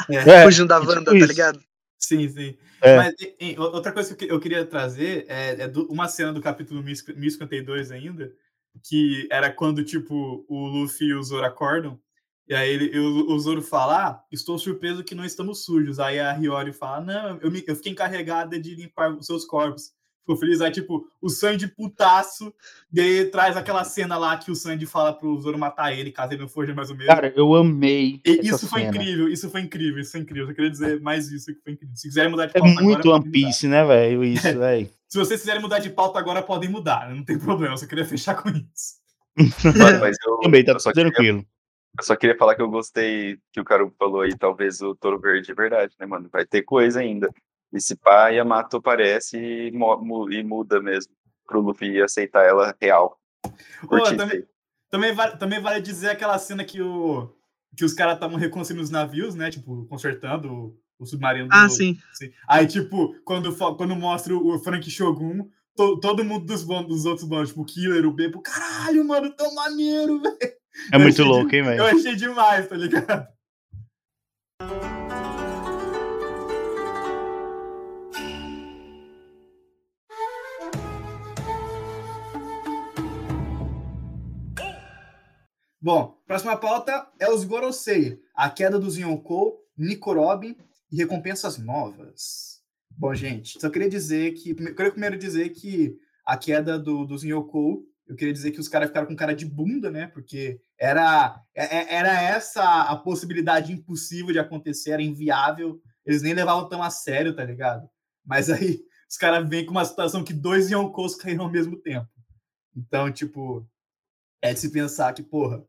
É, fugindo da tipo Wanda, tá ligado? Sim, sim. É. Mas e- e, outra coisa que eu que- eu queria trazer é, é do- uma cena do capítulo 1050 1052 ainda, que era quando, tipo, o Luffy e o Zoro acordam, e aí ele, o, o Zoro fala, ah, estou surpreso que não estamos sujos. Aí a Hiyori fala, não, eu, me- eu fiquei encarregada de limpar os seus corpos. Ficou feliz, aí, tipo, o Sandy putaço, e aí traz aquela cena lá que o Sandy fala pro Zoro matar ele, caso ele não for mais o mesmo. Cara, eu amei. E essa isso foi cena. incrível, isso foi incrível, isso foi incrível. Eu queria dizer mais isso que foi incrível. Se quiserem mudar de É pauta muito agora, One. Piece, né, velho? Isso, velho. Se vocês quiserem mudar de pauta agora, podem mudar, né? não tem problema. Eu só queria fechar com isso. Mas eu, Também tá eu só queria tranquilo. Eu só queria falar que eu gostei que o Caruco falou aí, talvez o Toro Verde é verdade, né, mano? Vai ter coisa ainda. E se pá, Yamato aparece e, mu- e muda mesmo pro Luffy aceitar ela real. Também, também, vale, também vale dizer aquela cena que, o, que os caras estavam reconstruindo os navios, né? Tipo, consertando o, o submarino. Ah, do- sim. assim. Aí, tipo, quando, quando mostra o Frank Shogun, to- todo mundo dos, dos outros bandos, tipo, o Killer, o Beppo, caralho, mano, tão maneiro, velho. É Eu muito louco, hein, Eu velho? achei demais, tá ligado? Bom, próxima pauta é os Gorosei, a queda dos Yonkou, Nico Robin e recompensas novas. Bom, gente, só queria dizer que. Eu queria primeiro dizer que a queda do, dos Yonkou, eu queria dizer que os caras ficaram com cara de bunda, né? Porque era, é- é- era essa a possibilidade impossível de acontecer, era inviável. Eles nem levavam tão a sério, tá ligado? Mas aí os caras vêm com uma situação que dois Yonkous caíram ao mesmo tempo. Então, tipo, é de se pensar que, porra,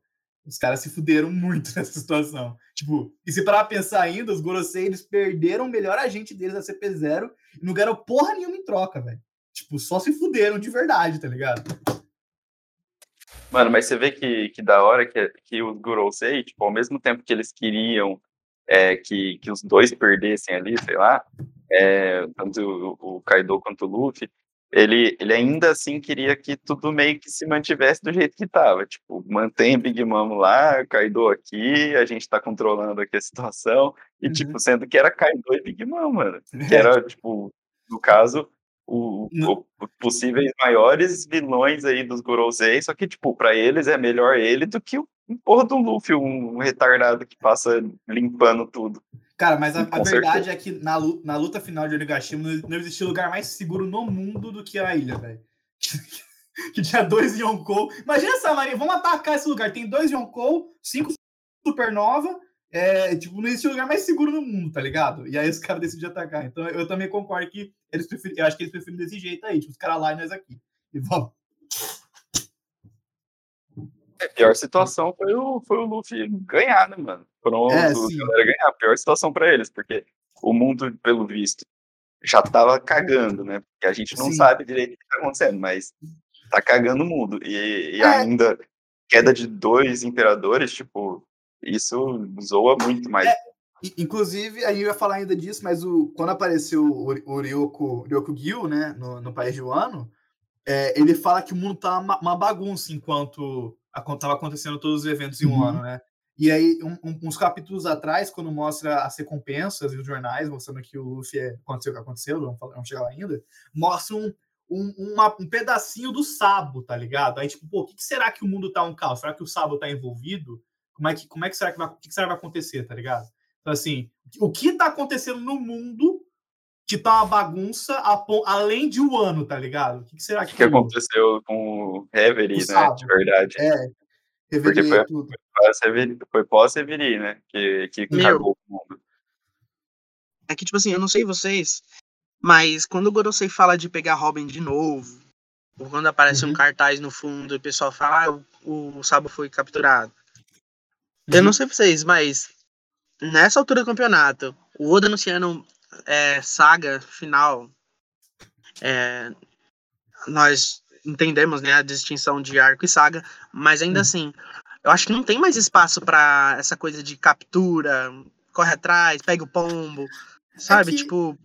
os caras se fuderam muito nessa situação. Tipo, e se parar pra pensar ainda, os Gorosei, eles perderam o melhor agente deles, a CP0, e não ganharam porra nenhuma em troca, velho. Tipo, só se fuderam de verdade, tá ligado? Mano, mas você vê que, que da hora que, que os Gurosei, tipo, ao mesmo tempo que eles queriam é, que, que os dois perdessem ali, sei lá, é, tanto o, o Kaido quanto o Luffy, ele, ele ainda assim queria que tudo meio que se mantivesse do jeito que tava. Tipo, mantém Big Mom lá, Kaido aqui, a gente tá controlando aqui a situação, e Uhum. tipo, sendo que era Kaido e Big Mom, mano. Que era, tipo, no caso, o, Não. o- possíveis maiores vilões aí dos Gorosei, só que, tipo, pra eles é melhor ele do que o um porra do Luffy, um retardado que passa limpando tudo. Cara, mas a, a verdade é que na luta, na luta final de Onigashima não, não existia lugar mais seguro no mundo do que a ilha, velho. que tinha dois Yonkou. Imagina essa marinha, vamos atacar esse lugar. Tem dois Yonkou, cinco supernova. É, tipo, não existia lugar mais seguro no mundo, tá ligado? E aí os caras decidem atacar. Então eu também concordo que eles preferem, eu acho que eles preferem desse jeito aí, tipo, os caras lá e nós aqui. E vamos. A pior situação foi o, foi o Luffy ganhar, né, mano? Pronto, É, a sim. galera ganhar. A pior situação pra eles, porque o mundo, pelo visto, já tava cagando, né? Porque a gente não Sim. sabe direito o que tá acontecendo, mas tá cagando o mundo. E, e É. ainda queda de dois imperadores, tipo, isso zoa muito mais. I- Inclusive, a gente vai falar ainda disso, mas o, quando apareceu o, o Ryoko, Ryoko Gil, né, no, no país de Wano, é, ele fala que o mundo tá uma, uma bagunça enquanto estava acontecendo todos os eventos em Uhum. Wano, né? E aí, um- um- uns capítulos atrás, quando mostra as recompensas e os jornais, mostrando que o Luffy é, aconteceu o que aconteceu, vamos, vamos chegar lá ainda, mostra um, um, uma- um pedacinho do Sabo, tá ligado? Aí, tipo, pô, o que, que será que o mundo tá um caos? Será que o Sabo tá envolvido? Como é que, como é que será que vai, o que, que será que vai acontecer, tá ligado? Então, assim, o que tá acontecendo no mundo que tá uma bagunça além de um ano, tá ligado? O que, que será O que, que aconteceu com o Reverie, né? De verdade. É, Porque revelei foi- tudo. Foi pós-Reverie, né? Que, que Meu. cagou o mundo. É que, tipo assim, eu não sei vocês, mas quando o Gorosei fala de pegar Robin de novo, ou quando aparece Uhum. um cartaz no fundo e o pessoal fala, ah, o, o Sabo foi capturado. Eu não sei vocês, mas nessa altura do campeonato, o Oda anunciando é, saga final, é, nós entendemos né, a distinção de arco e saga, mas ainda Hum. assim, eu acho que não tem mais espaço pra essa coisa de captura, corre atrás, pega o pombo, sabe? que- Tipo,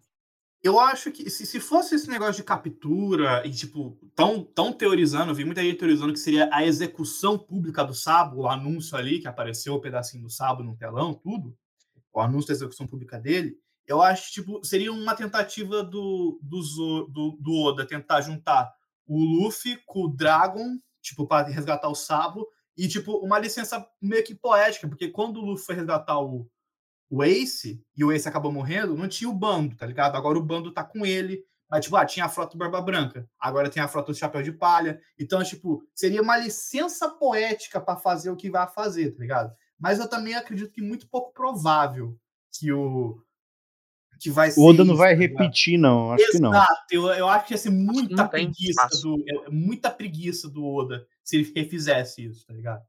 Eu acho que se, se fosse esse negócio de captura e, tipo, tão, tão teorizando, eu vi muita gente teorizando que seria a execução pública do Sabo, o anúncio ali, que apareceu o pedacinho do Sabo no telão, tudo, o anúncio da execução pública dele, eu acho tipo, seria uma tentativa do, do, do, do Oda tentar juntar o Luffy com o Dragon, tipo, para resgatar o Sabo, e, tipo, uma licença meio que poética, porque quando o Luffy foi resgatar o, o Ace, e o Ace acabou morrendo, não tinha o bando, tá ligado? Agora o bando tá com ele. Mas, tipo, ah, tinha a frota do Barba Branca, agora tem a frota do Chapéu de Palha. Então, tipo, seria uma licença poética para fazer o que vai fazer, tá ligado? Mas eu também acredito que muito pouco provável que o. que vai ser. O Oda não vai tá repetir, não. Acho que não. Exato, eu, eu acho que ia ser muita preguiça do. é- Muita preguiça do Oda se ele refizesse isso, tá ligado?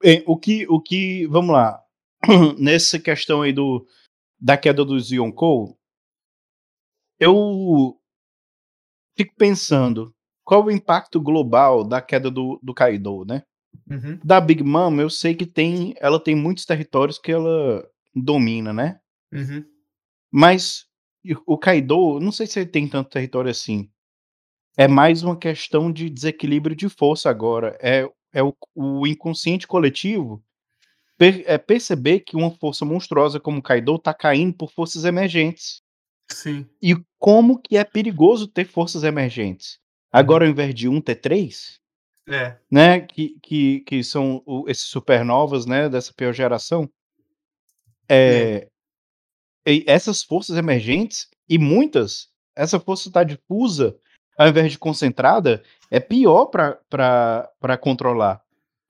Bem, o que, o que, vamos lá, nessa questão aí do, da queda dos Yonkou, eu fico pensando, qual o impacto global da queda do, do Kaido, né? Uhum. Da Big Mom, eu sei que tem, ela tem muitos territórios que ela domina, né? Uhum. Mas o Kaido, não sei se ele tem tanto território assim. É mais uma questão de desequilíbrio de força agora. É, é o, o inconsciente coletivo per- é perceber que uma força monstruosa como o Kaido tá caindo por forças emergentes. Sim. E como que é perigoso ter forças emergentes. Agora, ao invés de um, ter três, É. né? Que, que, que são o- esses supernovas, né? Dessa pior geração. É, e essas forças emergentes, e muitas, essa força está difusa, ao invés de concentrada, é pior para controlar.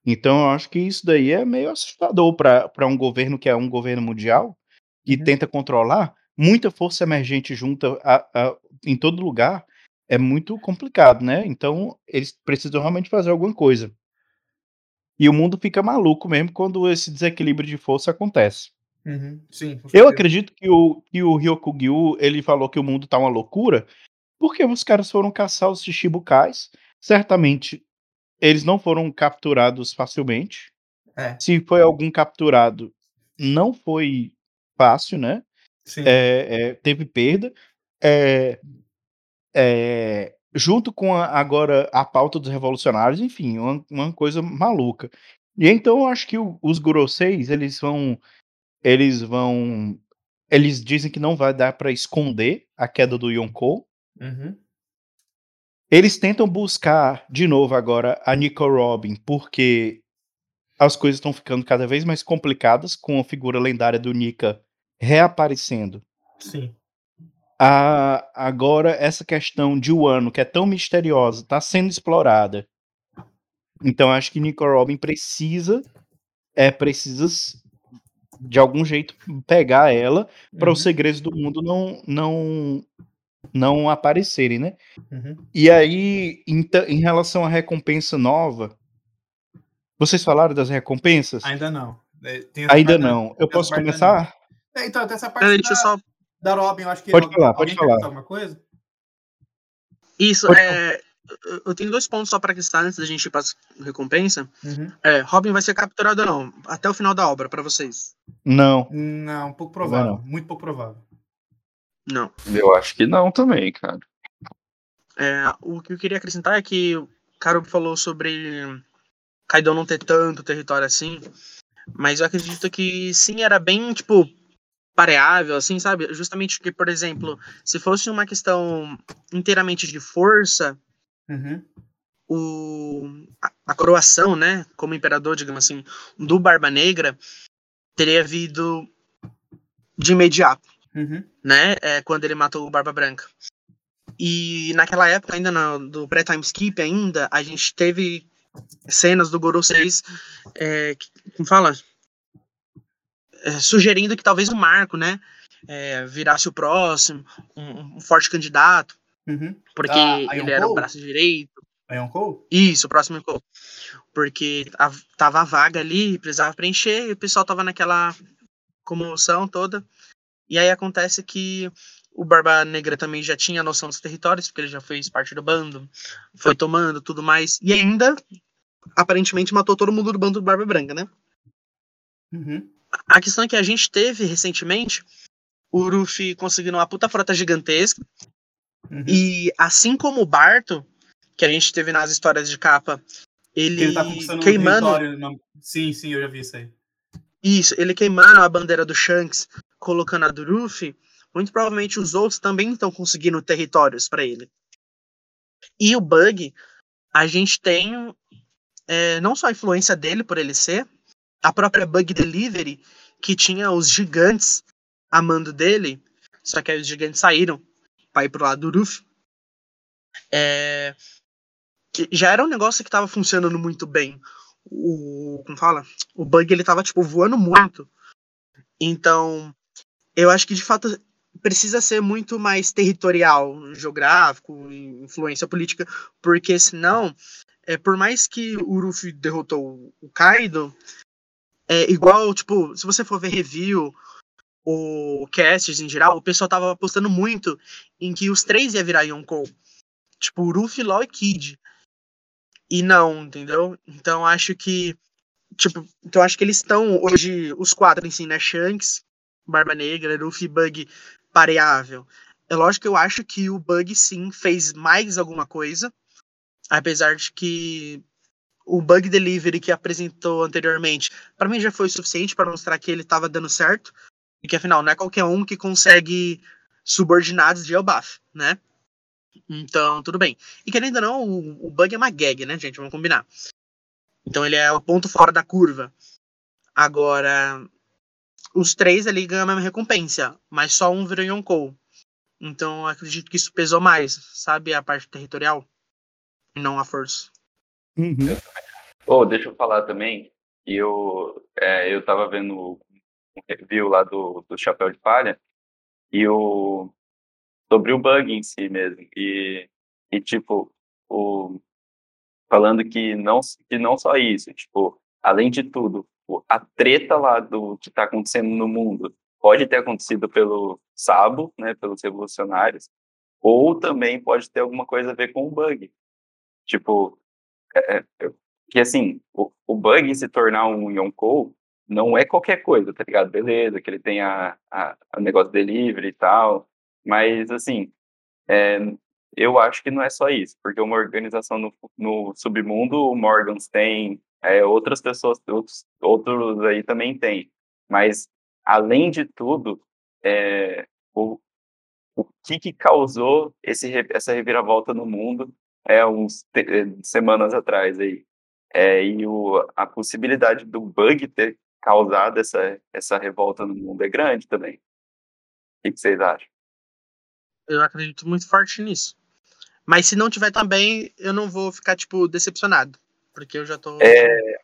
Então, eu acho que isso daí é meio assustador para um governo que é um governo mundial, que Uhum. tenta controlar muita força emergente junta a- a- em todo lugar, é muito complicado, né? Então, eles precisam realmente fazer alguma coisa. E o mundo fica maluco mesmo quando esse desequilíbrio de força acontece. Uhum. Sim. Eu acredito que o, que o Ryokugyu, ele falou que o mundo tá uma loucura, porque os caras foram caçar os Shichibukais. Certamente, eles não foram capturados facilmente. É. Se foi algum capturado, não foi fácil, né? É, é, teve perda. É, é, junto com a- agora a pauta dos revolucionários, enfim, uma, uma coisa maluca. E então eu acho que o- os Guroseis, eles vão. Eles vão. Eles dizem que não vai dar para esconder a queda do Yonkou. Uhum. Eles tentam buscar de novo agora a Nico Robin, porque as coisas estão ficando cada vez mais complicadas com a figura lendária do Nika reaparecendo. Sim. A- agora, essa questão de Wano, que é tão misteriosa, está sendo explorada. Então, acho que Nico Robin precisa, é, precisa de algum jeito pegar ela para os Uhum. segredos do mundo não, não, não aparecerem, né? Uhum. E aí, em, ta- em relação à recompensa nova, vocês falaram das recompensas? Ainda não. É, Ainda parte da- não. Eu posso começar? É, então, tem essa parte da, deixa eu só. da Robin, eu acho que... Pode falar, pode falar. alguma coisa? Isso, Pode é. eu- Eu tenho dois pontos só para acrescentar antes da gente ir para recompensa. Uhum. É, Robin vai ser capturado ou não? Até o final da obra, para vocês. Não. Não, um pouco provável. não. Muito pouco provável. Não. Eu acho que não também, cara. É, o que eu queria acrescentar é que o Karubi falou sobre Kaido não ter tanto território assim, mas eu acredito que sim, era bem, tipo, pareável, assim, sabe? Justamente que, por exemplo, se fosse uma questão inteiramente de força, Uhum. o, a, a coroação, né, como imperador, digamos assim, do Barba Negra, teria vindo de imediato Uhum. né? É, quando ele matou o Barba Branca. E naquela época, ainda no, do pré-time skip ainda, a gente teve cenas do Goro 6, é, como fala? É, sugerindo que talvez o Marco, né? é, virasse o próximo, um, um forte candidato, Uhum. porque Ah, ele era o braço direito. A Yonkou? Isso, o próximo Yonkou. Porque a- tava a vaga ali, precisava preencher, e o pessoal tava naquela comoção toda. E aí acontece que o Barba Negra também já tinha noção dos territórios, porque ele já fez parte do bando, foi tomando tudo mais, e ainda, aparentemente, matou todo mundo do bando do Barba Branca, né? Uhum. A questão é que a gente teve recentemente o Ruffy conseguindo uma puta frota gigantesca, Uhum. e assim como o Barto, que a gente teve nas histórias de capa, ele, Ele tá queimando. na- Sim, sim, eu já vi isso aí. Isso, ele queimando a bandeira do Shanks, colocando a do Ruffy, muito provavelmente os outros também estão conseguindo territórios para ele. E o Bug, a gente tem é, não só a influência dele por ele ser, a própria Bug Delivery, que tinha os gigantes a mando dele, só que aí os gigantes saíram para ir pro lado do Ruffy. É, que já era um negócio que estava funcionando muito bem. O, como fala? O Bug ele tava tipo voando muito. Então, eu acho que de fato precisa ser muito mais territorial, geográfico, influência política, porque senão, é, por mais que o Luffy derrotou o Kaido, é igual, tipo, se você for ver review ou casts em geral, o pessoal tava apostando muito em que os três ia virar Yonkou. Tipo, o Luffy, Law e Kid. E não, entendeu? Então acho que tipo, então acho que eles estão hoje os quatro em si, né? Shanks, Barba Negra, Luffy, Bug pareável. É lógico que eu acho que o Bug sim fez mais alguma coisa, apesar de que o Bug Delivery que apresentou anteriormente, para mim já foi suficiente para mostrar que ele estava dando certo, e que afinal não é qualquer um que consegue subordinados de Elbaf, né? Então, tudo bem. E querendo ou não, o, o Bug é uma gag, né, gente? Vamos combinar. Então ele é o ponto fora da curva. Agora, os três ali ganham a mesma recompensa, mas só um virou Yonkou. Então eu acredito que isso pesou mais, sabe? A parte territorial, e não a força. Uhum. Oh, deixa eu falar também. Eu, é, eu tava vendo review lá do, do Chapéu de Palha e o sobre o bug em si mesmo e, e tipo o falando que não que não só isso tipo além de tudo a treta lá do que está acontecendo no mundo pode ter acontecido pelo Sabo né pelos revolucionários ou também pode ter alguma coisa a ver com o bug. Tipo é, é, que assim o, o bug se tornar um Yonkou não é qualquer coisa, tá ligado? Beleza, que ele tem a, a, a negócio delivery e tal, mas assim, é, eu acho que não é só isso, porque uma organização no, no submundo, o Morgans tem, é, outras pessoas, outros, outros aí também tem, mas além de tudo, é, o, o que que causou esse, essa reviravolta no mundo é uns te- eh, semanas atrás aí. É, e o, a possibilidade do bug ter causado essa, essa revolta no mundo é grande também. O que, vocês acham? Eu acredito muito forte nisso. Mas se não tiver também, eu não vou ficar, tipo, decepcionado. Porque eu já tô É,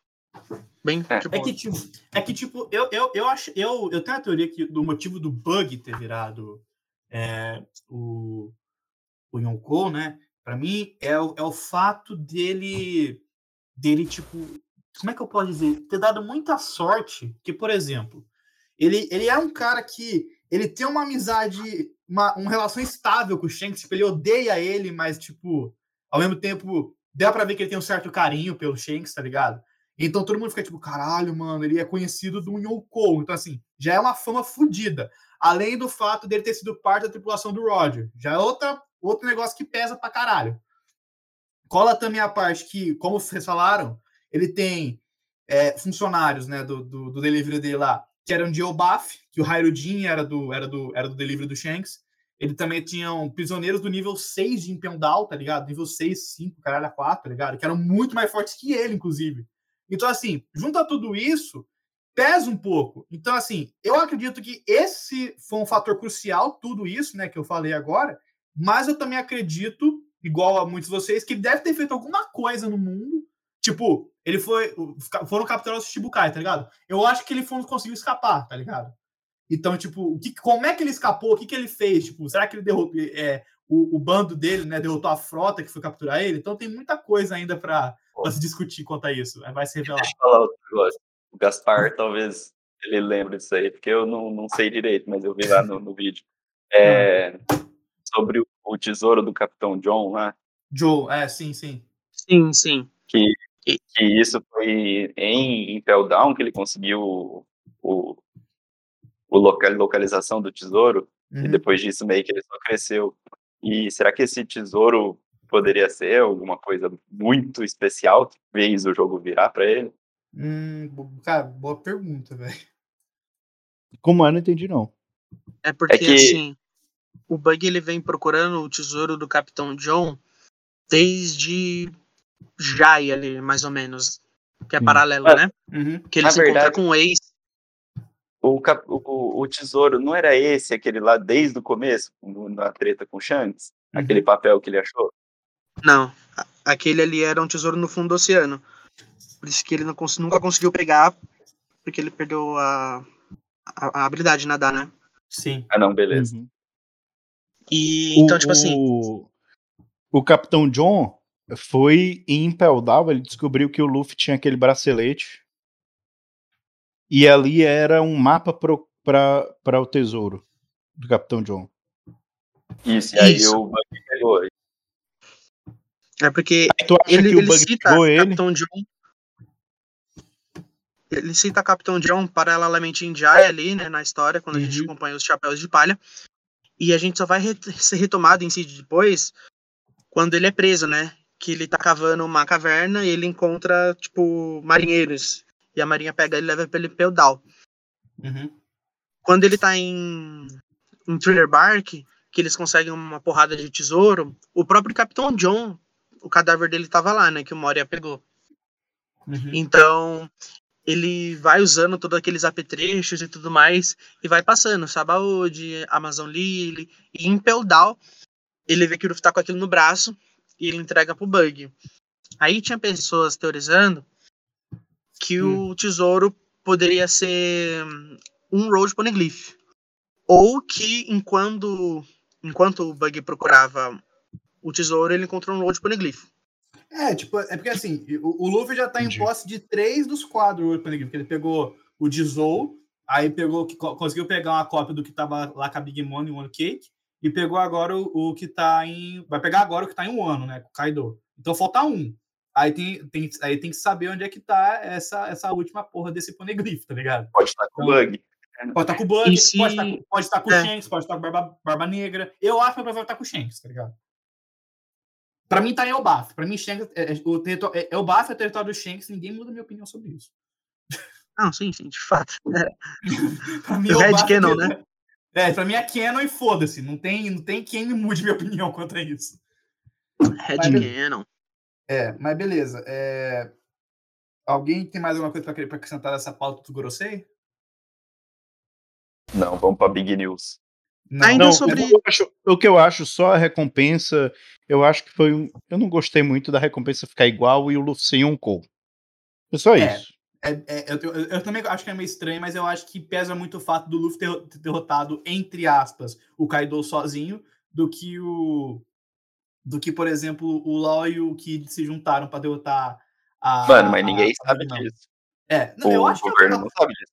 bem, é. tipo, É que, tipo, é que, tipo eu, eu, eu, acho, eu, eu tenho a teoria que do motivo do bug ter virado é, o, o Yonkou, né? Pra mim, é o, é o fato dele, dele, tipo, como é que eu posso dizer? Ter dado muita sorte. Que, por exemplo, ele, ele é um cara que ele tem uma amizade, uma, uma relação estável com o Shanks, tipo, ele odeia ele, mas, tipo, ao mesmo tempo, dá pra ver que ele tem um certo carinho pelo Shanks, tá ligado? Então todo mundo fica tipo, caralho, mano, ele é conhecido do Yonkou. Então, assim, já é uma fama fodida. Além do fato dele ter sido parte da tripulação do Roger. Já é outra, outro negócio que pesa pra caralho. Cola também a parte que, como vocês falaram, ele tem é, funcionários né, do, do, do delivery dele lá, que eram de Elbaf, que o Hairudin era do, era, do, era do delivery do Shanks. Ele também tinham prisioneiros do nível 6 de Impel Down, tá ligado? Nível 6, 5, caralho, a 4, tá ligado? Que eram muito mais fortes que ele, inclusive. Então, assim, junto a tudo isso, pesa um pouco. Então, assim, eu acredito que esse foi um fator crucial, tudo isso, né, que eu falei agora, mas eu também acredito, igual a muitos de vocês, que deve ter feito alguma coisa no mundo. Tipo, ele foi. Foram capturar os Shichibukai, tá ligado? Eu acho que ele foi, conseguiu escapar, tá ligado? Então, tipo, o que, como é que ele escapou? O que, que ele fez? Tipo, será que ele derrotou. É, o, o bando dele, né, derrotou a frota que foi capturar ele? Então tem muita coisa ainda para se discutir quanto a isso. Vai se revelar. Deixa eu falar outro negócio. O Gaspar, talvez ele lembre disso aí, porque eu não, não sei direito, mas eu vi lá no, no vídeo. É, sobre o- o tesouro do Capitão John lá, Joe, é, sim, sim. Sim, sim. que isso foi em Impel Down que ele conseguiu o, o, local, localização do tesouro, e Uhum. depois disso meio que ele só cresceu. E será que esse tesouro poderia ser alguma coisa muito especial que fez o jogo virar pra ele? Hum, cara, boa pergunta, velho. Como é, não entendi, não. É porque, que- assim, o Bug ele vem procurando o tesouro do Capitão John desde Jai ali, mais ou menos. Que é paralelo, Ah, né? Uhum. Que ele na se encontra verdade- com o ex. O, cap- o, o tesouro não era esse, aquele lá desde o começo, no- na treta com o Shanks? Uhum. Aquele papel que ele achou? Não, aquele ali era um tesouro no fundo do oceano. Por isso que ele não cons- nunca conseguiu pegar, porque ele perdeu a, a, a habilidade de nadar, né? Sim. Ah, não, beleza. Uhum. E então, tipo assim, O, o Capitão John foi em Impel Down, ele descobriu que o Luffy tinha aquele bracelete. E ali era um mapa para o tesouro do Capitão John. Isso, e aí Isso. o Bug pegou. é porque Aí tu acha ele, que o ele Bug cita pegou ele? Capitão John. Ele cita Capitão John paralelamente em Jai ali, né, na história, quando a gente Uhum. acompanha os chapéus de palha. E a gente só vai re- ser retomado em si depois quando ele é preso, né? Que ele tá cavando uma caverna e ele encontra, tipo, marinheiros. E a marinha pega ele e leva pra ele Peudal. Uhum. Quando ele tá em, em Thriller Bark, que eles conseguem uma porrada de tesouro, o próprio Capitão John, o cadáver dele tava lá, né? Que o Moria pegou. Uhum. Então, ele vai usando todos aqueles apetrechos e tudo mais, e vai passando, Sabaody, Amazon Lily, e em Peldal, ele vê que o Luffy tá com aquilo no braço, e ele entrega pro Bug. Aí tinha pessoas teorizando que o tesouro poderia ser um Road Poneglyph. Ou que, enquanto, enquanto o Bug procurava o tesouro, ele encontrou um Road Poneglyph. É, tipo, é porque assim, o, o Luffy já tá Entendi. em posse de três dos quadros World Paneglyph, porque ele pegou o de Zou, aí pegou, conseguiu pegar uma cópia do que tava lá com a Big Mom e o One Cake, e pegou agora o, o que tá em. Vai pegar agora o que tá em um ano, né? Com o Kaido. Então falta um. Aí tem, tem, aí tem que saber onde é que tá essa, essa última porra desse Poneglyph, tá ligado? Pode estar com o Bug. Pode estar com o Bug, se- pode estar com, pode estar com o É. Shanks, pode estar com o Barba, Barba Negra. Eu acho que vai estar com o Shanks, tá ligado? Pra mim tá em Elbaf. Pra mim, Shanks, é, é, o território, é, Elbaf é o território do Shanks, ninguém muda minha opinião sobre isso. Não, sim, sim, de fato. Pra mim, Red Elbaf é Canon, território- É, pra mim é Canon e foda-se. Não tem, não tem quem me mude minha opinião contra isso. Red Mas- Cannon. É, mas beleza. É... Alguém tem mais alguma coisa pra, querer- pra acrescentar nessa pauta do Gorosei? Não, vamos pra Big News. Ainda Não, sobre- o, que eu acho, o que eu acho, só a recompensa, eu acho que foi um. Eu não gostei muito da recompensa ficar igual e o Luffy sem Yonkou. É só É. isso. É, é, eu, eu- eu também acho que é meio estranho, mas eu acho que pesa muito o fato do Luffy ter, derrotado, entre aspas, o Kaido sozinho, do que o. Do que, por exemplo, o Law e o Kid se juntaram pra derrotar a. Mano, mas ninguém a sabe Mom. disso. É, não, O eu acho que. governo eu- não sabe disso.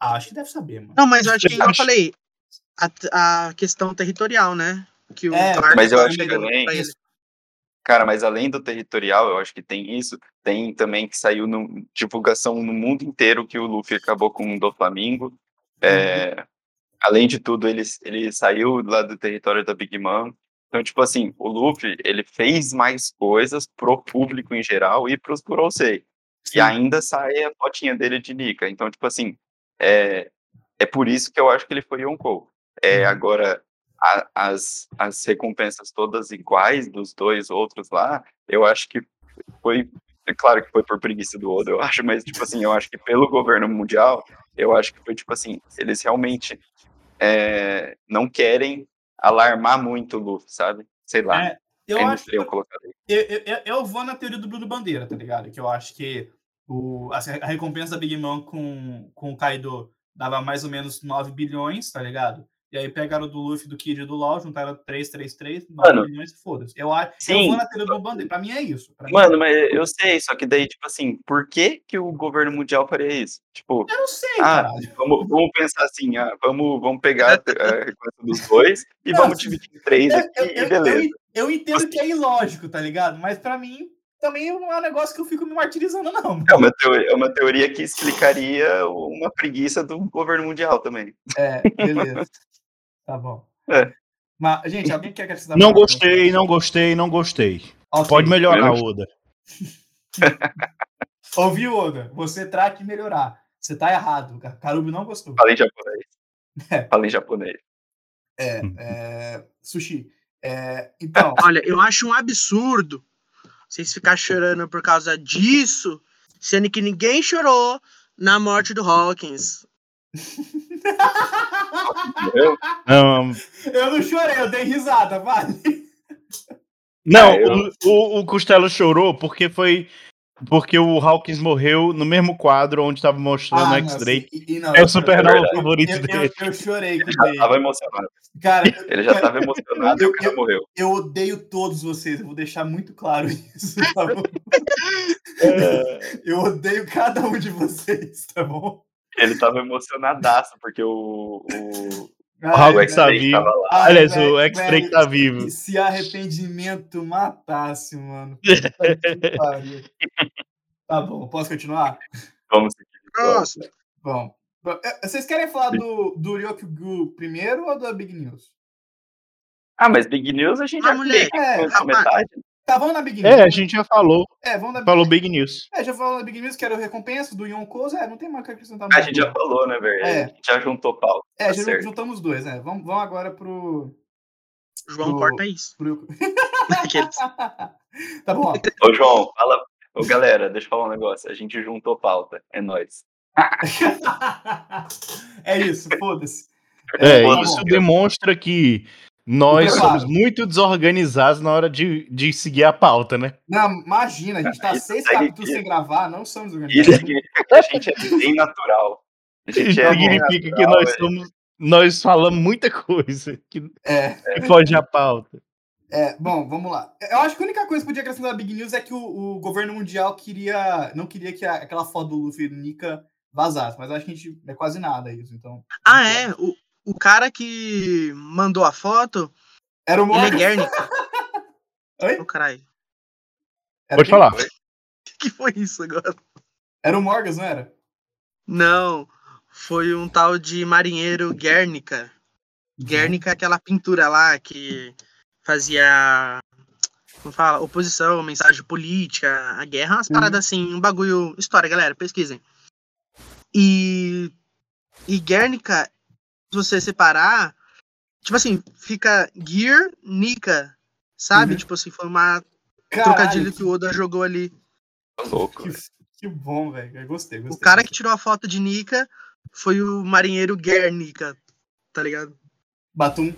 acho que deve saber, mano. Não, mas eu acho que, Eu como eu acho- falei, a, a questão territorial, né? Que o É, mas eu acho que pra ele. Cara, mas além do territorial, eu acho que tem isso. Tem também que saiu no, divulgação no mundo inteiro que o Luffy acabou com o do Flamengo. É, além de tudo, ele, ele saiu lá do território da Big Mom. Então, tipo assim, o Luffy, ele fez mais coisas pro público em geral e pros Kurosei. E ainda sai a fotinha dele de Nika. Então, tipo assim, é, é por isso que eu acho que ele foi Yonkou. É, Uhum. agora, a- as, as recompensas todas iguais dos dois outros lá, eu acho que foi. É claro que foi por preguiça do Oda, eu acho, mas, tipo assim, eu acho que pelo governo mundial, eu acho que foi, tipo assim, eles realmente é, não querem alarmar muito o Luffy, sabe? Sei lá. É, eu ainda acho que eu, eu, eu- eu vou na teoria do Bruno Bandeira, tá ligado? Que eu acho que o, a, a recompensa da Big Mom com, com o Kaido dava mais ou menos 9 bilhões, tá ligado? E aí pegaram do Luffy, do Kid e do LoL, juntaram 3, 3, 3, 9 Mano. milhões e foda-se. Eu, acho- eu Sim. vou na teoria do bandeira. Pra mim é isso. Mim Mano, mas eu sei, só que daí, tipo assim, por que que o governo mundial faria isso? Tipo, Eu não sei, Ah, vamos, vamos pensar assim, ah, vamos, vamos pegar a request dos dois e Não, vamos dividir em três Eu, aqui eu- e beleza. eu- eu entendo que é ilógico, tá ligado? Mas pra mim, também não é um negócio que eu fico me martirizando, não. É uma, teoria, é uma teoria que explicaria uma preguiça do governo mundial também. É, beleza. Tá bom. É. Mas, gente, alguém quer acrescentar? Não gostei, não gostei, não gostei. Pode melhorar, Oda. Ouviu, Oda? Você terá que melhorar. Você tá errado. Karubi não gostou. Fala em japonês. É. Fala em japonês. É, é, sushi. É, então, Olha, eu acho um absurdo vocês ficar chorando por causa disso, sendo que ninguém chorou na morte do Hawkins. Entendeu? Não, eu não chorei, eu dei risada, vale. não Ah, eu- o, o, o Costello chorou porque foi. Porque o Hawkins morreu no mesmo quadro onde estava mostrando Ah, X-Drake. É eu- o supernova favorito eu, eu, dele. eu chorei com Ele já ele. tava emocionado. Cara, Ele já tava emocionado e o cara Eu- morreu. eu odeio todos vocês, eu vou deixar muito claro isso, tá bom? Eu odeio cada um de vocês, tá bom? Ele tava emocionadaço, porque o, o, Ai, o X tá vivo. ai, Aliás, velho, o X-Drake velho, tá vivo. Se arrependimento matasse, mano. Tá bom, posso continuar? Vamos seguir. Nossa, Bom. Eh, Vocês querem falar do, do Ryokugyu primeiro ou da Big News? Ah, mas Big News a gente Ah, já moleque. É, comentou metade. Tá, vamos na Big News. É, a gente já falou. É, vamos na Big Falou Big News. É, já falou da Big News, que era o recompensa do Yonkou. É, não tem mais o que acrescentar. A gente já falou, né, velho? É. A gente já juntou pau. É, tá já certo. juntamos os dois, né? Vamos, vamos agora pro. João Do- corta isso. pro... Tá bom. Ô, João, fala. Ô, galera, deixa eu falar um negócio. A gente juntou pauta. É nóis. é isso, foda-se. É, tá isso demonstra que nós Preparo. somos muito desorganizados na hora de, de seguir a pauta, né? Não, imagina, a gente tá Isso seis aí- capítulos sem gravar, não somos Isso organizados. significa que a gente é bem natural. A gente Isso é significa que natural, nós é. somos. Nós falamos muita coisa que, É, que foge à pauta. é, bom, vamos lá. Eu acho que a única coisa que podia acrescentar da Big News é que o, o governo mundial queria, não queria que a- aquela foto do Luffy e do Nika vazasse, mas eu acho que a gente é quase nada isso, então. Ah, é? O, o cara que mandou a foto, Era o ele é Morgan. Guernica. Oi? Ô, caralho. Era Pode quem? falar. O que foi isso agora? Era o Morgas, não era? Não, foi um tal de marinheiro Guernica. Guernica é aquela pintura lá que fazia. Como fala? Oposição, mensagem política, a guerra, umas Uhum. paradas assim, um bagulho. História, galera, pesquisem. E. E Guernica, se você separar, tipo assim, fica Gear Nika, sabe? Uhum. Tipo assim, foi uma Caralho, trocadilho que o Oda jogou ali. Tá louco. Que, que bom, velho. Eu gostei, gostei. O cara que tirou a foto de Nika foi o marinheiro Guernica, tá ligado? Batum.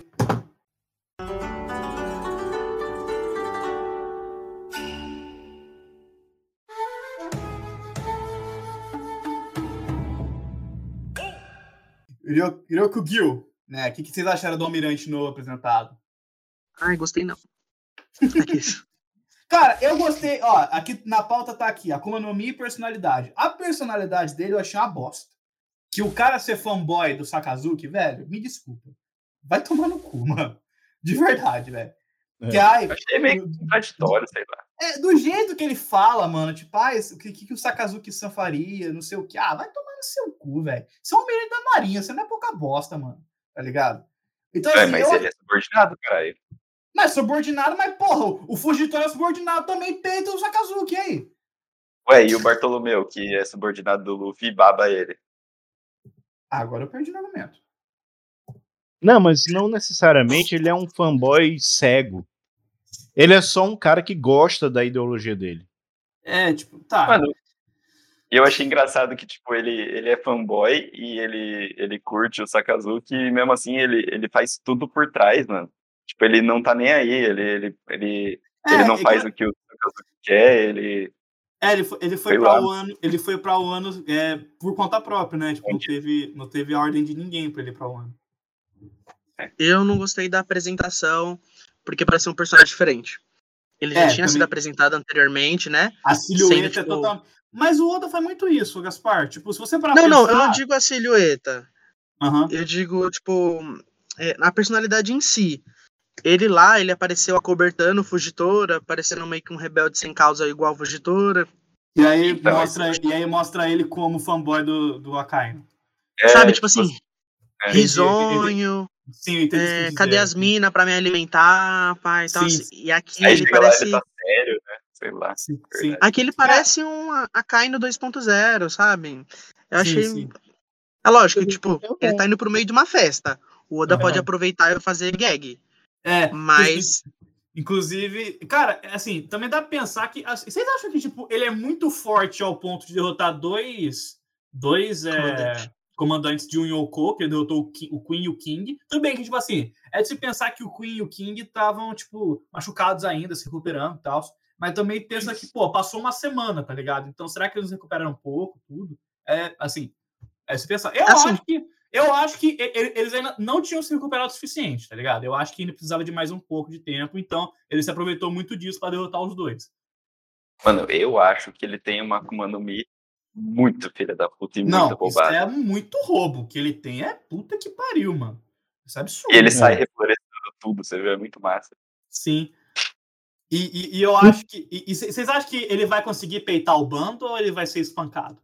Ryo- Ryokugyu, né? O que, que vocês acharam do Almirante novo apresentado? Ai, gostei não. Aqui. Cara, eu gostei. Ó, aqui na pauta tá aqui: Akuma no Mi e personalidade. A personalidade dele eu achei uma bosta. Que o cara ser fanboy do Sakazuki, velho, me desculpa. Vai tomar no cu, mano. De verdade, velho. É. Que, ai, Achei meio contraditório, sei lá. é, do jeito que ele fala, mano, tipo, ah, o que, que o Sakazuki-san faria, não sei o que. Ah, vai tomar no seu cu, velho. Você é um menino da marinha, você não é pouca bosta, mano. Tá ligado? Então, É, assim, mas eu, ele é subordinado, caralho. mas subordinado, mas porra, o Fujitora é subordinado também peita o Sakazuki aí. Ué, e o Bartolomeu, que é subordinado do Luffy, baba ele. Ah, agora eu perdi no argumento. Não, mas não necessariamente ele é um fanboy cego. Ele é só um cara que gosta da ideologia dele. É, tipo, tá. Mano, e eu achei engraçado que, tipo, ele, ele é fanboy e ele, ele curte o Sakazuki e mesmo assim ele, ele faz tudo por trás, mano. Tipo, ele não tá nem aí, ele, ele, ele, É, ele não é faz que- o que o Sakazuki quer, ele... É, ele foi, ele foi lá. o ano, ele foi para o ano é, por conta própria, né? Tipo, não teve, não teve ordem de ninguém pra ele ir pra o ano. Eu não gostei da apresentação, porque parecia um personagem diferente. Ele já É, tinha sido também- apresentado anteriormente, né? A silhueta Sendo, é tipo- total. Mas o Oda faz muito isso, Gaspar. Tipo, se você parar Não, pra não, eu pensar- não digo a silhueta. Aham. Eu digo, tipo, é, na personalidade em si. Ele lá, ele apareceu acobertando o Fugitora, parecendo meio que um rebelde sem causa igual o Fugitora. E aí, Então, mostra, e aí mostra ele como fanboy do, do Akainu. É, Sabe, tipo assim, é, risonho, Sim, eu entendi. é, cadê as minas pra me alimentar, pai? Então, Sim, assim, e aqui Aí ele parece. ele tá sério, né? Sei lá. Sim, sim. Aqui ele parece um Akainu 2.0, sabe? Eu Sim, achei. sim. É lógico, tipo, ele tá indo pro meio de uma festa. O Oda pode aproveitar e fazer gag. É, Mas. Inclusive, cara, assim, também dá pra pensar que. assim, vocês acham que, tipo, ele é muito forte ao ponto de derrotar dois. Dois é, Comandante. Comandantes de um Yoko, que ele derrotou o, Ki- o Queen e o King. Tudo bem que, tipo assim, é de se pensar que o Queen e o King estavam, tipo, machucados ainda, se recuperando e tal. Mas também pensa que, pô, passou uma semana, tá ligado? Então, será que eles recuperaram um pouco, tudo? É, assim, é se pensar. Eu Assim. acho que. Eu acho que eles ainda não tinham se recuperado o suficiente, tá ligado? Eu acho que ainda precisava de mais um pouco de tempo, então ele se aproveitou muito disso para derrotar os dois. Mano, eu acho que ele tem uma Akuma no Mi muito filha da puta e não, muito isso roubada. é muito roubo. O que ele tem é puta que pariu, mano. Isso é absurdo. E ele É. sai reflorescendo tudo, você vê, é muito massa. Sim. E, e- e eu acho que. E, e vocês acham que ele vai conseguir peitar o bando ou ele vai ser espancado?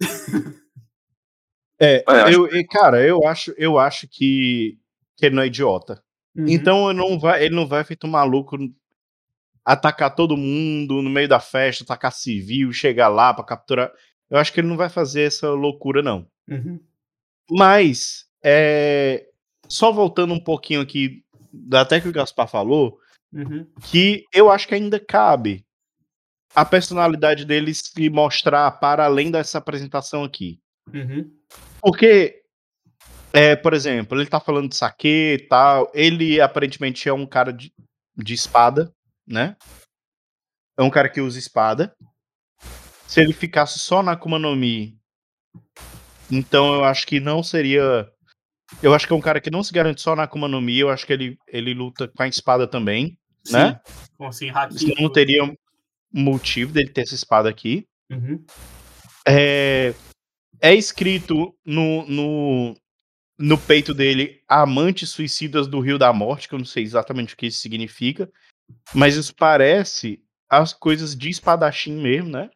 É, eu eu, cara, eu acho, eu acho que, que ele não é idiota. Uhum. Então ele não vai, ele não vai feito um maluco atacar todo mundo no meio da festa, atacar civil, chegar lá pra capturar. Eu acho que ele não vai fazer essa loucura, não. Uhum. Mas, é, só voltando um pouquinho aqui, até que o Gaspar falou, Uhum. que eu acho que ainda cabe a personalidade dele se mostrar para além dessa apresentação aqui. Uhum. Porque, é, por exemplo, ele tá falando de saque e tal. Ele aparentemente é um cara de, de espada, né? É um cara que usa espada. Se ele ficasse só na Akuma no Mi, então eu acho que não seria. Eu acho que é um cara que não se garante só na Akuma no Mi. Eu acho que ele, ele luta com a espada também, né? Sim. Assim, haki, Senão não teria motivo dele ter essa espada aqui. Uhum. é, é escrito no, no, no peito dele Amantes Suicidas do Rio da Morte, que eu não sei exatamente o que isso significa, mas isso parece as coisas de espadachim mesmo, né?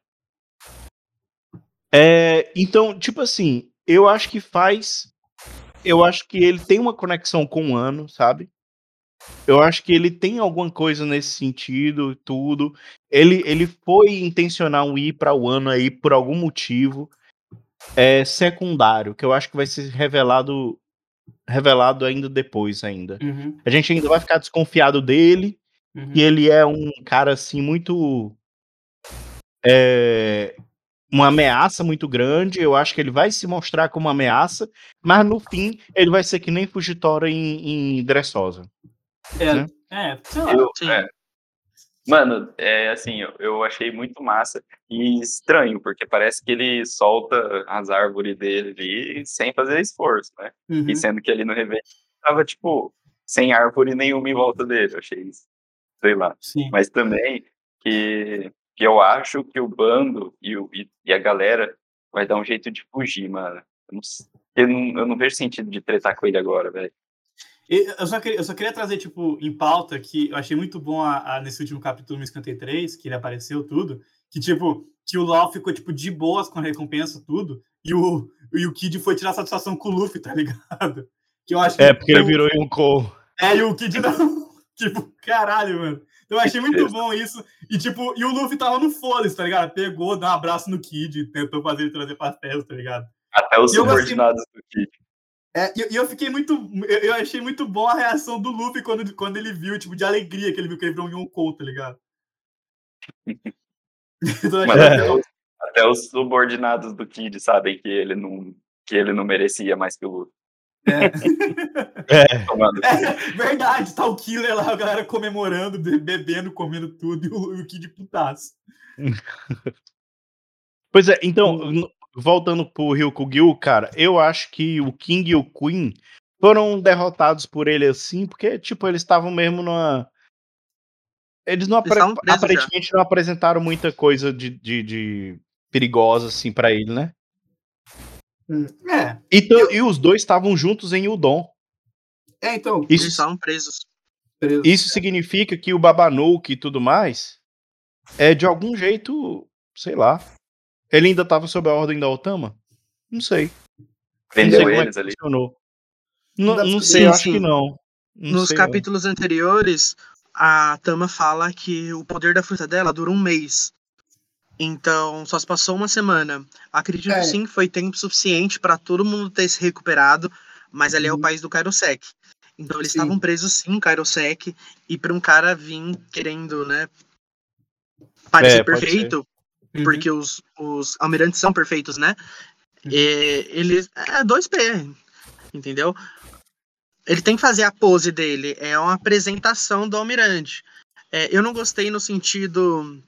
É, então, tipo assim, eu acho que faz. Eu acho que ele tem uma conexão com o ano, sabe? Eu acho que ele tem alguma coisa nesse sentido, tudo. Ele, ele foi intencional ir para o ano aí por algum motivo é secundário, que eu acho que vai ser revelado revelado ainda depois ainda. Uhum. A gente ainda vai ficar desconfiado dele, Uhum. que ele é um cara assim muito é, uma ameaça muito grande. Eu acho que ele vai se mostrar como uma ameaça, mas no fim ele vai ser que nem Fugitora em, em Dressosa. É, né? é, sei lá. Eu, é. Mano, é assim, eu, eu achei muito massa e estranho, porque parece que ele solta as árvores dele ali sem fazer esforço, né? Uhum. E sendo que ali no Revenge tava, tipo, sem árvore nenhuma em volta dele, eu achei isso. Sei lá. Sim. Mas também que, que eu acho que o bando e, o, e, e a galera vai dar um jeito de fugir, mano. Eu não, eu não, eu não vejo sentido de tretar com ele agora, velho. Eu só, queria, eu só queria trazer, tipo, em pauta, que eu achei muito bom a, a- nesse último capítulo no 53, que ele apareceu tudo, que, tipo, que o Law ficou, tipo, de boas com a recompensa, tudo, e o, e o Kid foi tirar satisfação com o Luffy, tá ligado? Que eu acho que É, porque ele virou Yonkou. É, e o Kid não. tipo, caralho, mano. Então eu achei muito bom isso. E, tipo, e o Luffy tava no foda-se, tá ligado? Pegou, deu um abraço no Kid, tentou fazer ele trazer pra festa, tá ligado? Até os E eu subordinados do Kid. É, e eu, eu fiquei muito. Eu, eu achei muito bom a reação do Luffy quando, quando ele viu, tipo, de alegria que ele viu que ele virou um Yonkou, tá ligado? Então, Mano, até, os, até os subordinados do Kid sabem que ele não, que ele não merecia mais que o Luffy. É, Tomando. É, verdade, tá o Killer lá, a galera comemorando, be- bebendo, comendo tudo, e o, o Kid putaço. Pois é, então, voltando pro Ryukugyu, cara, eu acho que o King e o Queen foram derrotados por ele assim, porque, tipo, eles estavam mesmo numa. Eles não Eles apre- presos já. aparentemente não apresentaram muita coisa de, de, de perigosa assim pra ele, né? É, E, to- e os dois estavam juntos em Udon. é então. Eles Isso, estavam presos. preso. isso significa que o Babanuki e tudo mais é de algum jeito, sei lá. Ele ainda tava sob a ordem da Otama? Não sei. Não sei Vendeu como é eles ali. funcionou. Não, não sei, eu acho Sim, que sim. não. Não Nos sei, não. capítulos anteriores, a Tama fala que o poder da fruta dela dura um mês. Então, só se passou uma semana. Acredito É. sim que foi tempo suficiente para todo mundo ter se recuperado, mas ali é o Uhum. país do Kairosek. Então, eles Sim. estavam presos sim, Kairosek, e para um cara vir querendo, né, parecer É, perfeito, Uhum. porque os, os almirantes são perfeitos, né? Uhum. É, eles. É 2P, entendeu? Ele tem que fazer a pose dele. É uma apresentação do almirante. É, eu não gostei no sentido.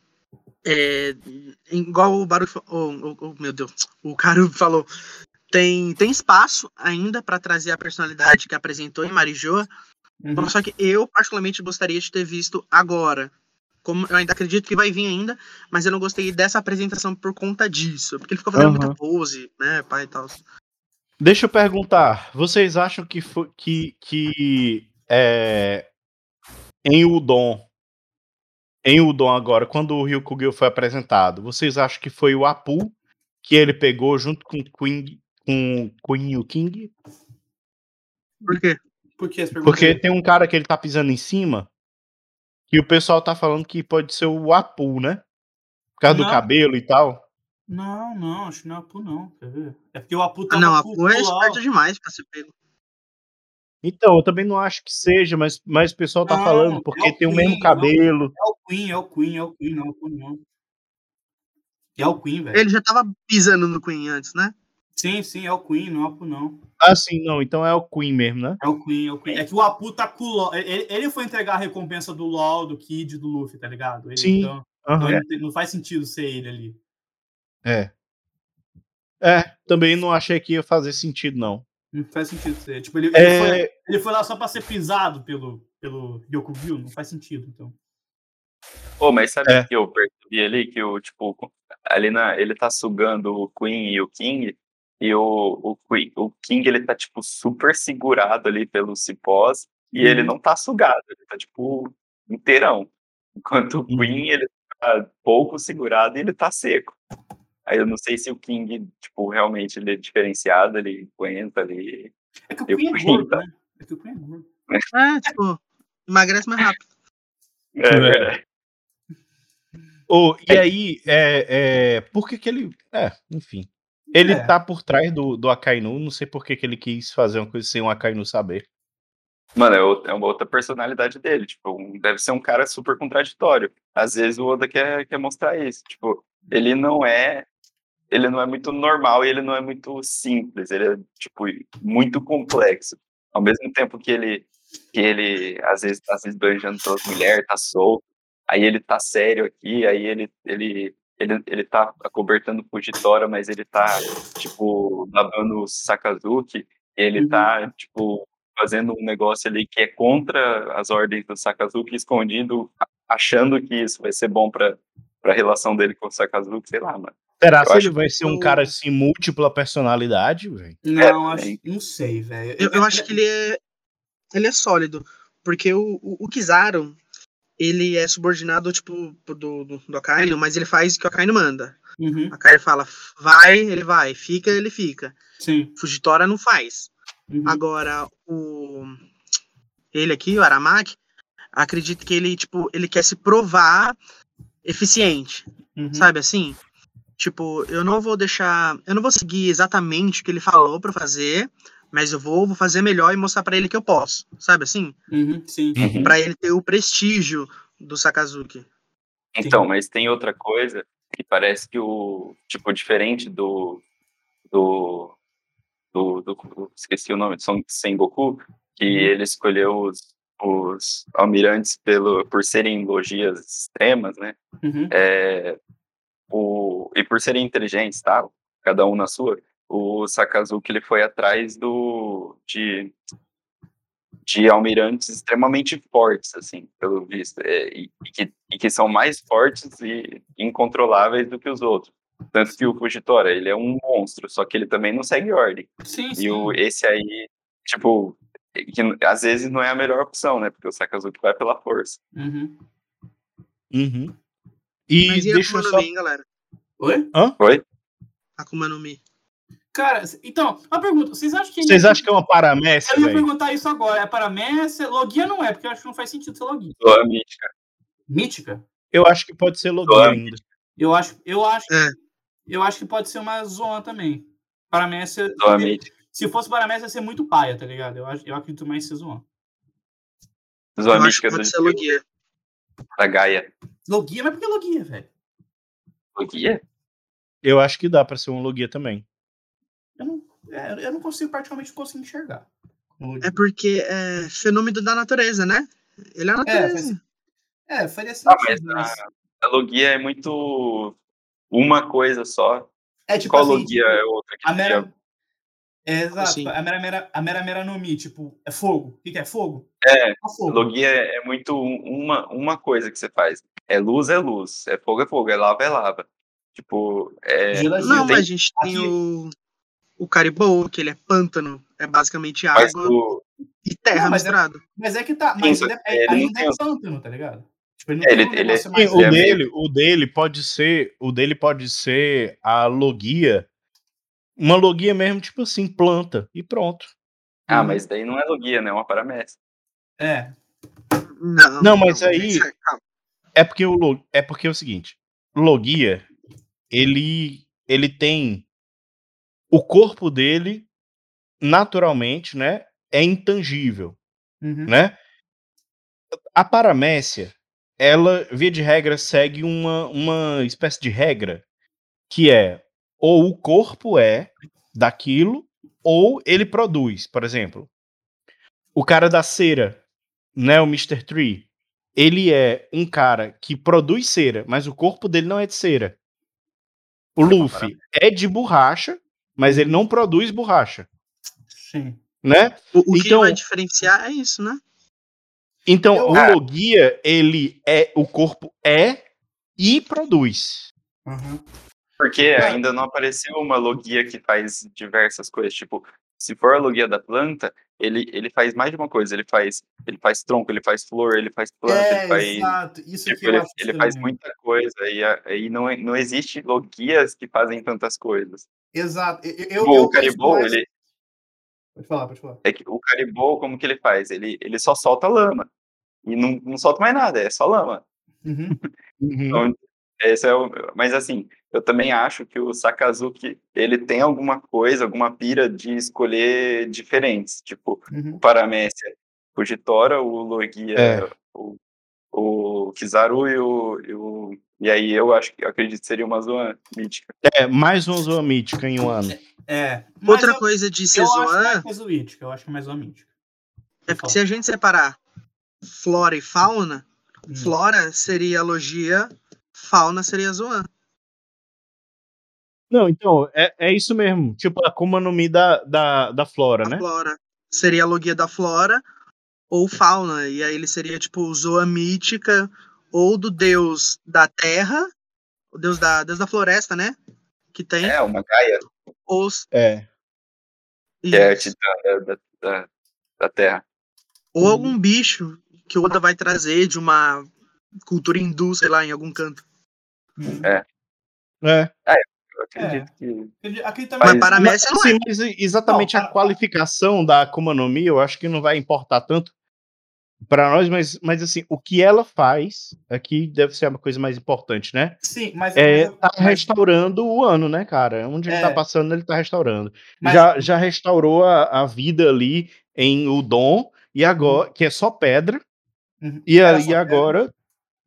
É, igual o Baru. Oh, oh, meu Deus. O Caru falou. Tem, tem espaço ainda para trazer a personalidade que apresentou em Marijoa. Uhum. Só que eu, particularmente, gostaria de ter visto agora. Como eu ainda acredito que vai vir ainda, mas eu não gostei dessa apresentação por conta disso. Porque ele ficou fazendo Aham. muita pose, né, pai e tal. Deixa eu perguntar, vocês acham que foi, que, que é, em Udon, em Udon agora, quando o Ryukugyu foi apresentado, vocês acham que foi o Apu que ele pegou junto com Queen, com Queen King? Por quê? Por que essa pergunta? Porque tem um cara que ele tá pisando em cima, que o pessoal tá falando que pode ser o Apu, né? Por causa do Não. cabelo e tal. Não, não, acho que não é Apu, não. Quer ver? É porque o Apu Ah, tava não, a com o Fu é esperto demais pra ser pego. Então, eu também não acho que seja, mas, mas o pessoal tá Não, falando, é porque o tem o Queen, mesmo cabelo. É o Queen, é o Queen, é o Queen, não é o Apu, não. É o Queen, velho. Ele já tava pisando no Queen antes, né? Sim, sim, é o Queen, não é o Apu, não. Ah, sim, não, então é o Queen mesmo, né? É o Queen, é o Queen. É que o Apu tá com o LOL. Ele, ele foi entregar a recompensa do LOL, do Kid, do Luffy, tá ligado? Ele, Sim. Então, Aham. então não, não faz sentido ser ele ali. É. É, também não achei que ia fazer sentido, não. Não faz sentido ser. Tipo, ele, ele, É, foi, ele foi lá só pra ser pisado pelo, pelo Ryokugyu, não faz sentido, então. Pô, mas sabe É. o que eu percebi ali? Que o, tipo, ali na, ele tá sugando o Queen e o King, e o, o, Queen, o King, ele tá, tipo, super segurado ali pelos cipós, e ele Uhum. não tá sugado, ele tá, tipo, inteirão. Enquanto o Uhum. Queen, ele tá pouco segurado e ele tá seco. Aí eu não sei se o King, tipo, realmente ele é diferenciado, ele aguenta ali. É que o Eu Queen é gordo, tá? né? É que o Queen é gordo. É, tipo, emagrece mais rápido. É verdade. ô, e aí, é, é, por que que ele... É, enfim. Ele É. tá por trás do, do Akainu, não sei por que que ele quis fazer uma coisa sem o Akainu saber. Mano, é, outra- é uma outra personalidade dele. Tipo, um- deve ser um cara super contraditório. Às vezes o Oda quer, quer mostrar isso. Tipo, ele não é. Ele não é muito normal e ele não é muito simples. Ele é, tipo, muito complexo. Ao mesmo tempo que ele, que ele às vezes tá se esbanjando pelas mulheres, tá solto. Aí ele tá sério aqui, aí ele, ele, ele, ele tá acobertando Fujitora, mas ele tá, tipo, babando o Sakazuki. Ele Uhum. tá, tipo, fazendo um negócio ali que é contra as ordens do Sakazuki, escondido, achando que isso vai ser bom pra, pra relação dele com o Sakazuki, sei lá, mano. Será Eu se acho ele vai ser um o- cara assim, múltipla personalidade, velho? Não, É, acho, não sei, velho. Eu, eu acho que ele é. Ele é sólido. Porque o, o, o Kizaru, ele é subordinado, tipo, do, do, do Akainu, mas ele faz o que o Akainu manda. Uhum, A Akainu fala, vai, ele vai, fica, ele fica. sim. Fujitora não faz. Uhum. Agora, o. Ele aqui, o Aramaki, acredito que ele, tipo, ele quer se provar eficiente. uhum. Sabe assim? Tipo, eu não vou deixar. Eu não vou seguir exatamente o que ele falou pra fazer, mas eu vou, vou fazer melhor e mostrar pra ele que eu posso. Sabe assim? Uhum, sim. Pra ele ter o prestígio do Sakazuki. Então, mas tem outra coisa que parece que o, tipo, diferente do, do, do, do- esqueci o nome, de Son Sengoku, que ele escolheu os, os almirantes pelo, por serem logias extremas, né? Uhum. É, o, e por serem inteligentes, tá? Cada um na sua. O Sakazuki ele foi atrás do de de almirantes extremamente fortes, assim, pelo visto, é, e, e que, e que são mais fortes e incontroláveis do que os outros. Tanto que o Fujitora, ele é um monstro, só que ele também não segue ordem. Sim, E sim. o, esse aí, tipo, que às vezes não é a melhor opção, né? Porque o Sakazuki vai pela força. Uhum. Uhum. E Mas e a deixa Akuma eu no só. Mi, hein, galera? Oi? Oi? Akuma no Mi. Cara, então, uma pergunta. Vocês acham que. Vocês acham que é uma paramécia, Eu ia perguntar isso agora. É paramécia? Logia não é, porque eu acho que não faz sentido ser logia. Doa mítica. Mítica? Eu acho que pode ser Logia Doa ainda. Eu acho, eu acho, É. eu acho que pode ser uma zona também. Paramécia. Doa mítica. Se fosse paramécia, ia ser muito paia, tá ligado? Eu, acho, eu acredito mais em ser zona. Que mítica do pode ser Logia. da Gaia. Logia, mas por que logia, velho? Logia? Eu acho que dá pra ser um Logia também. Eu não, é, eu não consigo, particularmente, não consigo enxergar. É porque é fenômeno da natureza, né? Ele é a natureza. É, faria Ah, sentido. mas mas... a, a Logia é muito uma coisa só. É tipo Qual assim, Logia tipo, é outra que a mera... É, exato. Assim. A mera, mera, a mera mera no Mi, tipo, é fogo. O que, que é fogo? É, É fogo. Logia é é muito um- uma, uma coisa que você faz. É luz, é luz. É fogo, é fogo. É lava, é lava. Tipo, é. Gelo é Não, mas a gente tem Aqui- o. O Caribou, que ele é pântano. É basicamente água o, e terra Não, mas é- misturado. Mas é que tá. Mas Sim, ele, é, ele tem é os- pântano, tá ligado? Tipo, ele não É, tem ele- ele é- o é dele, o dele pode ser, o dele pode ser a logia, uma logia mesmo, tipo assim, planta e pronto. ah, Uhum. mas daí não é Logia, né? É uma paramécia. É. Não, Não, mas aí- calma. É porque o lo- é porque é o seguinte, logia, ele ele tem o corpo dele naturalmente, né, é intangível, Uhum. né? A paramécia, ela via de regra segue uma uma espécie de regra que é ou o corpo é daquilo ou ele produz, por exemplo. O cara da cera, né, o Mr. Tree, ele é um cara que produz cera, mas o corpo dele não é de cera. O Luffy é de borracha, mas ele não produz borracha, Sim. né? O, o que Então- vai diferenciar é isso, né? Então, Eu- o Logia, ele é o corpo é e produz. Uhum. Porque Ah. ainda não apareceu uma Logia que faz diversas coisas. Tipo, se for a Logia da planta, ele, ele faz mais de uma coisa. Ele faz, ele faz tronco, ele faz flor, ele faz planta, É, ele faz. exato. Isso Tipo, que eu ele, ele faz muita coisa e aí não, é- não existe logias que fazem tantas coisas. Exato. Eu, eu, Tipo, eu o Caribou, penso mais- ele, Pode falar, pode falar. é que o Caribou, como que ele faz? Ele, ele só solta lama. E não, não solta mais nada, é só lama. Uhum. Então, esse é o, mas assim, eu também acho que o Sakazuki, ele tem alguma coisa, alguma pira de escolher diferentes, tipo, Uhum. o Paramécia, o Jitora, o Logia, É. o, o Kizaru e o, e o- E aí eu acho que eu acredito que seria uma zona mítica. É, mais uma zoa mítica em um ano. É. Outra eu, coisa de eu acho Sezoan mais mesoítica. Eu acho que é mais zoamítica. é porque se a gente separar flora e fauna, Hum. flora seria logia, fauna seria Zoan. Não, então, é, é isso mesmo. Tipo, a Akuma no Mi da, da, da Flora, A né? flora seria a logia da flora ou fauna. E aí ele seria tipo zoa mítica ou do deus da terra, o deus da, deus da floresta, né? Que tem. É, uma Gaia, Ou, É. que é a titã da, da, da, Terra. ou algum bicho que o Oda vai trazer de uma cultura hindu, sei lá, em algum canto. É. Eu acredito que. Acredito- Acredito também. Mas para a Messi não é. Sim, mas exatamente Não, a para- qualificação da Akuma no Mi, eu acho que não vai importar tanto pra nós, mas, mas assim, o que ela faz aqui deve ser uma coisa mais importante, né? Sim, mas. É mas- tá mas- restaurando o ano, né, cara? Onde ele É. tá passando, ele tá restaurando. mas- Já, já restaurou a, a vida ali em Udon, e agora, que é só pedra, Uhum. e, a- só e agora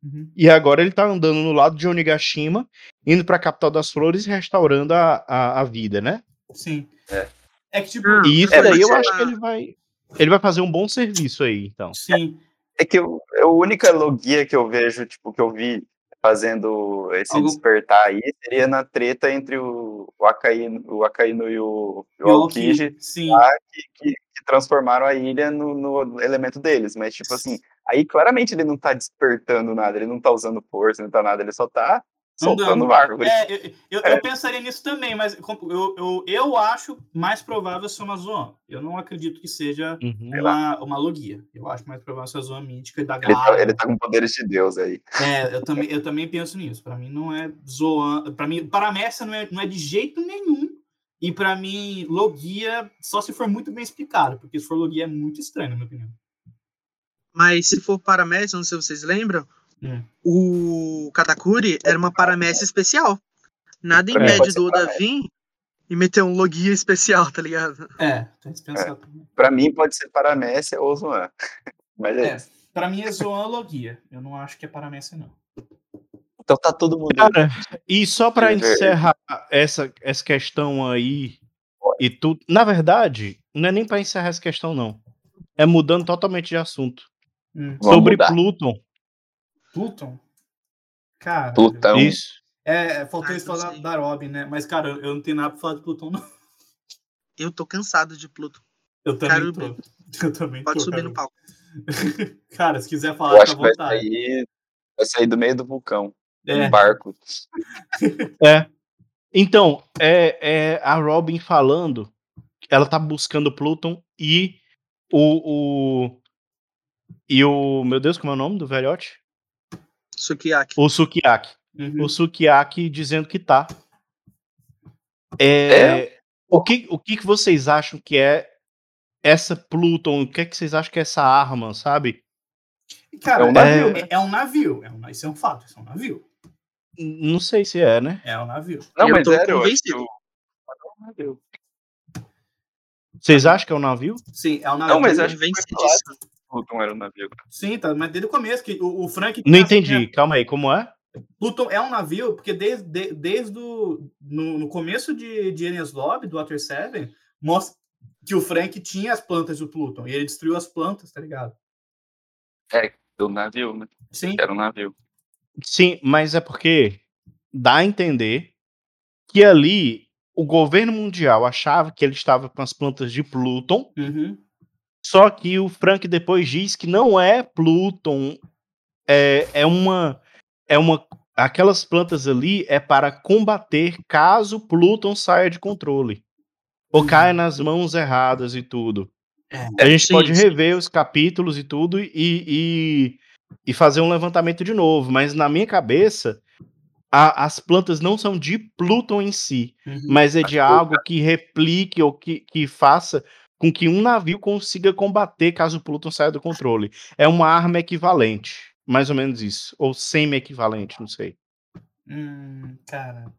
Uhum. E agora ele tá andando no lado de Onigashima, indo pra capital das flores e restaurando a, a, a vida, né? Sim. É. É que, tipo. Hum. E isso É, daí eu é- acho que ele vai. Ele vai fazer um bom serviço aí, então. Sim. É que eu, é a única logia que eu vejo, tipo, que eu vi fazendo esse Algo- despertar aí seria na treta entre o, o, Akainu, o Akainu e o, e o Aokiji, que, que- que transformaram a ilha no, no elemento deles. Mas, tipo assim, aí claramente ele não tá despertando nada, ele não tá usando força, não tá nada, ele só tá soltando Andando. árvore. É, eu, eu, É. eu pensaria nisso também, mas eu, eu, eu acho mais provável ser uma Zoan. Eu não acredito que seja Uhum. uma, uma logia. Eu acho mais provável ser a Zoan mítica e da Ele Gara. tá, ele tá com poderes de Deus aí. É, eu também, eu também penso nisso. Pra mim não é Zoan. Pra mim, Paramécia não é, não é de jeito nenhum. E pra mim, Logia, só se for muito bem explicado, porque se for Logia é muito estranho, na minha opinião. Mas se for paramécia, não sei se vocês lembram, Hum. o Katakuri era uma paramécia especial. Nada É, impede ser do Oda vir e meter um logia especial, tá ligado? É, tem que pensar também. Pra mim pode ser Paramécia ou Zoan. Mas é, É, isso. pra mim é Zoan Logia. Eu não acho que é Paramécia, não. Então tá todo mundo. Cara, e só pra É, encerrar essa, essa questão aí e tudo. Na verdade, não é nem pra encerrar essa questão, não. É mudando totalmente de assunto. Hum. Sobre mudar. Pluton. Pluton? Cara. Plutão. Isso. É, faltou Ah, isso falar da Robin, né? Mas, cara, eu eu não tenho nada pra falar de Plutão, não. Eu tô cansado de Pluto. Eu também Quero tô. Eu também Pode tô. subir cara. no palco. Cara, se quiser Eu falar, acho fica que à vai vontade. sair, vai sair do meio do vulcão. É. Um barco. É. Então, é, é a Robin falando. Ela tá buscando Pluton e o, o. E o. Meu Deus, como é o nome do velhote? Sukiyaki. O Sukiyaki. Uhum. O Sukiyaki dizendo que tá. É, O, que, o que, que vocês acham que é essa Pluton? O que, é que vocês acham que é essa arma, sabe? Cara, É um navio, é, é um navio. É um, isso é um fato, isso é um navio. Não sei se é, né? É um navio. Não, Eu mas que convencido. eu- Vocês acham que é um navio? Sim, é um navio. Não, mas acho que Convencidíssimo. Pluton era um navio. Sim, tá, mas desde o começo, que o, o Frank. Não entendi. Calma aí, como é? Pluton é um navio, porque desde, de- desde o, no, no começo de, de Enies Lobby, do Water 7, mostra que o Frank tinha as plantas do Pluton. E ele destruiu as plantas, tá ligado? Do navio, né? Sim. Era um navio. Sim, mas é porque dá a entender que ali o governo mundial achava que ele estava com as plantas de Pluton, Uhum. Só que o Frank depois diz que não é Pluton, é, é uma é uma aquelas plantas ali é para combater caso Pluton saia de controle ou caia nas mãos erradas e tudo. É, A gente sim, pode sim. rever os capítulos e tudo e, e, e fazer um levantamento de novo, mas na minha cabeça a- as plantas não são de Pluton em si, Uhum. mas é de algo que replique ou que, que faça com que um navio consiga combater caso o Pluton saia do controle. É uma arma equivalente, mais ou menos isso, ou semi-equivalente, não sei. Hum, cara.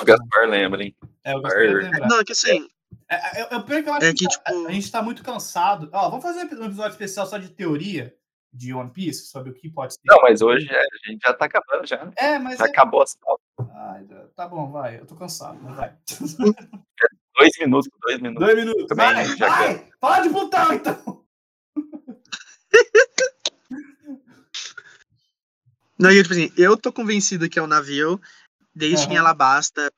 O Gaspar lembra, hein? É, eu Arr. lembrar. Não, é que assim, É, é, é, o pior que eu acho É que, que, a- tipo- a, gente tá muito cansado. Ó, vamos fazer um episódio especial só de teoria de One Piece, sobre o que pode ser. Não, mas hoje é, a gente já tá acabando já. É, mas. Já É... acabou as pautas. Ai, tá bom, vai. Eu tô cansado, mas vai. Dois minutos, dois minutos. Dois minutos. Também, vai, já vai! Fala de Plutão, então! Não, e, tipo assim, eu tô convencido que é um navio, desde que em Aham. Alabasta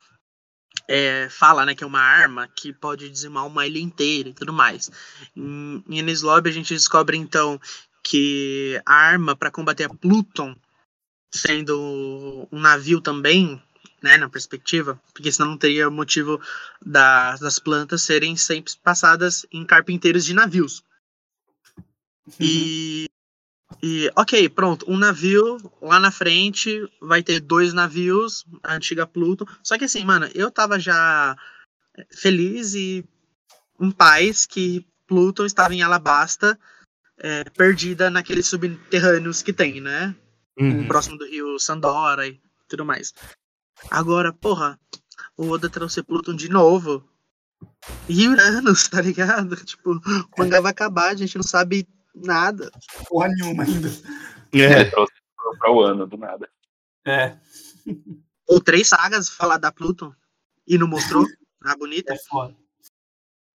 é, fala, né, que é uma arma que pode dizimar uma ilha inteira e tudo mais. Em, em Enies Lobby a gente descobre, então, que a arma para combater a Pluton, sendo um navio também, né, na perspectiva, porque senão não teria motivo das, das plantas serem sempre passadas em carpinteiros de navios. E, e, ok, pronto, um navio lá na frente vai ter dois navios, a antiga Pluton. Só que assim, mano, eu tava já feliz e em paz que Pluton estava em Alabasta, é, perdida naqueles subterrâneos que tem, né? Uhum. Próximo do rio Sandora e tudo mais. Agora, porra, o Oda trouxe Pluton de novo. E Uranus, tá ligado? Tipo, o mangá vai acabar, a gente não sabe nada. Porra nenhuma ainda. Ele É, trouxe pro, pro ano, do nada. É, Ou três sagas falar da Pluton e não mostrou. Ah, bonita. é foda.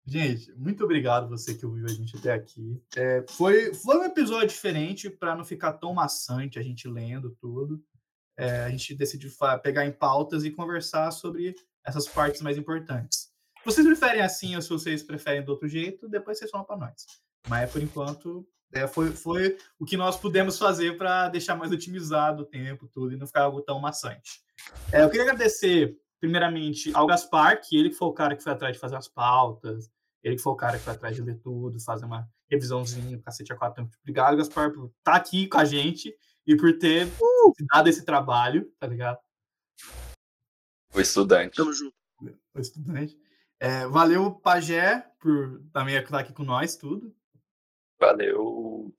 Gente, muito obrigado você que ouviu a gente até aqui. É, foi, foi um episódio diferente para não ficar tão maçante a gente lendo tudo. É, a gente decidiu pegar em pautas e conversar sobre essas partes mais importantes. Se vocês preferem assim ou se vocês preferem do outro jeito, depois vocês falam para nós. Mas por enquanto é, foi, foi o que nós pudemos fazer para deixar mais otimizado o tempo tudo e não ficar algo tão maçante. É, eu queria agradecer primeiramente ao Gaspar, que ele foi o cara que foi atrás de fazer as pautas, ele foi o cara que foi atrás de ler tudo, fazer uma revisãozinha, cacete a quatro. Obrigado, Gaspar, por estar aqui com a gente e por ter dado esse trabalho, tá ligado? O estudante. Tamo junto. O estudante. É, valeu, Pajé, por também estar aqui com nós, tudo. Valeu.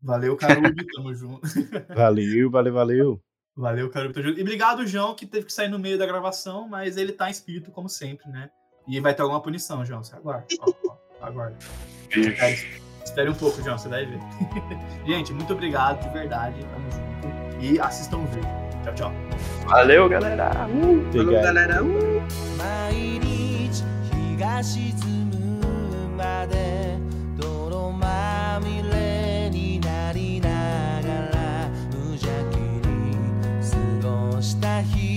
Valeu, Carubi, tamo junto. Valeu, valeu, valeu. Valeu, Carubi, tamo junto. E obrigado, João, que teve que sair no meio da gravação, mas ele tá em espírito, como sempre, né? E vai ter alguma punição, João, você aguarda. Ó, ó, aguarda. Espere, espere um pouco, João, você vai ver. Gente, muito obrigado, de verdade, tamo junto. E assistam o vídeo. Tchau, tchau. Valeu, galera. Falou, Obrigado. galera. Uh! 毎日日が沈むまで泥まみれになりながら無邪気に過ごした日